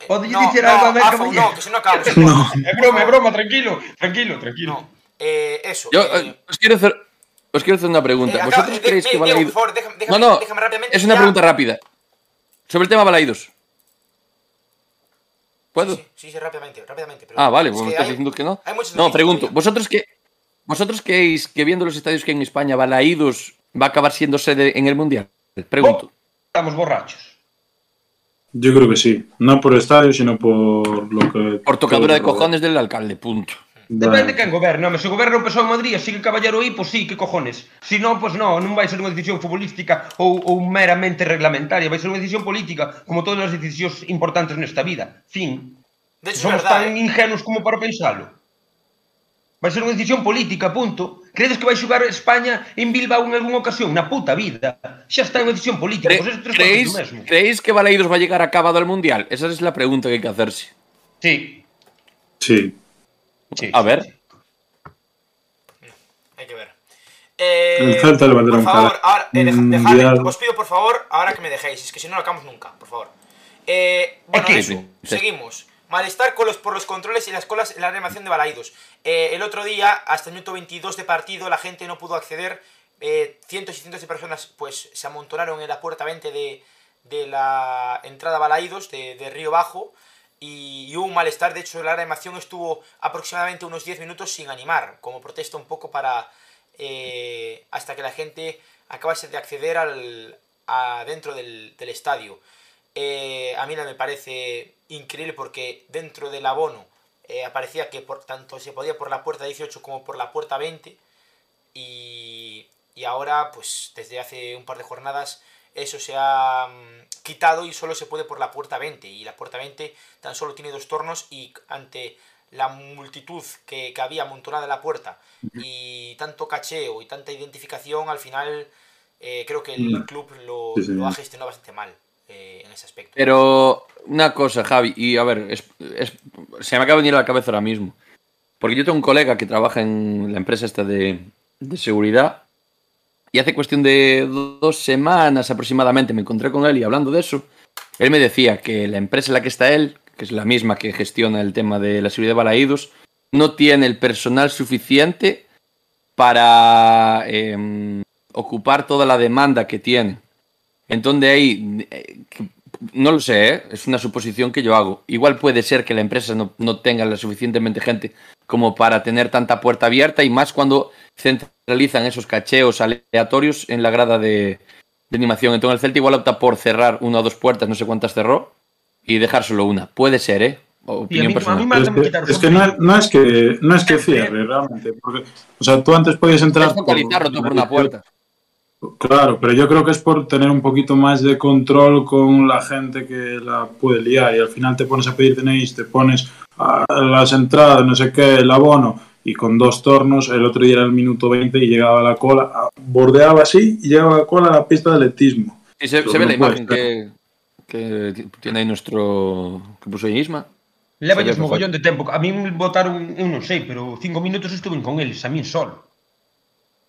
Eh, podelle no, dicir no, algo a Albert Caballero? No, que se no acaba. No. É broma, é broma, tranquilo, tranquilo, tranquilo. No, eh, eso. Yo eh, os quiero hacer os quiero hacer una pregunta. eh, ¿Vosotros creéis de- que Diego, por Balaidos favor, déjame, déjame, No, no, déjame rápidamente es una ya. pregunta rápida. Sobre el tema Balaidos. ¿Puedo? Sí, sí, sí, rápidamente, rápidamente. pero Ah, vale, es pues me que estás diciendo que no. No, pregunto, todavía. ¿vosotros qué vosotros creéis que viendo los estadios que hay en España Balaidos va a acabar siendo sede en el Mundial? Pregunto. Oh, estamos borrachos. Yo creo que sí. No por estadio, sino por lo que... Por tocadura de cojones del alcalde, punto. Depende de quen goberna, mas se o goberno en Madrid, así que caballero aí, pois sí, que cojones. Si non, pois non, non vai ser unha decisión futbolística ou, ou meramente reglamentaria, vai ser unha decisión política, como todas as decisións importantes nesta vida. Fin. De hecho, Somos verdad, tan eh. ingenuos como para pensalo. Vai ser unha decisión política, punto. Credes que vai xogar España en Bilbao en algunha ocasión? Na puta vida. Xa está en unha decisión política. Cre- tres ¿Creéis, mesmo. ¿Creéis que Balaidos va a llegar acabado al Mundial? Esa es la pregunta que hay que hacerse. Sí. Sí. sí A ver. sí. Hay que ver. Eh, El Celta le valdrá por un favor, ahora, eh, dejadme, os pido por favor, ahora que me dejéis, es que si no, no acabamos nunca, por favor. Eh, bueno, que- eso, sí, sí. seguimos. Malestar con por los controles y las colas en la animación de Balaidos. Eh, el otro día, hasta el minuto 22 de partido, la gente no pudo acceder. Eh, cientos y cientos de personas pues se amontonaron en la puerta 20 de, de la entrada Balaidos, de, de Río Bajo. Y, hubo un malestar, de hecho la animación estuvo aproximadamente unos 10 minutos sin animar, como protesta un poco para, eh, hasta que la gente acabase de acceder al, dentro del, estadio. A mí no me parece increíble porque dentro del abono eh, aparecía que por tanto se podía por la puerta 18 como por la puerta 20 y, y ahora pues desde hace un par de jornadas eso se ha mm, quitado y solo se puede por la puerta 20 y la puerta 20 tan solo tiene dos tornos y ante la multitud que, que había amontonada en la puerta y tanto cacheo y tanta identificación al final eh, creo que el Mm. club lo, Sí, sí. lo ha gestionado bastante mal eh, en ese aspecto. Pero una cosa, Javi, y a ver, es- es- se me acaba de venir a la cabeza ahora mismo. Porque yo tengo un colega que trabaja en la empresa esta de, de seguridad y hace cuestión de do- dos semanas aproximadamente me encontré con él y hablando de eso, él me decía que la empresa en la que está él, que es la misma que gestiona el tema de la seguridad de balaídos, no tiene el personal suficiente para em, ocupar toda la demanda que tiene. Entonces ahí, eh, que- no lo sé, ¿eh? es una suposición que yo hago. Igual puede ser que la empresa no, no tenga la suficientemente gente como para tener tanta puerta abierta y más cuando centralizan esos cacheos aleatorios en la grada de, de animación. Entonces el Celta igual opta por cerrar una o dos puertas, no sé cuántas cerró, y dejar solo una. Puede ser, ¿eh? Opinión mí, personal. es que, es que no, es- no es que no es que cierre realmente. Porque, o sea, tú antes podías entrar. Todo por una puerta. Claro, pero yo creo que es por tener un poquito más de control con la gente que la puede liar y al final te pones a pedir DNIs, te pones a las entradas, no sé qué, el abono y con dos tornos, el otro día era el minuto 20 y llegaba a la cola, a- bordeaba así y llegaba a la cola a la pista de atletismo. Sí, se, ve no la imagen que, que tiene ahí nuestro. que puso ahí Isma. Leva Sería mogollón de tempo. A mí me botaron, eu non sei, pero cinco minutos estuve con eles, a min solo.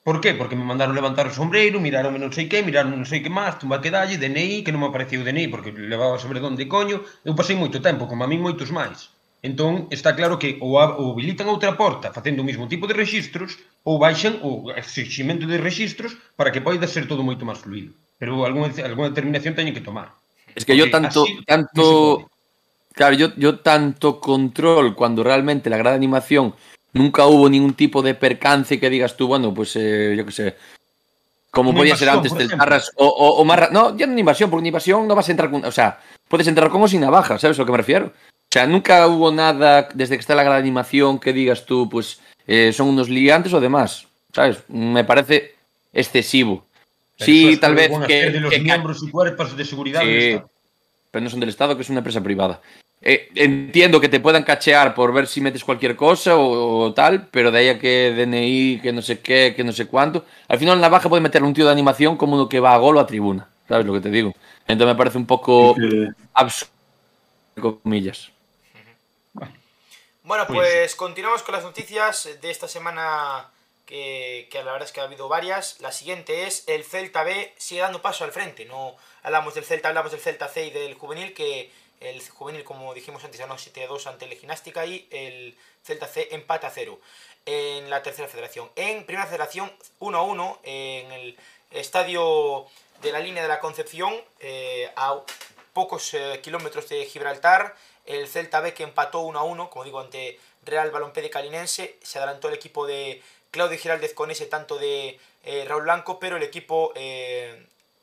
Por qué? Porque me mandaron levantar o sombreiro, miraronme non sei que, miraron non sei que máis, tumba que dalle, DNI, que non me apareceu o DNI, porque levaba sobredón de coño, eu pasei moito tempo, como a min moitos máis. Entón, está claro que ou, a, ou habilitan outra porta facendo o mesmo tipo de registros, ou baixan o exigimento de registros para que poida ser todo moito máis fluido. Pero algunha, algunha determinación teñen que tomar. Es que porque yo tanto, tanto, claro, yo, yo tanto control cuando realmente la gran animación nunca hubo ningún tipo de percance que digas tú, bueno, pues eh, yo qué sé, como Una podía ser antes del. Tarras o, o, o más, ra- no, ya no una invasión, porque una invasión no vas a entrar con, o sea, puedes entrar con o sin navaja, ¿sabes a lo que me refiero? O sea, nunca hubo nada desde que está la gran animación que digas tú, pues eh, son unos liantes o demás, ¿sabes? Me parece excesivo. Pero Sí, es tal vez que, de los que miembros y cuerpos de seguridad Sí, pero no son del Estado, que es una empresa privada. Eh, entiendo que te puedan cachear por ver si metes cualquier cosa o, o tal, pero de ahí a que DNI, que no sé qué, que no sé cuánto. Al final en la baja puede meter un tío de animación como uno que va a gol o a tribuna. ¿Sabes lo que te digo? Entonces me parece un poco Que- absurdo, comillas. Bueno, Pues- pues continuamos con las noticias de esta semana que, que la verdad es que ha habido varias. La siguiente es el Celta B sigue dando paso al frente. No hablamos del Celta, hablamos del Celta C y del juvenil, que el juvenil, como dijimos antes, ganó 7-2 ante el Gimnástica y el Celta C empate a 0 en la tercera federación. En primera federación 1-1 en el estadio de la línea de la Concepción, eh, a pocos eh, kilómetros de Gibraltar. El Celta B que empató 1 a 1, como digo, ante Real Balompé de Calinense. Se adelantó el equipo de Claudio Giraldez con ese tanto de eh, Raúl Blanco, pero el equipo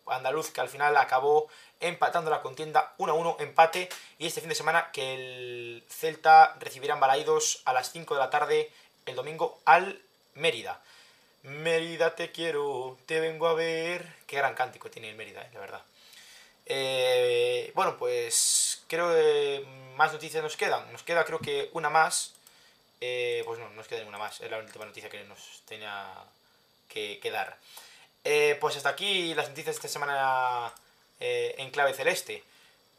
andaluz que al final acabó empatando la contienda 1 a 1, empate. Y este fin de semana que el Celta recibirá en Balaidos a las 5 de la tarde el domingo al Mérida. Mérida te quiero, te vengo a ver. Qué gran cántico tiene el Mérida, eh, la verdad. Eh, bueno, pues creo que más noticias nos quedan. Nos queda creo que una más. Eh, pues no, no nos queda ninguna más. Es la última noticia que nos tenía que, que dar. Eh, pues hasta aquí las noticias de esta semana eh, en clave celeste.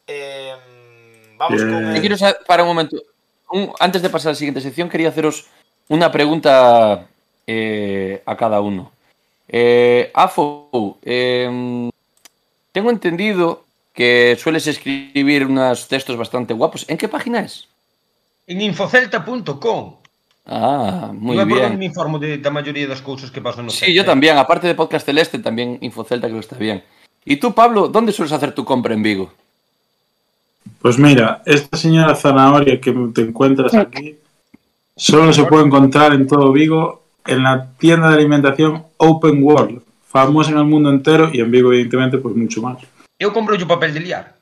Eh, vamos con... Quiero saber, para un momento, un- antes de pasar a la siguiente sección, quería haceros una pregunta eh, a cada uno. Eh, Afo, eh, tengo entendido que sueles escribir unos textos bastante guapos. ¿En qué página es? En infocelta.com. Ah, eu por onde bien. me informo de, da maioría das cousas que pasan no Sí, Celta. yo también. Aparte de Podcast Celeste, también Infocelta creo que está bien. ¿Y tú, Pablo, dónde sueles hacer tu compra en Vigo? Pues mira, esta señora zanahoria que te encuentras aquí solo se puede encontrar en todo Vigo en la tienda de alimentación Open World, famosa en el mundo entero y en Vigo evidentemente pues mucho más. Eu compro o papel de liar.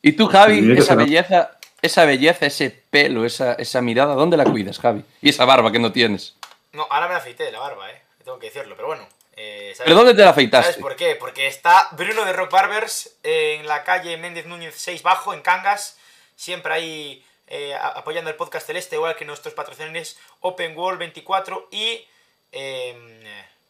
¿Y tú, Javi, que esa belleza, esa belleza, ese pelo, esa, esa mirada, ¿dónde la cuidas, Javi? Y esa barba que no tienes. No, ahora me afeité la barba, eh. Tengo que decirlo, pero bueno. Eh, ¿sabes? ¿Pero dónde te la ¿Sabes afeitaste? por qué? Porque está Bruno de Rock Barbers en la calle Méndez Núñez 6 Bajo, en Cangas. Siempre ahí eh, apoyando el podcast celeste, igual que nuestros patrocinadores Open World 24 y, eh,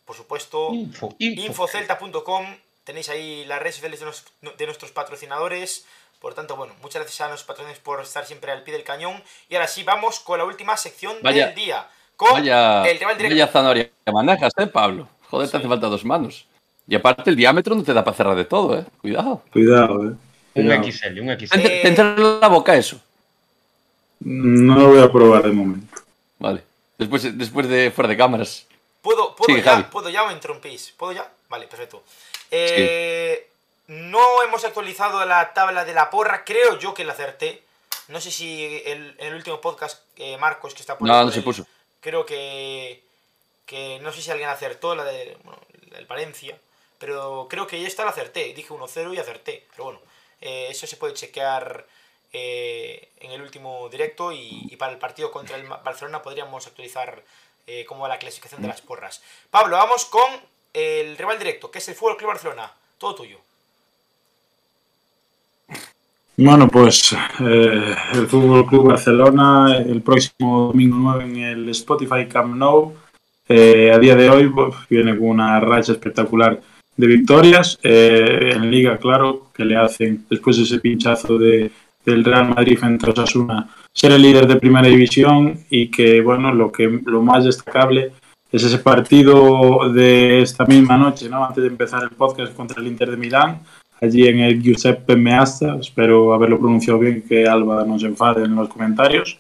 por supuesto, Info, info. infocelta.com. Tenéis ahí las redes sociales de, nos- de nuestros patrocinadores. Por tanto, bueno, muchas gracias a nuestros patrocinadores por estar siempre al pie del cañón. Y ahora sí, vamos con la última sección Vaya- del día. Con Vaya, el rival directo. vaya zanahoria que manejas, ¿eh, Pablo? Joder, te hace falta dos manos. Y aparte el diámetro no te da para cerrar de todo, ¿eh? Cuidado. Cuidado, eh. Un. XL, un XL. Te entra en la boca eso. No lo voy a probar de momento. Vale. Después, después de fuera de cámaras. ¿Puedo, puedo Sí, ya? Javi. ¿Puedo ya o interrumpís? ¿Puedo ya? Vale, perfecto. Eh, No hemos actualizado la tabla de la porra. Creo yo que la acerté. No sé si el, en el último podcast, eh, Marcos, que está por No, ahí no se puso. Creo que, que no sé si alguien acertó la de, bueno, Valencia. Pero creo que esta la acerté. Dije 1-0 y acerté. Pero bueno, eh, eso se puede chequear eh, en el último directo. Y, para el partido contra el Barcelona podríamos actualizar eh, cómo va la clasificación de las porras. Pablo, vamos con el rival directo, que es el Fútbol Club Barcelona. Todo tuyo. Bueno, pues eh, el Fútbol Club Barcelona el próximo domingo 9 en el Spotify Camp Nou. Eh, a día de hoy viene con una racha espectacular de victorias eh, en Liga, claro, que le hacen después de ese pinchazo de, del Real Madrid frente a Osasuna ser el líder de Primera División y que bueno lo que lo más destacable es ese partido de esta misma noche, ¿no? Antes de empezar el podcast contra el Inter de Milán, allí en el Giuseppe Meazza. Espero haberlo pronunciado bien, que Alba no se enfade en los comentarios.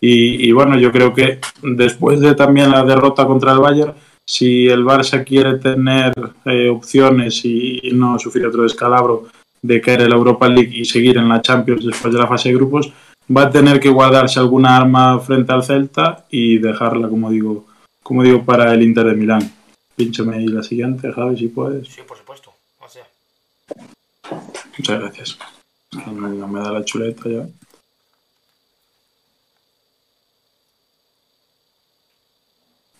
Y, y bueno, yo creo que después de también la derrota contra el Bayern, si el Barça quiere tener eh, opciones y, no sufrir otro descalabro de caer en la Europa League y seguir en la Champions después de la fase de grupos, va a tener que guardarse alguna arma frente al Celta y dejarla, como digo, como digo, para el Inter de Milán. Pínchame ahí la siguiente, Javi, si puedes. Sí, por supuesto. O sea, Muchas gracias. No me da la chuleta ya.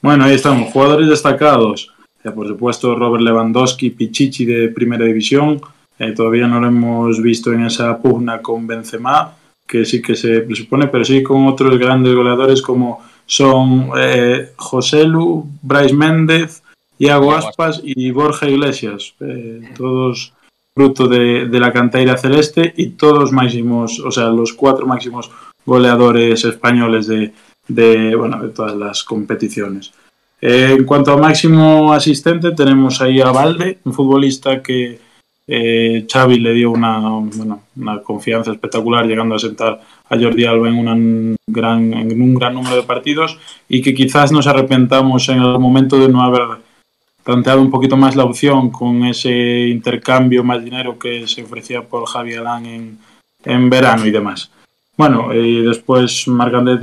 Bueno, ahí estamos. Jugadores destacados. Eh, por supuesto, Robert Lewandowski, Pichichi de Primera División. Eh, todavía no lo hemos visto en esa pugna con Benzema, que sí que se presupone, pero sí con otros grandes goleadores como son eh, José Lu, Bryce Méndez, Iago Aspas y Borja Iglesias. Eh, todos fruto de, de la canteira celeste y todos máximos, o sea, los cuatro máximos goleadores españoles de, de, bueno, de todas las competiciones. Eh, en cuanto a máximo asistente, tenemos ahí a Valde, un futbolista que eh, Xavi le dio una, una confianza espectacular, llegando a sentar a Jordi Alba en, un gran número de partidos y que quizás nos arrepentamos en el momento de no haber planteado un poquito más la opción con ese intercambio más dinero que se ofrecía por Javi Alán en, en verano y demás. Bueno, y después Marc-André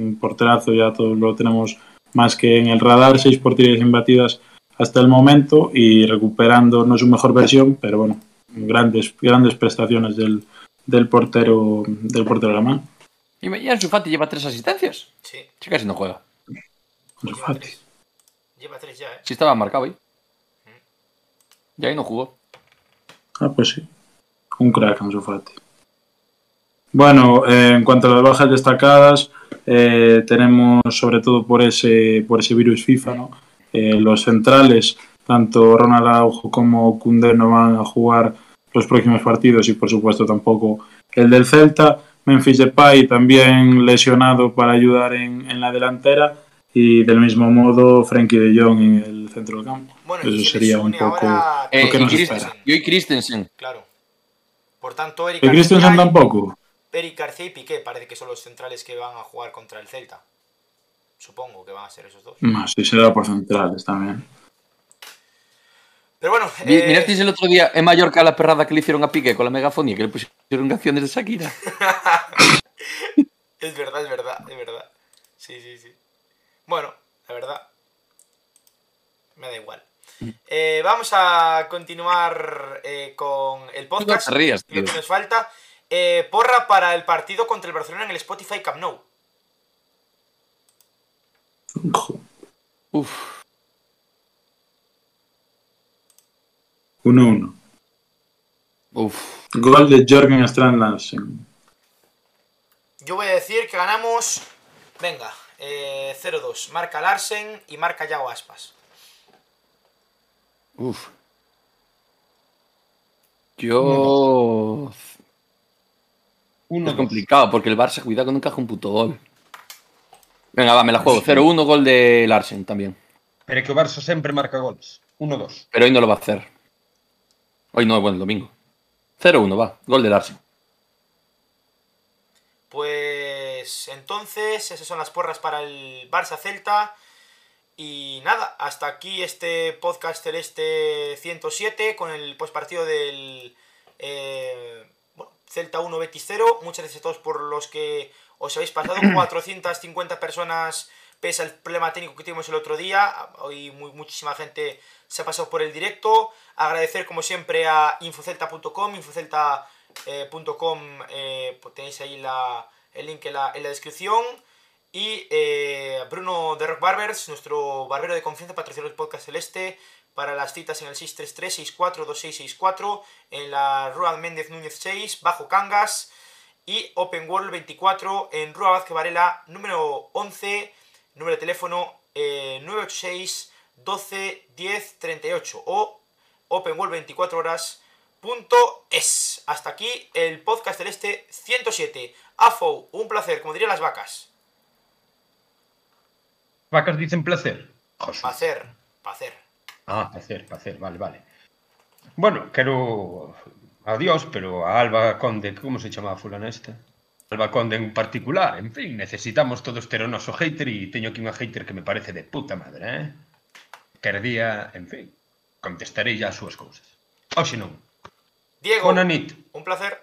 un porterazo, ya todos lo tenemos más que en el radar, seis porterías imbatidas hasta el momento y recuperando no su mejor versión, pero bueno, grandes, grandes prestaciones del, del portero del portero alemán. Y Ansu Fati lleva tres asistencias. sí. Sí, casi no juega. Ansu Lleva tres. Lleva tres ya, ¿eh? Sí estaba marcado ahí. Y ahí no jugó. Ah, pues sí. Un crack Ansu Fati. Bueno, eh, en cuanto a las bajas destacadas, eh, tenemos sobre todo por ese, por ese virus FIFA, ¿no? Eh, los centrales, tanto Ronald Araujo como Koundé no van a jugar los próximos partidos y por supuesto tampoco el del Celta. Memphis Depay también lesionado para ayudar en, en la delantera y del mismo modo Frenkie de Jong en el centro del campo. Bueno, Eso sería un poco... ahora Eh, Lo que y, nos Christ- espera. y hoy Christensen. Claro. Por tanto, Eric ¿Y Christensen tampoco? Eric García y Piqué parece que son los centrales que van a jugar contra el Celta. Supongo que van a ser esos dos. No, sí será por centrales también. Pero bueno, eh, ¿Mirasteis el otro día en Mallorca la perrada que le hicieron a Piqué con la megafonía? Que le pusieron canciones de Shakira. es verdad, es verdad, es verdad. Sí, sí, sí. Bueno, la verdad, me da igual. Eh, vamos a continuar eh, con el podcast. No te rías, lo tío. que nos falta. Eh, porra para el partido contra el Barcelona en el Spotify Camp Nou. Jo, Uf. 1-1. Uf. Gol de Jørgen Strand Larsen. Yo voy a decir que ganamos. Venga, eh, 0-2. Marca Larsen y marca Yago Aspas. Uf. Yo. Uno, Es dos. complicado porque el Barça, cuidado que no encaja un puto gol. Venga, va, me la juego. 0-1, gol de Larsen también. Pero que o Barça sempre marca goles. 1-2. Pero hoy no lo va a hacer. Hoy no, bueno, el domingo. 0-1, va. Gol de Larsen. Pues entonces, esas son las porras para el Barça Celta. Y nada, hasta aquí este podcast celeste 107 con el postpartido del eh, Celta 1 Betis 0. Muchas gracias a todos por los que os habéis pasado. 450 personas pese al problema técnico que tuvimos el otro día. Hoy muy, muchísima gente se ha pasado por el directo. Agradecer como siempre a infocelta.com, infocelta.com, eh, pues tenéis ahí la, el link en la, en la descripción. Y eh, Bruno de Rock Barbers, nuestro barbero de confianza, patrocinador del podcast Celeste, para las citas en el 633-642664, en la Rua Méndez Núñez 6, Bajo Cangas, y Open World 24 en Rua Vázquez Varela, número 11, número de teléfono eh, 986 12 10 38 o Openworld 24 horas es. Hasta aquí el podcast celeste 107. AFO, un placer, como dirían las vacas. Vacas dicen placer. Josu. Placer, placer. Ah, placer, placer, vale, vale. Bueno, quero adiós, pero a Alba Conde, como se chamaba fulana esta? Alba Conde en particular, en fin, necesitamos todos ter o noso hater e teño aquí unha hater que me parece de puta madre, eh? quer día, en fin, contestarei ya as súas cousas. Oxe non. Diego, Bona nit. un placer.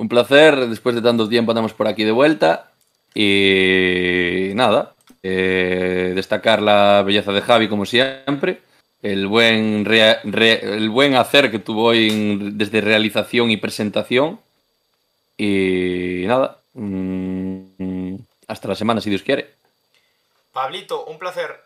Un placer, después de tanto tiempo andamos por aquí de vuelta. Y nada, eh, destacar la belleza de Javi como siempre, el buen, rea- re- el buen hacer que tuvo hoy en- desde realización y presentación. Y nada, mm, hasta la semana si Dios quiere. Pablito, un placer.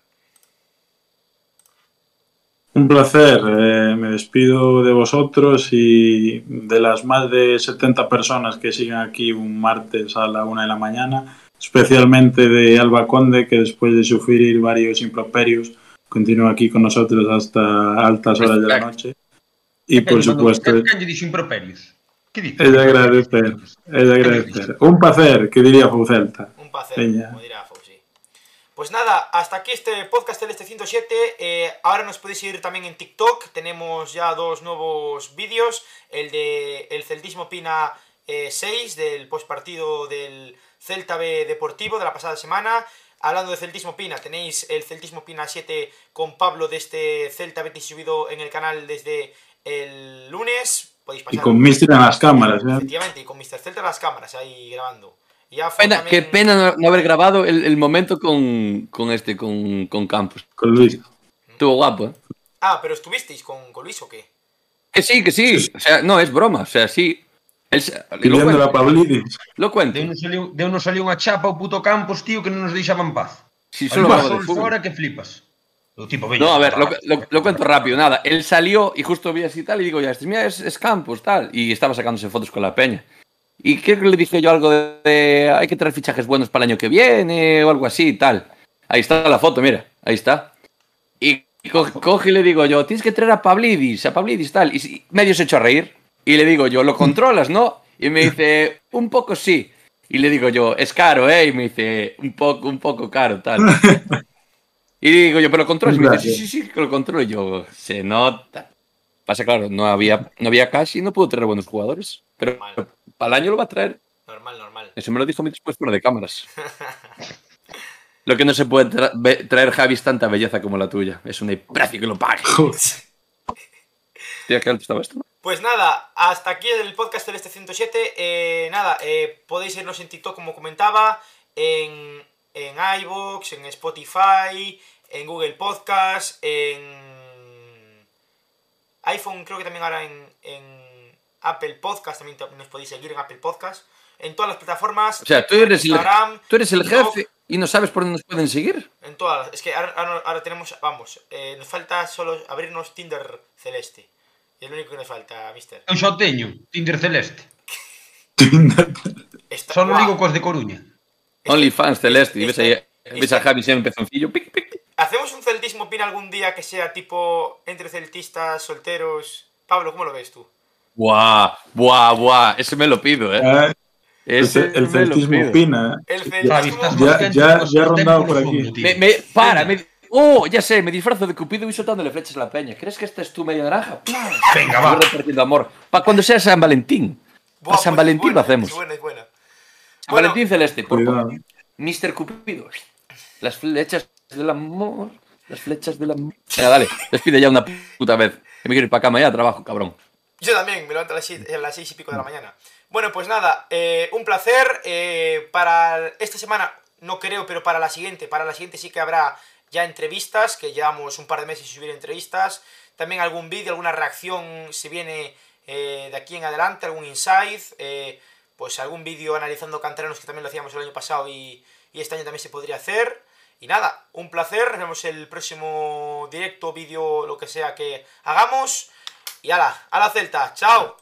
Un placer, eh, me despido de vosotros y de las más de 70 personas que siguen aquí un martes a la una de la mañana, especialmente de Alba Conde, que después de sufrir varios improperios, continúa aquí con nosotros hasta altas horas de la noche. Y por supuesto, improperios? Que dices? es de agradecer, es de agradecer. Un placer, que diría Foucelta. Un placer, como dirá Fauci. Pues nada, hasta aquí este podcast Celeste 107. Eh, ahora nos podéis seguir también en TikTok. Tenemos ya dos nuevos vídeos. El de El Celtismo Pina eh, 6, del postpartido del Celta B Deportivo de la pasada semana. Hablando de Celtismo Pina, tenéis el Celtismo Pina 7 con Pablo de este Celta Betis subido en el canal desde el lunes. Podéis Y pasar. con Mister en las cámaras, ¿eh? Efectivamente, y con Mr. Celta en las cámaras ahí grabando. Y ya fue Pena, también- Qué pena no, haber grabado el, el momento con, con este, con, con Campos. con Luis. Estuvo guapo, ¿eh? Ah, pero estuvisteis con, con Luis o qué? Que sí, que sí. O sea, no, es broma. O sea, sí. Se- lo, Pidiendo cuento, la Pablidis. lo cuento. Deu nos saliu, saliu unha chapa ao puto Campos, tío, que non nos deixaba en paz. Si Solo de sol fútbol. fora que flipas. O tipo, veña, No, a ver, lo, va, lo- lo cuento rápido. Nada, él salió y justo vi así tal y digo, ya, este mira, es, es Campos, tal. Y estaba sacándose fotos con la peña. Y creo que le dije yo algo de, de, hay que traer fichajes buenos para el año que viene o algo así y tal. Ahí está la foto, mira, ahí está. Y co- coge y le digo yo, tienes que traer a Pablidis, a Pablidis tal. Y si- medio se echó a reír. Y le digo yo, ¿lo controlas, no? Y me dice, un poco sí. Y le digo yo, es caro, ¿eh? Y me dice, un poco, un poco caro, tal. Y digo yo, ¿pero lo controlas? Y me dice, sí, sí, sí, que lo controlo. Y yo, se nota. Pasa, claro, no había, no había cash y no pudo traer buenos jugadores. Pero para el año lo va a traer. Normal, normal. Eso me lo dijo mi después fuera de cámaras. Lo que no se puede tra- traer, Javi, es tanta belleza como la tuya. Es un precio que lo pague. Tía, qué alto estaba esto. Pues nada, hasta aquí el podcast Celeste 107. Eh, nada, eh, podéis irnos en TikTok como comentaba, en, en iVoox, en Spotify, en Google Podcast, en iPhone, creo que también ahora en, en Apple Podcast, también nos podéis seguir en Apple Podcast. En todas las plataformas. O sea, tú eres, el, Instagram, tú eres el TikTok, jefe y no sabes por dónde nos pueden seguir. En todas. Es que ahora, ahora- ahora tenemos, vamos, eh, nos falta solo abrirnos Tinder Celeste. Es lo único que nos falta, mister. Eu teño, Tinder Celeste. Está- Só non ligo cos de Coruña. OnlyFans celeste. Y ves, ahí, ves a Javi siempre pezoncillo. Pic, pic, pic. ¿Hacemos un celtismo pin algún día que sea tipo entre celtistas, solteros? Pablo, ¿cómo lo ves tú? Buah, buah, buah. Ese me lo pido, ¿eh? Eh, el, Ese el celtismo opina. ¿eh? El celtismo... Ya- ya- ya he rondado por aquí. Me, me- para, me, oh, ya sé, me disfrazo de Cupido y soltándole flechas a la peña. ¿Crees que esta es tu media naranja? Venga, va. repartiendo amor. Para cuando sea San Valentín. Buah, Para San Valentín buena, lo hacemos. Es buena, es buena. San Bueno, Valentín celeste. Por favor. Mr. Cupido. Las flechas del amor. Las flechas del amor. Venga, dale. Despide ya una puta vez. Que me quiero ir para cama ya, trabajo, cabrón. Yo también, me levanto a las seis, a las seis y pico de la mañana. Bueno, pues nada, eh, un placer. eh, para esta semana, no creo, pero para la siguiente, para la siguiente sí que habrá ya entrevistas, que llevamos un par de meses sin subir entrevistas. También algún vídeo, alguna reacción si viene eh, de aquí en adelante, algún insight. eh, pues algún vídeo analizando canteranos que también lo hacíamos el año pasado y, y este año también se podría hacer. Y nada, un placer. Nos vemos el próximo directo, vídeo, lo que sea que hagamos. Y ala, a la Celta. Chao.